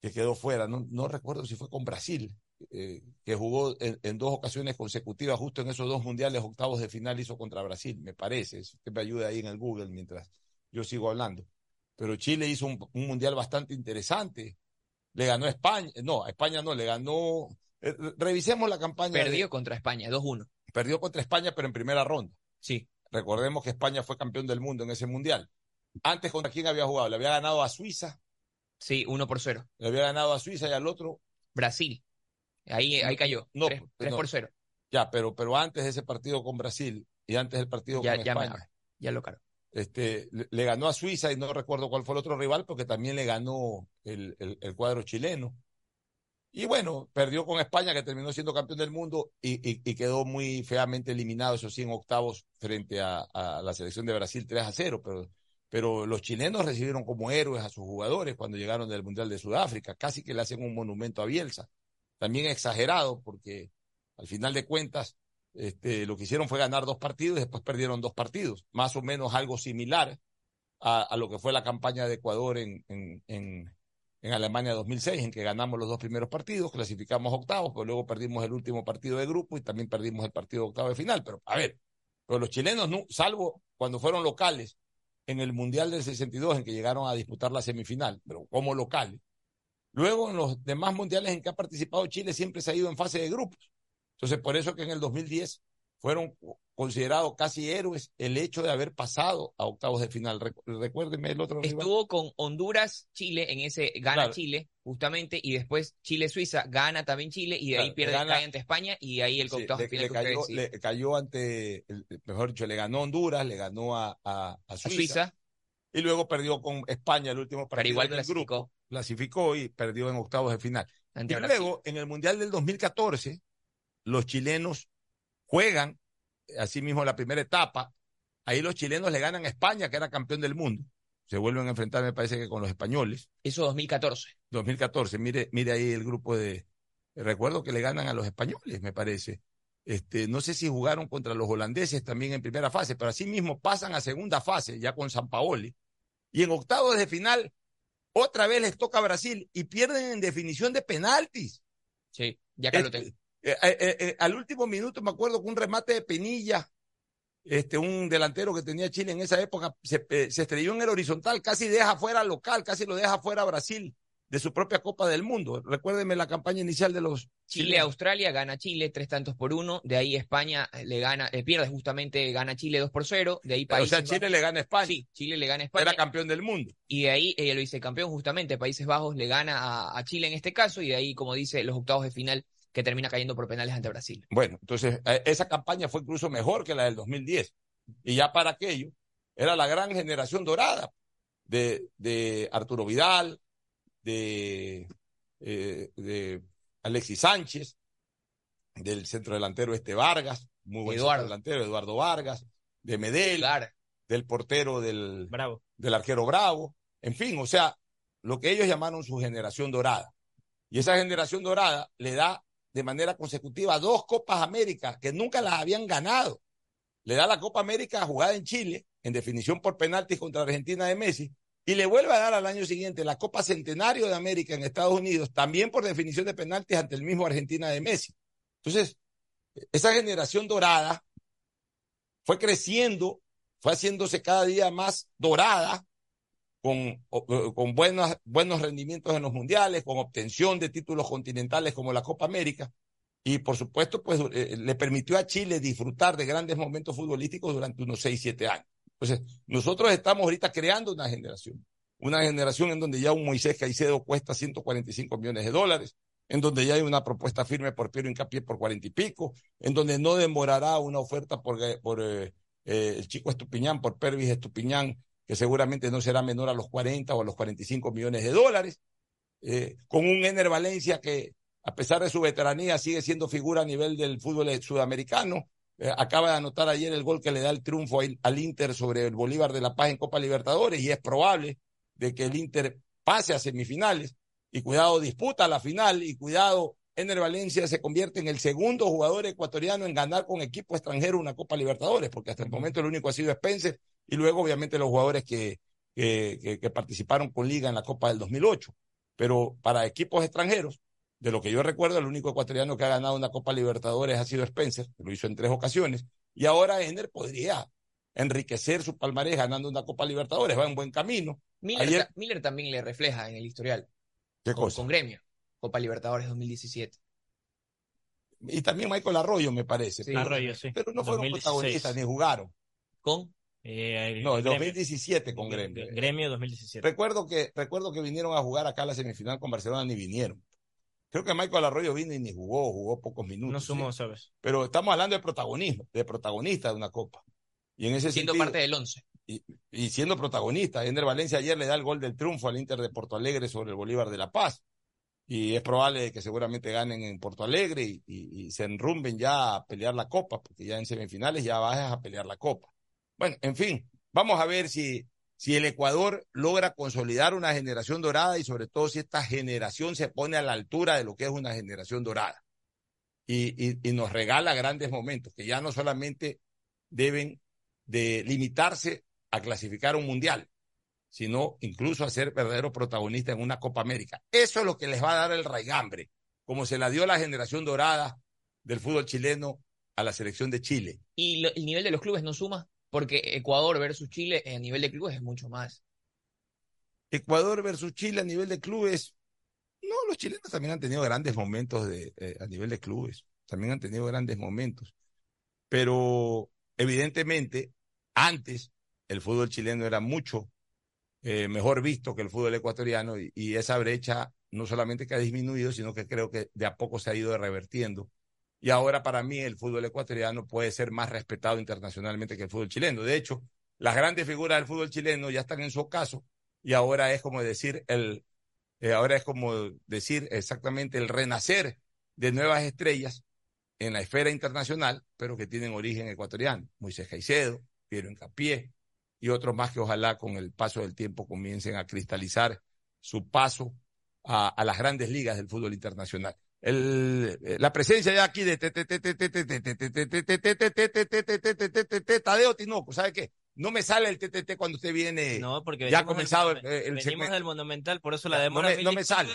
Que quedó fuera, no, recuerdo si fue con Brasil, que jugó en, dos ocasiones consecutivas, justo en esos dos mundiales, octavos de final hizo contra Brasil, me parece, usted me ayuda ahí en el Google mientras yo sigo hablando. Pero Chile hizo un, un mundial bastante interesante, le ganó a España, no, a España no, le ganó, eh, revisemos la campaña. de- Perdió contra España, 2-1. perdió contra España, pero en primera ronda. Sí. Recordemos que España fue campeón del mundo en ese mundial. Antes, ¿contra quién había jugado? Le había ganado a Suiza. Sí, 1 por 0. Le había ganado a Suiza y al otro. Brasil. Ahí, ahí cayó. No, 3, no. por 0. Ya, pero, pero antes de ese partido con Brasil y antes del partido Ya, con ya, me- España. ya lo caro. Este, le, ganó a Suiza y no recuerdo cuál fue el otro rival, porque también le ganó el, cuadro chileno. Y bueno, perdió con España, que terminó siendo campeón del mundo y, quedó muy feamente eliminado, eso sí, octavos frente a, a la selección de Brasil 3 a 0. Pero, pero los chilenos recibieron como héroes a sus jugadores cuando llegaron del Mundial de Sudáfrica. Casi que le hacen un monumento a Bielsa. También exagerado, porque al final de cuentas, este, lo que hicieron fue ganar dos partidos y después perdieron dos partidos. Más o menos algo similar a, lo que fue la campaña de Ecuador en, en, en, Alemania 2006, en que ganamos los dos primeros partidos, clasificamos octavos, pero luego perdimos el último partido de grupo y también perdimos el partido de octavo de final. Pero a ver, los chilenos, no, salvo cuando fueron locales en el Mundial del 62, en que llegaron a disputar la semifinal, pero como locales. Luego en los demás mundiales en que ha participado Chile siempre se ha ido en fase de grupos. Entonces, por eso que en el 2010 fueron considerados casi héroes el hecho de haber pasado a octavos de final. Recuérdeme el otro rival. Estuvo con Honduras, Chile, en ese gana Claro. Chile, justamente, y después Chile-Suiza, gana también Chile, y de ahí pierde gana- cae ante España, y ahí el Sí, de le, final le cayó, le cayó ante, mejor dicho, le ganó a Honduras, le ganó a, a, a Suiza, Suiza. y luego perdió con España el último partido igual del clasificó. grupo. Clasificó y perdió en octavos de final. Ante y luego, en el Mundial del 2014, los chilenos juegan, así mismo la primera etapa, ahí los chilenos le ganan a España, que era campeón del mundo. Se vuelven a enfrentar, me parece que con los españoles. Eso 2014. 2014, mire, mire ahí el grupo de. Recuerdo que le ganan a los españoles, me parece. Este, no sé si jugaron contra los holandeses también en primera fase, pero así mismo pasan a segunda fase, ya con San Paoli. Y en octavos de final, otra vez les toca a Brasil y pierden en definición de penaltis. Sí, ya que lo Este, tengo. Eh, eh, eh, al último minuto me acuerdo que un remate de Penilla, este, un delantero que tenía Chile en esa época, se, se estrelló en el horizontal, casi deja fuera al local, casi lo deja fuera a Brasil de su propia Copa del Mundo. Recuérdeme la campaña inicial de los. Chile-Australia gana Chile tres tantos por uno, de ahí España le gana, eh, pierde justamente, gana Chile dos por cero, de ahí O Países sea, Chile Bajos- le gana a España. Sí, Chile le gana a España. Era campeón del mundo. Y de ahí eh, lo dice campeón justamente, Países Bajos le gana a, a Chile en este caso, y de ahí, como dice, los octavos de final que termina cayendo por penales ante Brasil. Bueno, entonces eh, esa campaña fue incluso mejor que la del 2010. Y ya para aquello, era la gran generación dorada de, de Arturo Vidal, de, eh, de Alexis Sánchez, del centro delantero este Vargas, muy buen Eduardo. centro delantero, Eduardo Vargas, de Medel, del portero del, Bravo. del arquero Bravo, en fin, o sea, lo que ellos llamaron su generación dorada. Y esa generación dorada le da de manera consecutiva dos Copas América que nunca las habían ganado. Le da la Copa América jugada en Chile, en definición por penaltis contra Argentina de Messi, y le vuelve a dar al año siguiente la Copa Centenario de América en Estados Unidos, también por definición de penaltis ante el mismo Argentina de Messi. Entonces, esa generación dorada fue creciendo, fue haciéndose cada día más dorada, con, con buenos, buenos rendimientos en los mundiales, con obtención de títulos continentales como la Copa América. Y por supuesto, pues eh, le permitió a Chile disfrutar de grandes momentos futbolísticos durante unos 6, 7 años. Entonces, nosotros estamos ahorita creando una generación. Una generación en donde ya un Moisés Caicedo cuesta 145 millones de dólares, en donde ya hay una propuesta firme por Piero Incapié por 40 y pico, en donde no demorará una oferta por, eh, por eh, eh, el chico Estupiñán, por Pervis Estupiñán, que seguramente no será menor a los 40 o a los 45 millones de dólares, eh, con un Ener Valencia que, a pesar de su veteranía, sigue siendo figura a nivel del fútbol sudamericano. Eh, acaba de anotar ayer el gol que le da el triunfo al, Inter sobre el Bolívar de La Paz en Copa Libertadores y es probable de que el Inter pase a semifinales y cuidado disputa la final y cuidado Ener Valencia se convierte en el segundo jugador ecuatoriano en ganar con equipo extranjero una Copa Libertadores, porque hasta el momento el único ha sido Spencer y luego obviamente los jugadores que, que, que- que participaron con Liga en la Copa del 2008. Pero para equipos extranjeros, de lo que yo recuerdo, el único ecuatoriano que ha ganado una Copa Libertadores ha sido Spencer, que lo hizo en tres ocasiones, y ahora Ener podría enriquecer su palmarés ganando una Copa Libertadores, va en buen camino. Miller, Ayer- ta- Miller también le refleja en el historial. ¿Qué con, cosa? con Gremio, Copa Libertadores 2017. Y también Michael Arroyo, me parece. Sí, pero, Arroyo, sí. pero no fueron 2016. protagonistas ni jugaron. ¿Con? Eh, No, el Gremio. 2017 con Gremio. Gremio 2017. Recuerdo que, recuerdo que vinieron a jugar acá a la semifinal con Barcelona, ni vinieron. Creo que Michael Arroyo vino y ni jugó, jugó pocos minutos. No sumó, sí. ¿sabes? Pero estamos hablando de protagonismo, de protagonista de una copa. Y en ese Siendo sentido, parte del once. y, y siendo protagonista. Ender Valencia ayer le da el gol del triunfo al Inter de Porto Alegre sobre el Bolívar de La Paz. Y es probable que seguramente ganen en Porto Alegre y, y- y se enrumben ya a pelear la copa, porque ya en semifinales ya vas a pelear la copa. Bueno, en fin, vamos a ver si, si el Ecuador logra consolidar una generación dorada y sobre todo si esta generación se pone a la altura de lo que es una generación dorada. Y, y- y nos regala grandes momentos, que ya no solamente deben de limitarse a clasificar un mundial, sino incluso a ser verdadero protagonista en una Copa América. Eso es lo que les va a dar el raigambre, como se la dio la generación dorada del fútbol chileno a la selección de Chile. ¿Y el nivel de los clubes no suma? Porque Ecuador versus Chile en nivel de clubes es mucho más. Ecuador versus Chile a nivel de clubes. No, los chilenos también han tenido grandes momentos eh, a nivel de clubes. También han tenido grandes momentos. Pero evidentemente, antes el fútbol chileno era mucho eh, mejor visto que el fútbol ecuatoriano y, y esa brecha no solamente que ha disminuido, sino que creo que de a poco se ha ido revertiendo. Y ahora para mí el fútbol ecuatoriano puede ser más respetado internacionalmente que el fútbol chileno. De hecho, las grandes figuras del fútbol chileno ya están en su ocaso y ahora es como decir el eh, ahora es como decir exactamente el renacer de nuevas estrellas en la esfera internacional, pero que tienen origen ecuatoriano. Moisés Caicedo, Piero Encapié y otros más que ojalá con el paso del tiempo comiencen a cristalizar su paso a las grandes ligas del fútbol internacional. El, eh, la presencia ya aquí de Tadeo Tinoco, ¿sabe qué? No me sale el TTT cuando usted viene. No, porque ya ha comenzado el, el venimos del Monumental, por eso la demora. no me sale.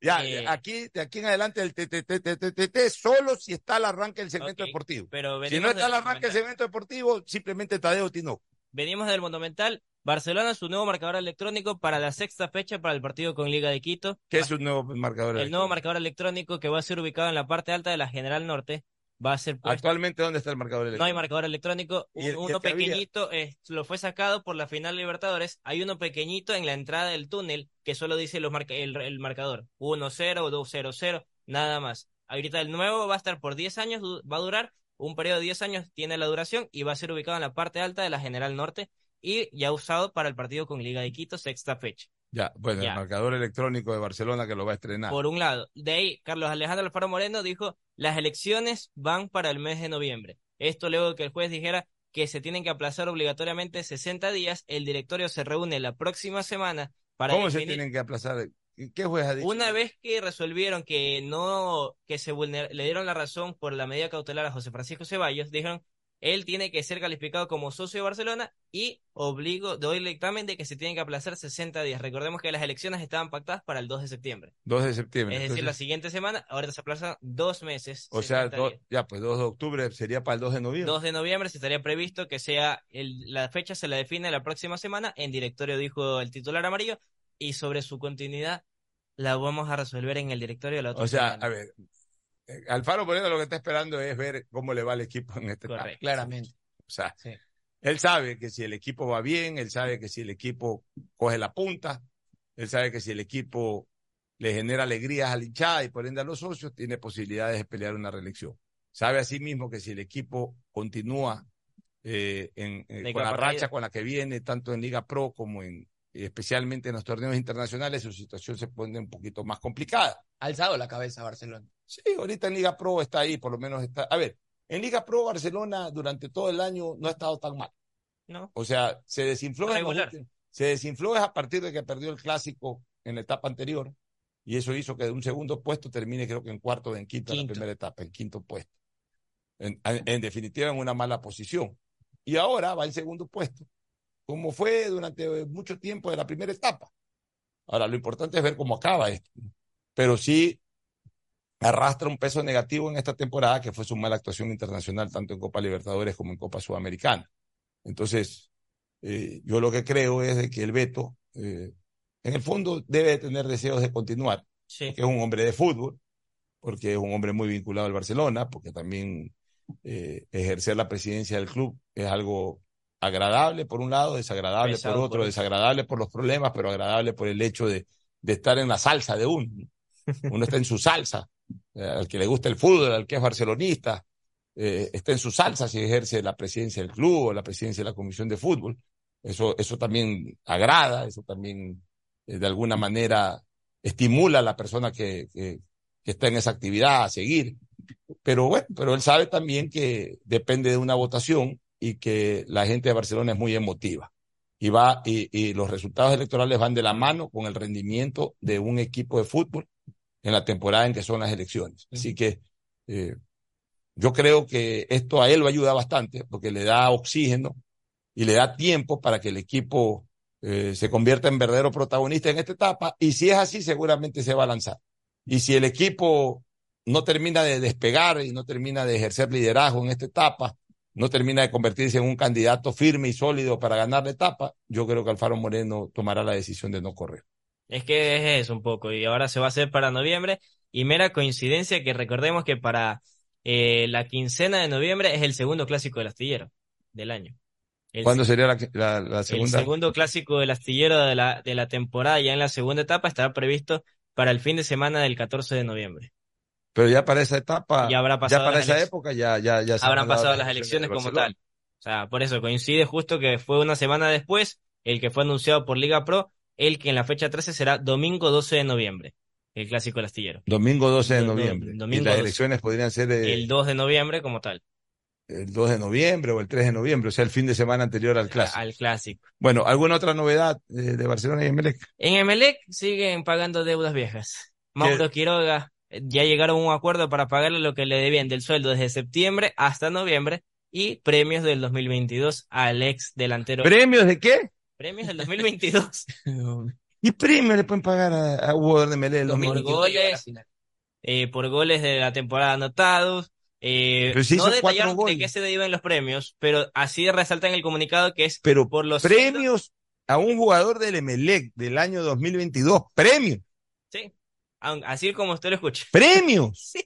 Ya, Eh, aquí, de aquí en adelante el TTT solo si está al arranque del segmento deportivo. pero Si no está al arranque del segmento deportivo, simplemente Tadeo Tinoco. Venimos del Monumental. Barcelona su nuevo marcador electrónico para la sexta fecha para el partido con Liga de Quito. ¿Qué es un nuevo marcador? El nuevo marcador electrónico que va a ser ubicado en la parte alta de la General Norte va a ser puesto. Actualmente, ¿dónde está el marcador No hay electrónico? marcador electrónico. ¿Y el- y el uno pequeñito eh, lo fue sacado por la final Libertadores. Hay uno pequeñito en la entrada del túnel que solo dice los marca- el, el marcador 1-0 o 2-0-0, nada más. Ahorita el nuevo va a estar por 10 años, va a durar un periodo de 10 años, tiene la duración y va a ser ubicado en la parte alta de la General Norte y ya usado para el partido con Liga de Quito, sexta fecha. Ya, bueno, Ya. el marcador electrónico de Barcelona que lo va a estrenar. Por un lado. De ahí, Carlos Alejandro Alfaro Moreno dijo, las elecciones van para el mes de noviembre. Esto luego de que el juez dijera que se tienen que aplazar obligatoriamente 60 días. El directorio se reúne la próxima semana para ¿Cómo se tienen que aplazar? ¿Qué juez ha dicho? Una vez que resolvieron que no, que se vulner- le dieron la razón por la medida cautelar a José Francisco Ceballos, dijeron, él tiene que ser calificado como socio de Barcelona y obligo, doy el dictamen de que se tienen que aplazar 60 días. Recordemos que las elecciones estaban pactadas para el 2 de septiembre. 2 de septiembre. Es decir, la siguiente semana, ahora se aplazan dos meses. o sea, 60 do- días. ya, pues 2 de octubre sería para el 2 de noviembre. 2 de noviembre se estaría previsto que sea, el- la fecha se la define la próxima semana, en directorio dijo el titular amarillo, y sobre su continuidad la vamos a resolver en el directorio de la otra O sea, semana. a ver, Alfaro Moreno lo que está esperando es ver cómo le va al equipo en este Correcto. caso. Claramente. O sea, Sí. él sabe que si el equipo va bien, él sabe que si el equipo coge la punta, él sabe que si el equipo le genera alegrías a la hinchada y por ende a los socios, tiene posibilidades de pelear una reelección. Sabe asimismo que si el equipo continúa eh, en, eh, con la racha con la que viene, tanto en Liga Pro como en especialmente en los torneos internacionales, su situación se pone un poquito más complicada. Ha alzado la cabeza Barcelona. Sí, ahorita en Liga Pro está ahí, por lo menos está. A ver, en Liga Pro Barcelona durante todo el año no ha estado tan mal. ¿No? O sea, se desinfló, en se desinfló es a partir de que perdió el clásico en la etapa anterior y eso hizo que de un segundo puesto termine creo que en cuarto o en quinto, en la Quinto. primera etapa, en quinto puesto. En, en- en definitiva, en una mala posición. Y ahora va en segundo puesto, como fue durante mucho tiempo de la primera etapa. Ahora, lo importante es ver cómo acaba esto. Pero sí arrastra un peso negativo en esta temporada, que fue su mala actuación internacional, tanto en Copa Libertadores como en Copa Sudamericana. Entonces, eh, yo lo que creo es de que el Beto, eh, en el fondo, debe de tener deseos de continuar, Sí. porque es un hombre de fútbol, porque es un hombre muy vinculado al Barcelona, porque también eh, ejercer la presidencia del club es algo agradable por un lado, desagradable Pesado por otro. desagradable por los problemas, pero agradable por el hecho de, de estar en la salsa de uno. Uno está en su salsa. Eh, al que le gusta el fútbol, al que es barcelonista, eh, está en su salsa si ejerce la presidencia del club o la presidencia de la comisión de fútbol. Eso, eso también agrada, eso también eh, de alguna manera estimula a la persona que, que, que está en esa actividad a seguir. Pero bueno, pero él sabe también que depende de una votación y que la gente de Barcelona es muy emotiva. Y va, y, y los resultados electorales van de la mano con el rendimiento de un equipo de fútbol en la temporada en que son las elecciones. Así que eh, yo creo que esto a él lo ayuda bastante porque le da oxígeno y le da tiempo para que el equipo eh, se convierta en verdadero protagonista en esta etapa y si es así seguramente se va a lanzar. Y si el equipo no termina de despegar y no termina de ejercer liderazgo en esta etapa, no termina de convertirse en un candidato firme y sólido para ganar la etapa, yo creo que Alfaro Moreno tomará la decisión de no correr. Es que es eso un poco, y ahora se va a hacer para noviembre, y mera coincidencia que recordemos que para eh, la quincena de noviembre es el segundo clásico del astillero del año. El, ¿Cuándo sería la, la- la segunda? el segundo clásico del astillero de la, de la temporada, ya en la segunda etapa, estará previsto para el fin de semana del 14 de noviembre. Pero ya para esa etapa, Ya habrá pasado para las esa época ya, ya, ya se Habrán han pasado las elecciones como tal. O sea, por eso coincide justo que fue una semana después, el que fue anunciado por Liga Pro, el que en la fecha 13 será domingo 12 de noviembre, el clásico del astillero. Domingo 12 de noviembre. domingo y las 12. elecciones podrían ser eh, El 2 de noviembre como tal, el 2 de noviembre o el 3 de noviembre, o sea, el fin de semana anterior al clásico. al clásico. Bueno, ¿alguna otra novedad eh, de Barcelona y Emelec? En Emelec siguen pagando deudas viejas. Mauro Quiroga ya llegaron a un acuerdo para pagarle lo que le debían del sueldo desde septiembre hasta noviembre y premios del 2022 al ex delantero. ¿Premios de qué? Premios del 2022. ¿Y premios le pueden pagar a, a un jugador de Emelec el por 2022? goles, eh, por goles de la temporada anotados. Eh, Pero si no hizo detallar cuatro de qué se deben los premios, pero así resalta en el comunicado que es Pero por los premios a un jugador del Emelec del año 2022. Premios. Sí, así como usted lo escucha. Premios.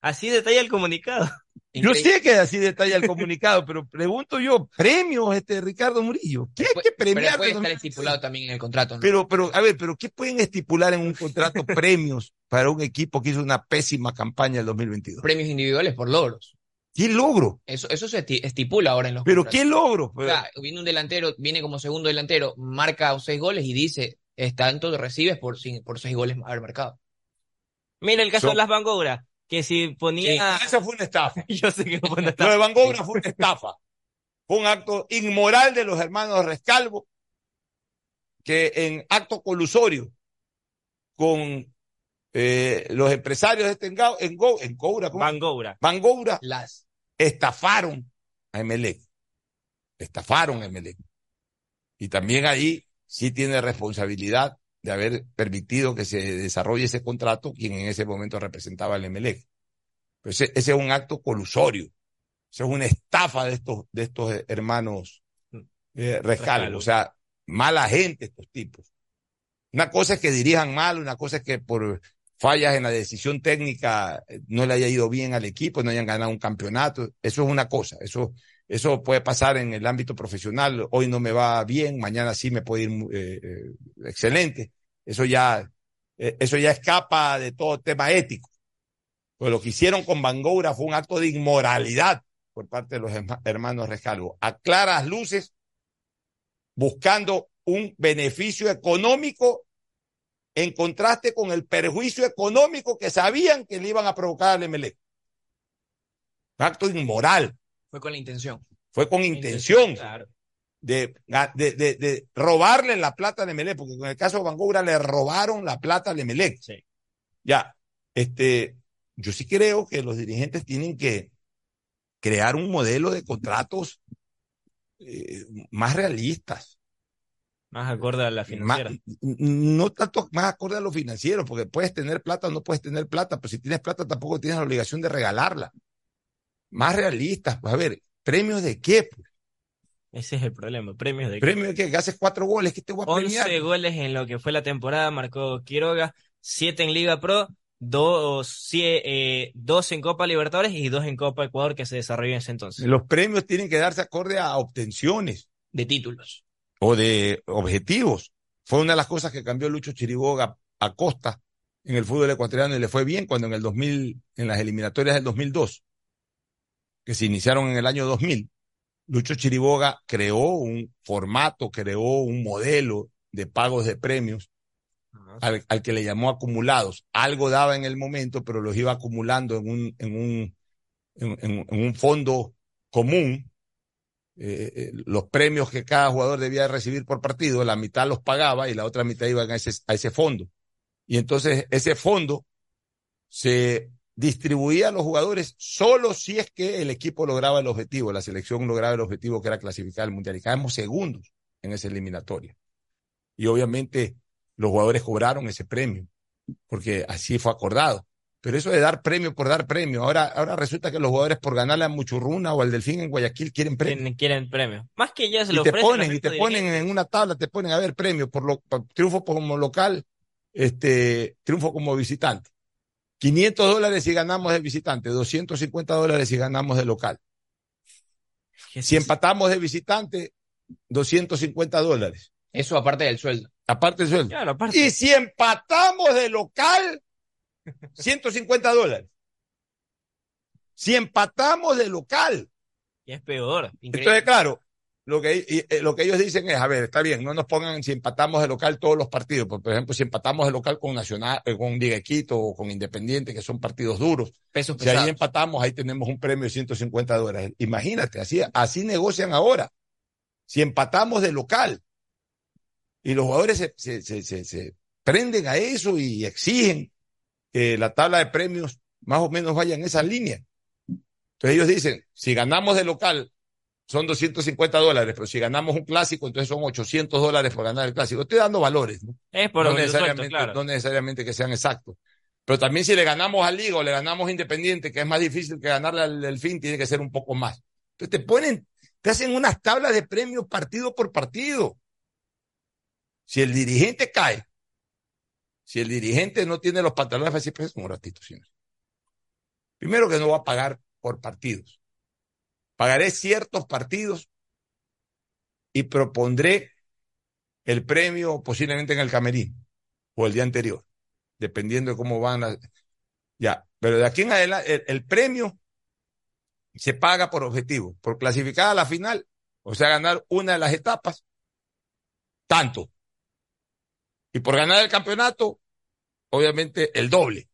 Así detalla el comunicado. Yo sé que así detalla el comunicado, pero pregunto yo, premios, este Ricardo Murillo. ¿Qué hay que premiar? Pero puede estar estipulado también en el contrato, ¿no? Pero, pero, a ver, pero ¿qué pueden estipular en un contrato premios para un equipo que hizo una pésima campaña el 2022? Premios individuales por logros. ¿Qué logro? Eso, eso se esti- estipula ahora en los ¿Pero contratos. qué logro? O sea, viene un delantero, viene como segundo delantero, marca seis goles y dice, es tanto recibes por, cin- por seis goles haber marcado. Mira el caso So- de las Bangoura, que si ponía... Esa fue una estafa. Yo sé que fue una Lo estafa. de Van Gogh fue una estafa. Fue un acto inmoral de los hermanos Rescalvo, que en acto colusorio con eh, los empresarios de este en, Gau- en, Go- en ¿cómo? Bangoura. Van Goura Las. estafaron a Emelec. Estafaron a Emelec. Y también ahí sí tiene responsabilidad de haber permitido que se desarrolle ese contrato quien en ese momento representaba al Emelec. Pero ese, ese es un acto colusorio. Esa es una estafa de estos, de estos hermanos eh, Rescalvo. Rescalvo. O sea, mala gente estos tipos. Una cosa es que dirijan mal, una cosa es que por fallas en la decisión técnica eh, no le haya ido bien al equipo, no hayan ganado un campeonato. Eso es una cosa. Eso, eso puede pasar en el ámbito profesional. Hoy no me va bien, mañana sí me puede ir eh, eh, excelente. Eso ya, eh, eso ya escapa de todo tema ético. Pues lo que hicieron con Bangoura fue un acto de inmoralidad por parte de los herma- hermanos Rescalvo. A claras luces, buscando un beneficio económico en contraste con el perjuicio económico que sabían que le iban a provocar al Emelec. Un acto inmoral, Fue con la intención. fue con intención Claro. de, de, de, de robarle la plata al Emelec, porque en el caso de Bangoura le robaron la plata al Emelec. Sí. Ya, este, yo sí creo que los dirigentes tienen que crear un modelo de contratos eh, más realistas. Más acorde a la Más- financiera. no tanto más acorde a lo financiero, porque puedes tener plata o no puedes tener plata, pero si tienes plata tampoco tienes la obligación de regalarla. Más realistas, pues a ver, ¿premios de qué? pues? Ese es el problema. Premios de ¿Premios de qué? Que haces cuatro goles, que te voy a premiar? 11 goles en lo que fue la temporada, marcó Quiroga, 7 en Liga Pro, 2 eh, dos en Copa Libertadores y 2 en Copa Ecuador que se desarrolló en ese entonces. Los premios tienen que darse acorde a obtenciones De títulos. o de objetivos. Fue una de las cosas que cambió Lucho Chiriboga a Costa en el fútbol ecuatoriano y le fue bien cuando en el 2000, en las eliminatorias del 2002, que se iniciaron en el año 2000, Lucho Chiriboga creó un formato, creó un modelo de pagos de premios al, al que le llamó acumulados. Algo daba en el momento, pero los iba acumulando en un, en un, en, un fondo común. Eh, eh, los premios que cada jugador debía recibir por partido, la mitad los pagaba y la otra mitad iban a ese, a ese fondo. Y entonces ese fondo se distribuía a los jugadores solo si es que el equipo lograba el objetivo, la selección lograba el objetivo que era clasificar al mundial. Y quedamos segundos en esa eliminatoria. Y obviamente los jugadores cobraron ese premio, porque así fue acordado. Pero eso de dar premio por dar premio, ahora, ahora resulta que los jugadores por ganarle a Muchurruna o al Delfín en Guayaquil quieren premio. Quieren, premio. Más que ya se Y lo te ofrecen ponen, y te ponen en una tabla, te ponen a ver premio por, lo, por triunfo como local, este, triunfo como visitante. 500 dólares si ganamos de visitante, 250 dólares si ganamos de local. Si empatamos de visitante, 250 dólares. Eso aparte del sueldo. Aparte del sueldo. Claro, aparte. Y si empatamos de local, 150 dólares. Si empatamos de local. Y es peor. Increíble. Entonces, claro, lo que, y, eh, lo que ellos dicen es, a ver, está bien, no nos pongan si empatamos de local todos los partidos. Por, ejemplo, si empatamos de local con Nacional, eh, con Liga de Quito o con Independiente, que son partidos duros. Pesos Si ahí empatamos, ahí tenemos un premio de 150 dólares. Imagínate, así, así negocian ahora. Si empatamos de local y los jugadores se, se, se, se, se prenden a eso y exigen que la tabla de premios más o menos vaya en esa línea. Entonces ellos dicen, si ganamos de local son 250 dólares, pero si ganamos un clásico, entonces son 800 dólares por ganar el clásico. Estoy dando valores, ¿no? Es por no, lo que suelto, necesariamente, claro. no necesariamente que sean exactos. Pero también si le ganamos al Liga o le ganamos a Independiente, que es más difícil que ganarle al Delfín, tiene que ser un poco más. Entonces te ponen, te hacen unas tablas de premios partido por partido. Si el dirigente cae, si el dirigente no tiene los pantalones para decir, pues un ratito, señor. Primero que no va a pagar por partidos. Pagaré ciertos partidos y propondré el premio posiblemente en el camerín o el día anterior, dependiendo de cómo van las... Ya, pero de aquí en adelante, el, el premio se paga por objetivo, por clasificar a la final, o sea, ganar una de las etapas, tanto. Y por ganar el campeonato, obviamente el doble.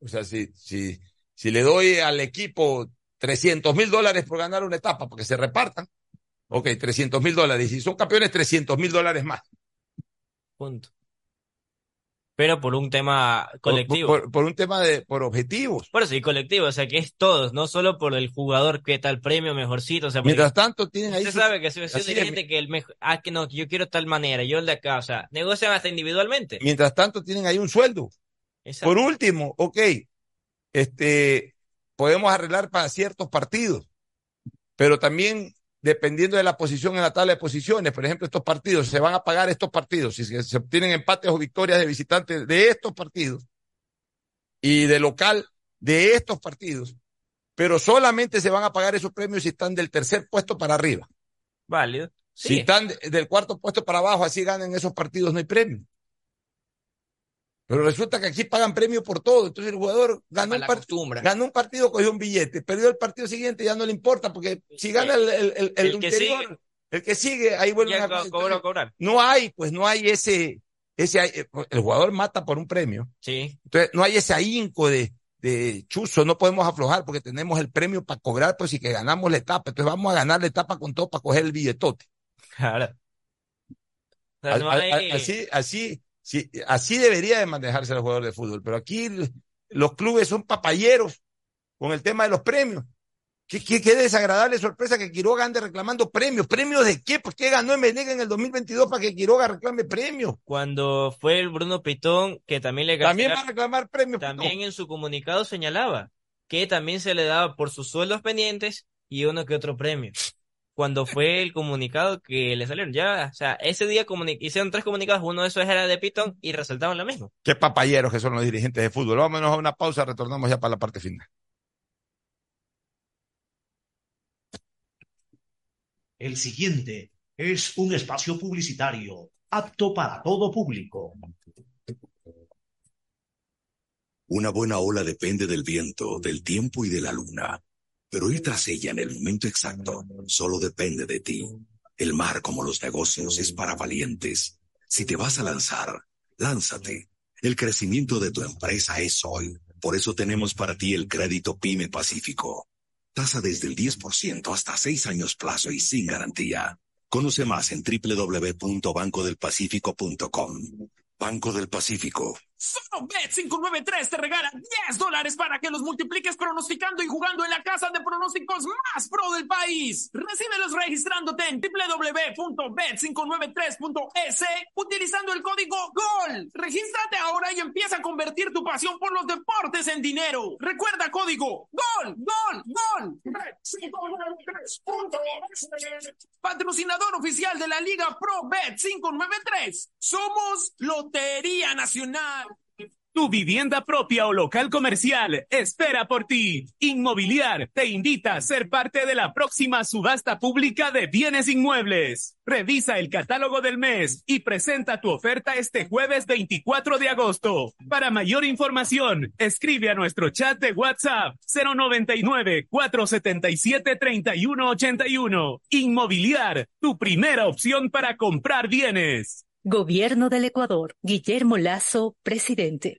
O sea, si, si, si le doy al equipo 300 mil dólares por ganar una etapa, porque se repartan, ok, 300 mil dólares. Y si son campeones, 300 mil dólares más. Punto. Pero por un tema colectivo. por- por un tema de, por objetivos. Por eso, y colectivo, o sea, que es todos, no solo por el jugador que tal premio mejorcito, o sea, Mientras tanto, tienen ahí. usted su- sabe que si es, dirigente que el mejor, ah, que no, yo quiero tal manera, yo el de acá, o sea, negocian hasta individualmente. Mientras tanto, tienen ahí un sueldo. Exacto. Por último, ok, este, podemos arreglar para ciertos partidos, pero también dependiendo de la posición en la tabla de posiciones, por ejemplo, estos partidos, se van a pagar estos partidos, si se obtienen empates o victorias de visitantes de estos partidos y de local de estos partidos, pero solamente se van a pagar esos premios si están del tercer puesto para arriba. Válido. Si están de- del cuarto puesto para abajo, así ganan esos partidos, no hay premio. Pero resulta que aquí pagan premio por todo. Entonces el jugador ganó un, Mala par- costumbre. ganó un partido, cogió un billete, perdió el partido siguiente, ya no le importa, porque si gana el, el, el, el anterior, sigue. el que sigue, ahí vuelven Ya a co- cobrar. No hay, pues no hay ese, ese, el jugador mata por un premio. Sí. Entonces no hay ese ahínco de, de chuzo, no podemos aflojar porque tenemos el premio para cobrar, pues y que ganamos la etapa. Entonces vamos a ganar la etapa con todo para coger el billetote. Claro. O sea, no A- a- hay- a- Así, así, sí, así debería de manejarse el jugador de fútbol, pero aquí los clubes son papayeros con el tema de los premios. Qué, qué, qué desagradable sorpresa que Quiroga ande reclamando premios. ¿Premios de qué? ¿Por qué ganó Emenega en el 2022 para que Quiroga reclame premios? Cuando fue el Bruno Pitón, que también le También va a reclamar premios. también en su comunicado señalaba que también se le daba por sus sueldos pendientes y uno que otro premio. Cuando fue el comunicado que le salieron, ya, o sea, ese día hicieron tres comunicados, uno de esos era de Pitón y resaltaban lo mismo. Qué papayeros que son los dirigentes de fútbol. Vámonos a una pausa, retornamos ya para la parte final. El siguiente es un espacio publicitario apto para todo público. Una buena ola depende del viento, del tiempo y de la luna. Pero ir tras ella en el momento exacto solo depende de ti. El mar, como los negocios, es para valientes. Si te vas a lanzar, lánzate. El crecimiento de tu empresa es hoy. Por eso tenemos para ti el crédito PYME Pacífico. Tasa desde el 10% hasta 6 años plazo y sin garantía. Conoce más en www.bancodelpacifico.com. Banco del Pacífico, Solo Bet593 te regala 10 dólares para que los multipliques pronosticando y jugando en la casa de pronósticos más pro del país. Recíbelos registrándote en www.bet593.es utilizando el código GOL. Regístrate ahora y empieza a convertir tu pasión por los deportes en dinero. Recuerda código GOL, GOL, GOL. Patrocinador oficial de la Liga Pro Bet 593. Somos Lotería Nacional. Tu vivienda propia o local comercial espera por ti. Inmobiliar te invita a ser parte de la próxima subasta pública de bienes inmuebles. Revisa el catálogo del mes y presenta tu oferta este jueves 24 de agosto. Para mayor información, escribe a nuestro chat de WhatsApp 099 477 3181. Inmobiliar, tu primera opción para comprar bienes. Gobierno del Ecuador. Guillermo Lazo, presidente.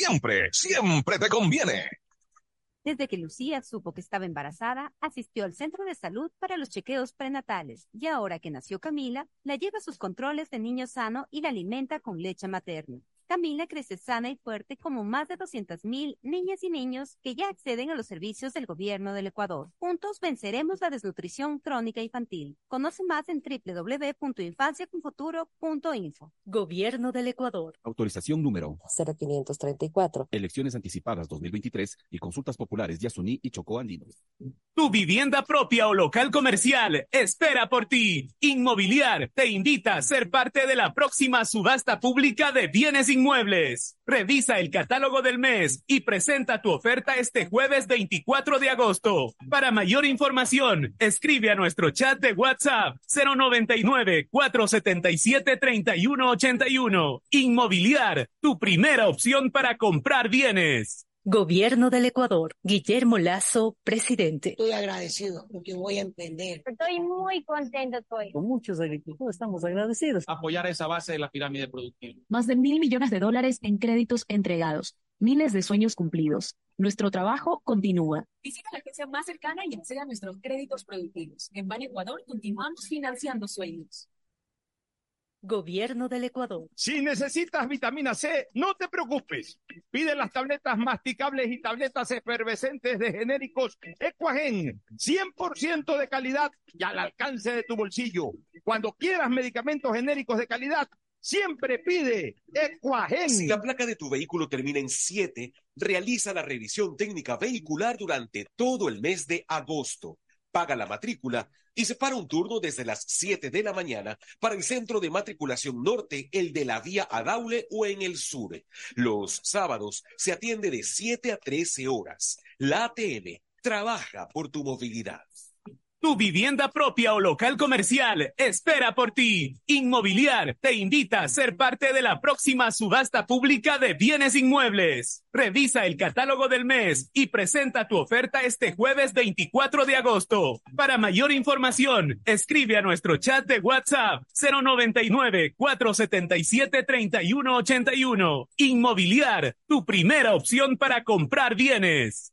siempre, siempre te conviene. Desde que Lucía supo que estaba embarazada, asistió al centro de salud para los chequeos prenatales y ahora que nació Camila, la lleva a sus controles de niño sano y la alimenta con leche materna. Camila crece sana y fuerte como más de 200.000 niñas y niños que ya acceden a los servicios del gobierno del Ecuador. Juntos venceremos la desnutrición crónica infantil. Conoce más en www.infanciaconfuturo.info. Gobierno del Ecuador. Autorización número 0534. Elecciones anticipadas 2023 y consultas populares Yasuní y Chocó Andinos. Tu vivienda propia o local comercial espera por ti. Inmobiliar te invita a ser parte de la próxima subasta pública de bienes inmuebles. Revisa el catálogo del mes y presenta tu oferta este jueves 24 de agosto. Para mayor información, escribe a nuestro chat de WhatsApp 099 477 3181. Inmobiliar, tu primera opción para comprar bienes. Gobierno del Ecuador. Guillermo Lazo, presidente. Estoy agradecido porque voy a emprender. Estoy muy contento, estoy. Con muchos agricultores estamos agradecidos. Apoyar esa base de la pirámide productiva. Más de mil millones de dólares en créditos entregados. Miles de sueños cumplidos. Nuestro trabajo continúa. Visita la agencia más cercana y acceda a nuestros créditos productivos. En Ban Ecuador continuamos financiando sueños. Gobierno del Ecuador. Si necesitas vitamina C, no te preocupes. Pide las tabletas masticables y tabletas efervescentes de genéricos Equagen, 100% de calidad y al alcance de tu bolsillo. Cuando quieras medicamentos genéricos de calidad, siempre pide Equagen. Si la placa de tu vehículo termina en 7, realiza la revisión técnica vehicular durante todo el mes de agosto. Paga la matrícula y separa un turno desde las 7 de la mañana para el centro de matriculación norte, el de la vía Adaule o en el sur. Los sábados se atiende de 7 a 13 horas. La ATM trabaja por tu movilidad. Tu vivienda propia o local comercial espera por ti. Inmobiliar te invita a ser parte de la próxima subasta pública de bienes inmuebles. Revisa el catálogo del mes y presenta tu oferta este jueves 24 de agosto. Para mayor información, escribe a nuestro chat de WhatsApp 099 477 3181. Inmobiliar, tu primera opción para comprar bienes.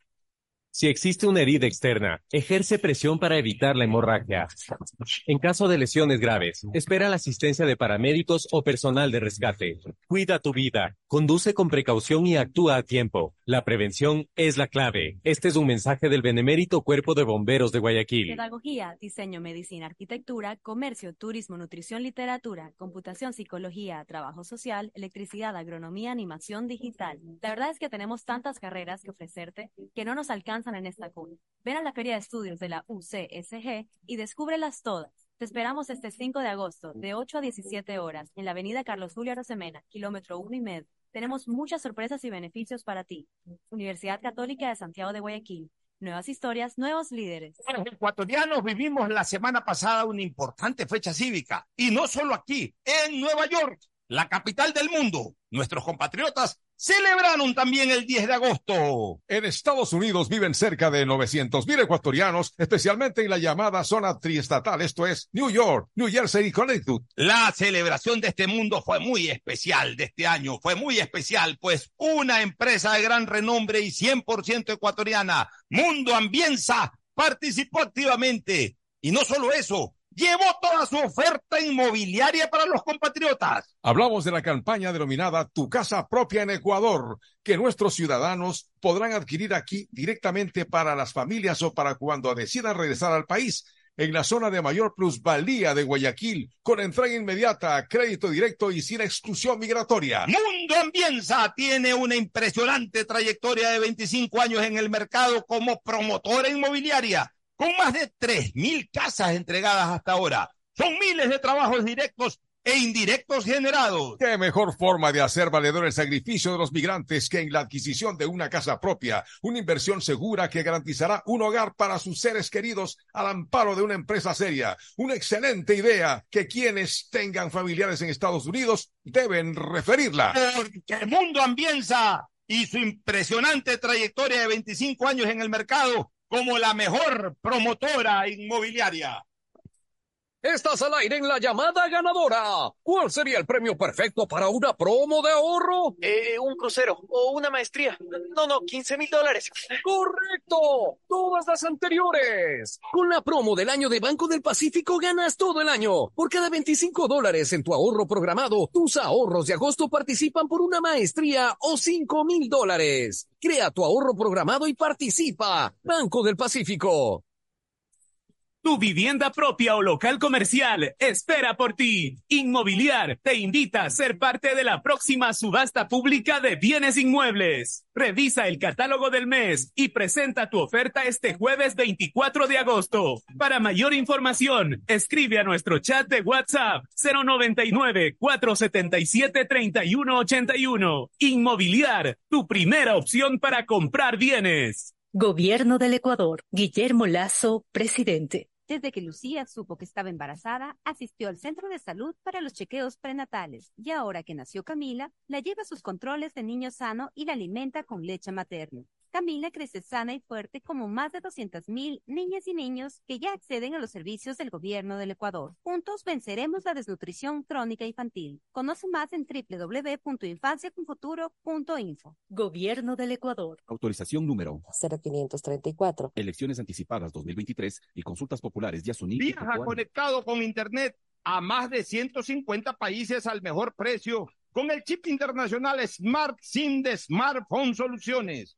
Si existe una herida externa, ejerce presión para evitar la hemorragia. En caso de lesiones graves, espera la asistencia de paramédicos o personal de rescate. Cuida tu vida, conduce con precaución y actúa a tiempo. La prevención es la clave. Este es un mensaje del Benemérito Cuerpo de Bomberos de Guayaquil. Pedagogía, diseño, medicina, arquitectura, comercio, turismo, nutrición, literatura, computación, psicología, trabajo social, electricidad, agronomía, animación digital. La verdad es que tenemos tantas carreras que ofrecerte que no nos en esta cuna. Ven a la Feria de Estudios de la UCSG y descúbrelas todas. Te esperamos este 5 de agosto, de 8 a 17 horas, en la avenida Carlos Julio Arosemena, kilómetro 1 y medio. Tenemos muchas sorpresas y beneficios para ti. Universidad Católica de Santiago de Guayaquil. Nuevas historias, nuevos líderes. Los ecuatorianos vivimos la semana pasada una importante fecha cívica. Y no solo aquí, en Nueva York, la capital del mundo. Nuestros compatriotas celebraron también el 10 de agosto. En Estados Unidos viven cerca de 900 mil ecuatorianos, especialmente en la llamada zona triestatal, esto es New York, New Jersey y Connecticut. La celebración de este mundo fue muy especial de este año, fue muy especial, pues una empresa de gran renombre y 100% ecuatoriana, Mundo Ambienza, participó activamente. Y no solo eso, llevó toda su oferta inmobiliaria para los compatriotas. Hablamos de la campaña denominada Tu casa propia en Ecuador, que nuestros ciudadanos podrán adquirir aquí directamente para las familias o para cuando decidan regresar al país en la zona de mayor plusvalía de Guayaquil, con entrega inmediata, crédito directo y sin exclusión migratoria. Mundo Ambienza tiene una impresionante trayectoria de 25 años en el mercado como promotora inmobiliaria con más de 3.000 casas entregadas hasta ahora. Son miles de trabajos directos e indirectos generados. ¿Qué mejor forma de hacer valedor el sacrificio de los migrantes que en la adquisición de una casa propia, una inversión segura que garantizará un hogar para sus seres queridos al amparo de una empresa seria? Una excelente idea que quienes tengan familiares en Estados Unidos deben referirla. Porque Mundo Ambienza y su impresionante trayectoria de 25 años en el mercado como la mejor promotora inmobiliaria. Estás al aire en la llamada ganadora. ¿Cuál sería el premio perfecto para una promo de ahorro? Eh, un crucero o una maestría. No, no, 15 mil dólares. ¡Correcto! Todas las anteriores. Con la promo del año de Banco del Pacífico ganas todo el año. Por cada 25 dólares en tu ahorro programado, tus ahorros de agosto participan por una maestría o 5 mil dólares. Crea tu ahorro programado y participa. Banco del Pacífico. Tu vivienda propia o local comercial espera por ti. Inmobiliar te invita a ser parte de la próxima subasta pública de bienes inmuebles. Revisa el catálogo del mes y presenta tu oferta este jueves 24 de agosto. Para mayor información, escribe a nuestro chat de WhatsApp 099-477-3181. Inmobiliar, tu primera opción para comprar bienes. Gobierno del Ecuador. Guillermo Lazo, presidente. Desde que Lucía supo que estaba embarazada, asistió al centro de salud para los chequeos prenatales y ahora que nació Camila, la lleva a sus controles de niño sano y la alimenta con leche materna. Camila crece sana y fuerte como más de 200.000 niñas y niños que ya acceden a los servicios del gobierno del Ecuador. Juntos venceremos la desnutrición crónica infantil. Conoce más en www.infanciaconfuturo.info. Gobierno del Ecuador. Autorización número 0534. Elecciones anticipadas 2023 y consultas populares Yasuní. Viaja conectado con Internet a más de 150 países al mejor precio con el chip internacional Smart SIM de Smartphone Soluciones.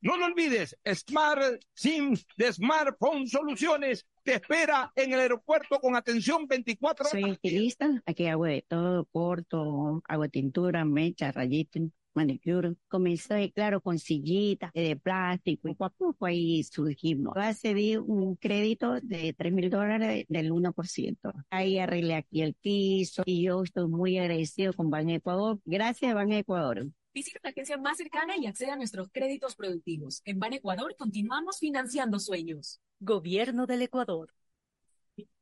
No lo olvides, Smart SIM de Smartphone Soluciones te espera en el aeropuerto con atención 24 horas. Soy estilista, aquí hago de todo, corto, hago tintura, mecha, rayita, manicure. Comencé, claro, con sillitas de plástico y poco a poco ahí surgimos. Yo accedí un crédito de 3 mil dólares del 1%. Ahí arreglé aquí el piso y yo estoy muy agradecido con Ban Ecuador. Gracias, Ban Ecuador. Visita la agencia más cercana y acceda a nuestros créditos productivos. En Ban Ecuador continuamos financiando sueños. Gobierno del Ecuador.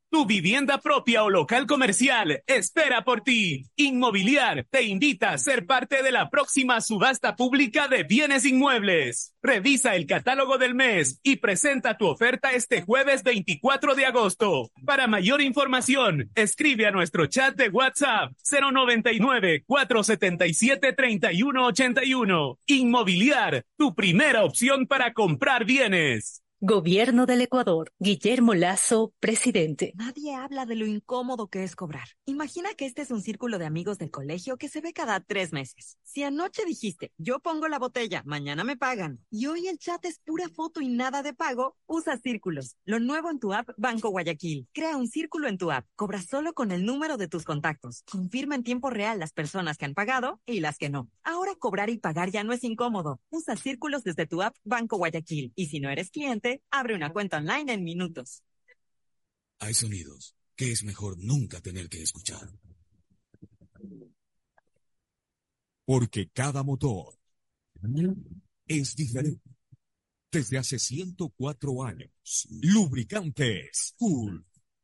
Tu vivienda propia o local comercial espera por ti. Inmobiliar te invita a ser parte de la próxima subasta pública de bienes inmuebles. Revisa el catálogo del mes y presenta tu oferta este jueves 24 de agosto. Para mayor información, escribe a nuestro chat de WhatsApp 099-477-3181. Inmobiliar, tu primera opción para comprar bienes. Gobierno del Ecuador. Guillermo Lazo, presidente. Nadie habla de lo incómodo que es cobrar. Imagina que este es un círculo de amigos del colegio que se ve cada tres meses. Si anoche dijiste, yo pongo la botella, mañana me pagan, y hoy el chat es pura foto y nada de pago, usa círculos. Lo nuevo en tu app Banco Guayaquil. Crea un círculo en tu app. Cobra solo con el número de tus contactos. Confirma en tiempo real las personas que han pagado y las que no. Ahora cobrar y pagar ya no es incómodo. Usa círculos desde tu app Banco Guayaquil. Y si no eres cliente, abre una cuenta online en minutos. Hay sonidos que es mejor nunca tener que escuchar. Porque cada motor es diferente. Desde hace 104 años, Lubricantes Cool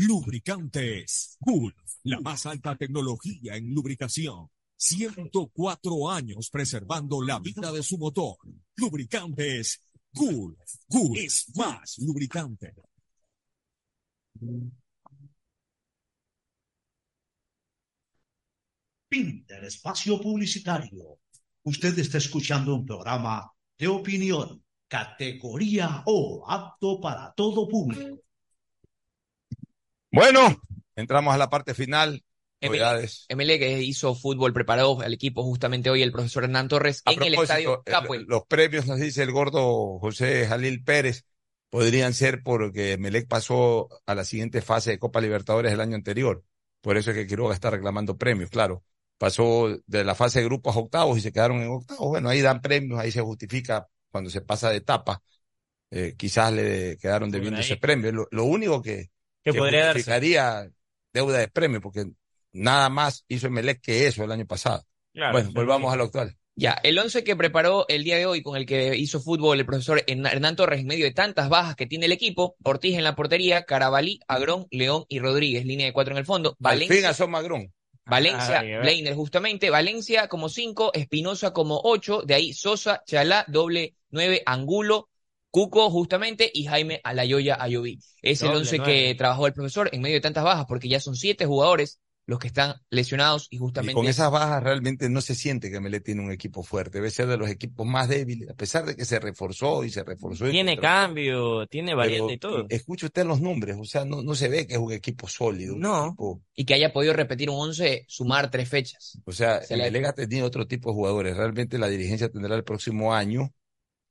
Lubricantes Gulf, la más alta tecnología en lubricación. 104 años preservando la vida de su motor. Lubricantes Gulf. Gulf es más lubricante. Pinter Espacio Publicitario. Usted está escuchando un programa de opinión, categoría O, apto para todo público. Bueno, entramos a la parte final. ML que hizo fútbol, preparó al equipo justamente hoy el profesor Hernán Torres A en el estadio eh, Capuel. Los premios, nos dice el gordo José Jalil Pérez, podrían ser porque Melec pasó a la siguiente fase de Copa Libertadores el año anterior. Por eso es que Quiroga está reclamando premios, claro. Pasó de la fase de grupos a octavos y se quedaron en octavos. Bueno, ahí dan premios, ahí se justifica cuando se pasa de etapa. Eh, quizás le quedaron debiendo ese premio. Lo, lo único que, Que podría darse. deuda de premio, porque nada más hizo Melec que eso el año pasado. Claro, bueno, volvamos a lo actual. Ya, el once que preparó el día de hoy, con el que hizo fútbol el profesor Hern- Hernán Torres, en medio de tantas bajas que tiene el equipo, Ortiz en la portería, Carabalí, Agrón, León y Rodríguez, línea de cuatro en el fondo. Al fin Valencia, asoma Agrón. Valencia, Ay. Bleiner justamente, Valencia como cinco, Espinosa como ocho, de ahí Sosa, Chalá, doble nueve, Angulo, Cuco justamente y Jaime Alayoya Ayoví. Es el once nueve. que trabajó el profesor en medio de tantas bajas, porque ya son siete jugadores los que están lesionados y Y justamente con esas bajas realmente no se siente que Melec tiene un equipo fuerte. Debe ser de los equipos más débiles, a pesar de que se reforzó y se reforzó. y Tiene cambio, tiene variante y todo. Escuche usted los nombres, o sea, no, no se ve que es un equipo sólido. No. equipo- y que haya podido repetir un once, sumar tres fechas. o sea, Se le- Melec ha tenido otro tipo de jugadores. Realmente la dirigencia tendrá el próximo año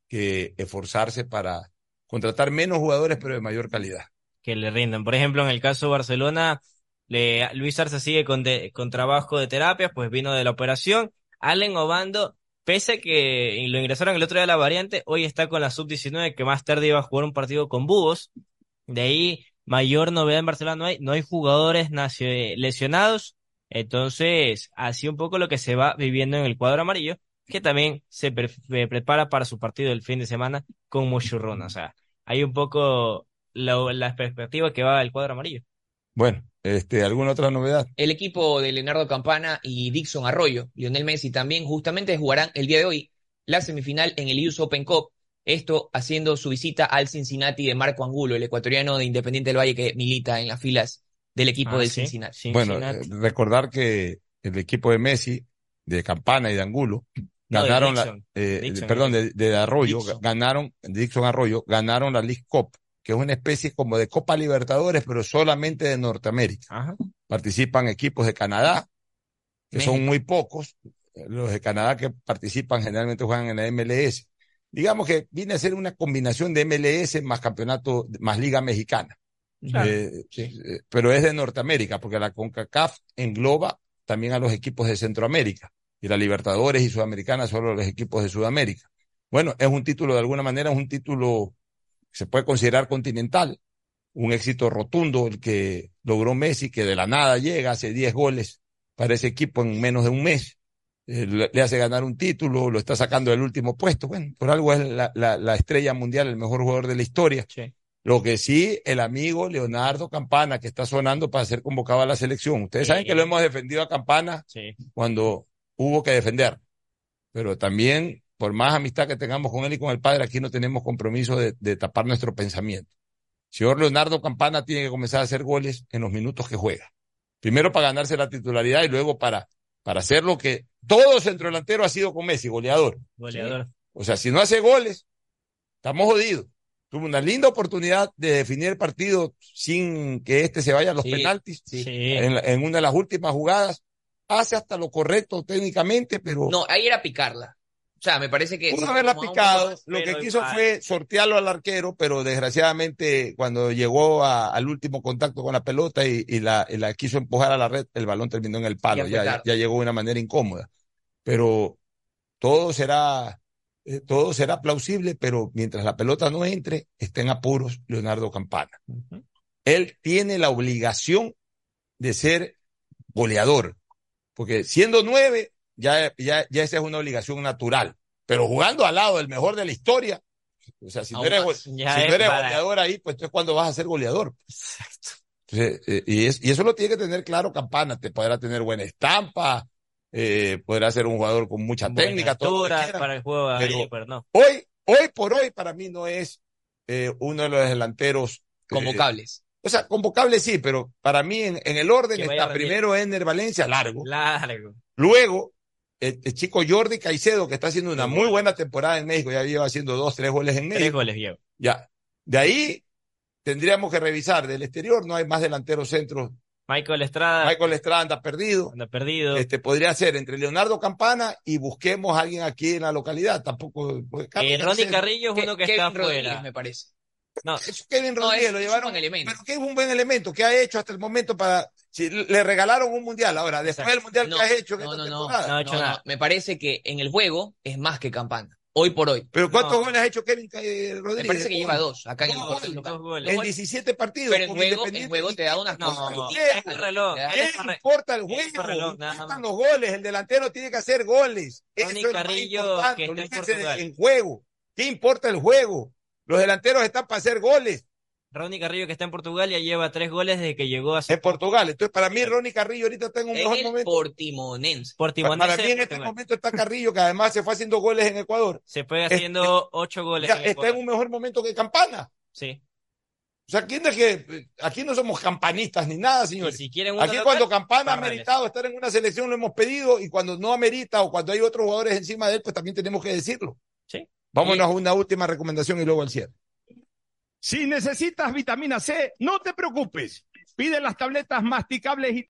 que esforzarse para contratar menos jugadores, pero de mayor calidad. que le rindan. Por ejemplo, en el caso de Barcelona, le- Luis Arce sigue con, de- con trabajo de terapias, pues vino de la operación. Allen Obando, pese a que lo ingresaron el otro día a la variante, hoy está con la sub-19, que más tarde iba a jugar un partido con Búhos. De ahí, mayor novedad en Barcelona no hay, no hay jugadores lesionados. Entonces, así un poco lo que se va viviendo en el cuadro amarillo, que también se pre- pre- prepara para su partido del fin de semana con Muchurruna. O sea, hay un poco la, la perspectiva que va el cuadro amarillo. Bueno, este, ¿alguna otra novedad? El equipo de Leonardo Campana y Dixon Arroyo, Lionel Messi también, justamente jugarán el día de hoy la semifinal en el US Open Cup. Esto haciendo su visita al Cincinnati de Marco Angulo, el ecuatoriano de Independiente del Valle que milita en las filas del equipo Ah, del sí. Cincinnati. Bueno, eh, recordar que el equipo de Messi, de Campana y de Angulo, No, de ganaron la, eh, Dixon, perdón, de, de Arroyo, ganaron, Dixon Arroyo, ganaron la League Cup, que es una especie como de Copa Libertadores, pero solamente de Norteamérica. Participan equipos de Canadá, que son muy pocos. Los de Canadá que participan generalmente juegan en la MLS. Digamos que viene a ser una combinación de MLS más campeonato, más Liga Mexicana. Claro. Eh, eh, pero es de Norteamérica, porque la CONCACAF engloba también a los equipos de Centroamérica. Y la Libertadores y Sudamericana solo los equipos de Sudamérica. Bueno, es un título, de alguna manera, es un título que se puede considerar continental. Un éxito rotundo el que logró Messi, que de la nada llega, hace 10 goles para ese equipo en menos de un mes. Eh, le hace ganar un título, lo está sacando del último puesto. Bueno, por algo es la, la, la estrella mundial, el mejor jugador de la historia. Lo que sí, el amigo Leonardo Campana, que está sonando para ser convocado a la selección. Ustedes saben que lo hemos defendido a Campana cuando hubo que defender. Pero también, por más amistad que tengamos con él y con el padre, aquí no tenemos compromiso de, de tapar nuestro pensamiento. Señor Leonardo Campana tiene que comenzar a hacer goles en los minutos que juega. Primero para ganarse la titularidad y luego para, para hacer lo que todo centro delantero ha sido con Messi, goleador. Goleador. O sea, si no hace goles, estamos jodidos. Tuvo una linda oportunidad de definir el partido sin que este se vaya a los Sí, penaltis. sí. En, la- en una de las últimas jugadas. Hace hasta lo correcto técnicamente, pero No, ahí era picarla. O sea, me parece que. pudo haberla picado. más, Lo que quiso fue sortearlo al arquero, pero desgraciadamente cuando llegó a- al último contacto con la pelota y, y la, y la quiso empujar a la red, el balón terminó en el palo. Ya ya llegó de una manera incómoda. Pero todo será, eh, todo será plausible, pero mientras la pelota no entre, está en apuros Leonardo Campana. Él tiene la obligación de ser goleador, porque siendo nueve, ya, ya, ya esa es una obligación natural. Pero jugando al lado del mejor de la historia, o sea, si no eres, si no es eres para- goleador ahí, pues entonces cuando vas a ser goleador. Entonces, eh, y, es- y eso lo tiene que tener claro Campana, te podrá tener buena estampa, eh, podrá ser un jugador con mucha Buena técnica, todo quiera, para el juego pero aéreo, pero no. hoy, hoy por hoy para mí no es eh, uno de los delanteros Convocables. O sea, convocable sí, pero para mí en, en el orden está primero Ener Valencia, largo. Largo. Luego, el, el chico Jordi Caicedo, que está haciendo una muy buena temporada en México, ya lleva haciendo dos, tres goles en México. Tres goles lleva. Ya. De ahí tendríamos que revisar. Del exterior no hay más delanteros centros. Michael Estrada Michael Estrada anda perdido. anda perdido. Este podría ser entre Leonardo Campana y busquemos a alguien aquí en la localidad. Tampoco. Carlos Eh, Ronnie Carrillo es uno que está afuera. me parece. No, Eso Kevin No, Rodríguez es- lo es un llevaron. buen elemento. Pero que es un buen elemento. que ha hecho hasta el momento para. Si le regalaron un mundial. Ahora, después del mundial No, que has hecho no, no, no, no ha hecho No, no, nada. me parece que en el juego es más que Campana. Hoy por hoy. Pero ¿cuántos No. goles ha hecho Kevin eh, Me Rodríguez? parece que lleva dos acá en el. En 17 partidos. Pero en con juego, te da unas No, cosas. no, es el reloj. ¿Qué Es importa el es juego? Importan más. los goles. El delantero tiene que hacer goles. Es más Carrillo, que está Portugal. en juego. ¿Qué importa el juego? Los delanteros están para hacer goles Ronnie Carrillo, que está en Portugal, ya lleva tres goles desde que llegó a en Portugal. Entonces, para mí, Ronnie Carrillo ahorita está en un En mejor el momento. Portimonense. Para, Portimonense. para mí, en este momento está Carrillo, que además se fue haciendo goles en Ecuador. Se fue Este- haciendo ocho goles. Ya, en está Ecuador. en un mejor momento que Campana. Sí. O sea, ¿quién es que aquí no somos campanistas ni nada, Y señores? si quieren Aquí local, cuando Campana ha meritado estar en una selección lo hemos pedido y cuando no amerita o cuando hay otros jugadores encima de él, pues también tenemos que decirlo. Sí. Vámonos a una última recomendación y luego al cierre. Si necesitas vitamina C, no te preocupes. Pide las tabletas masticables y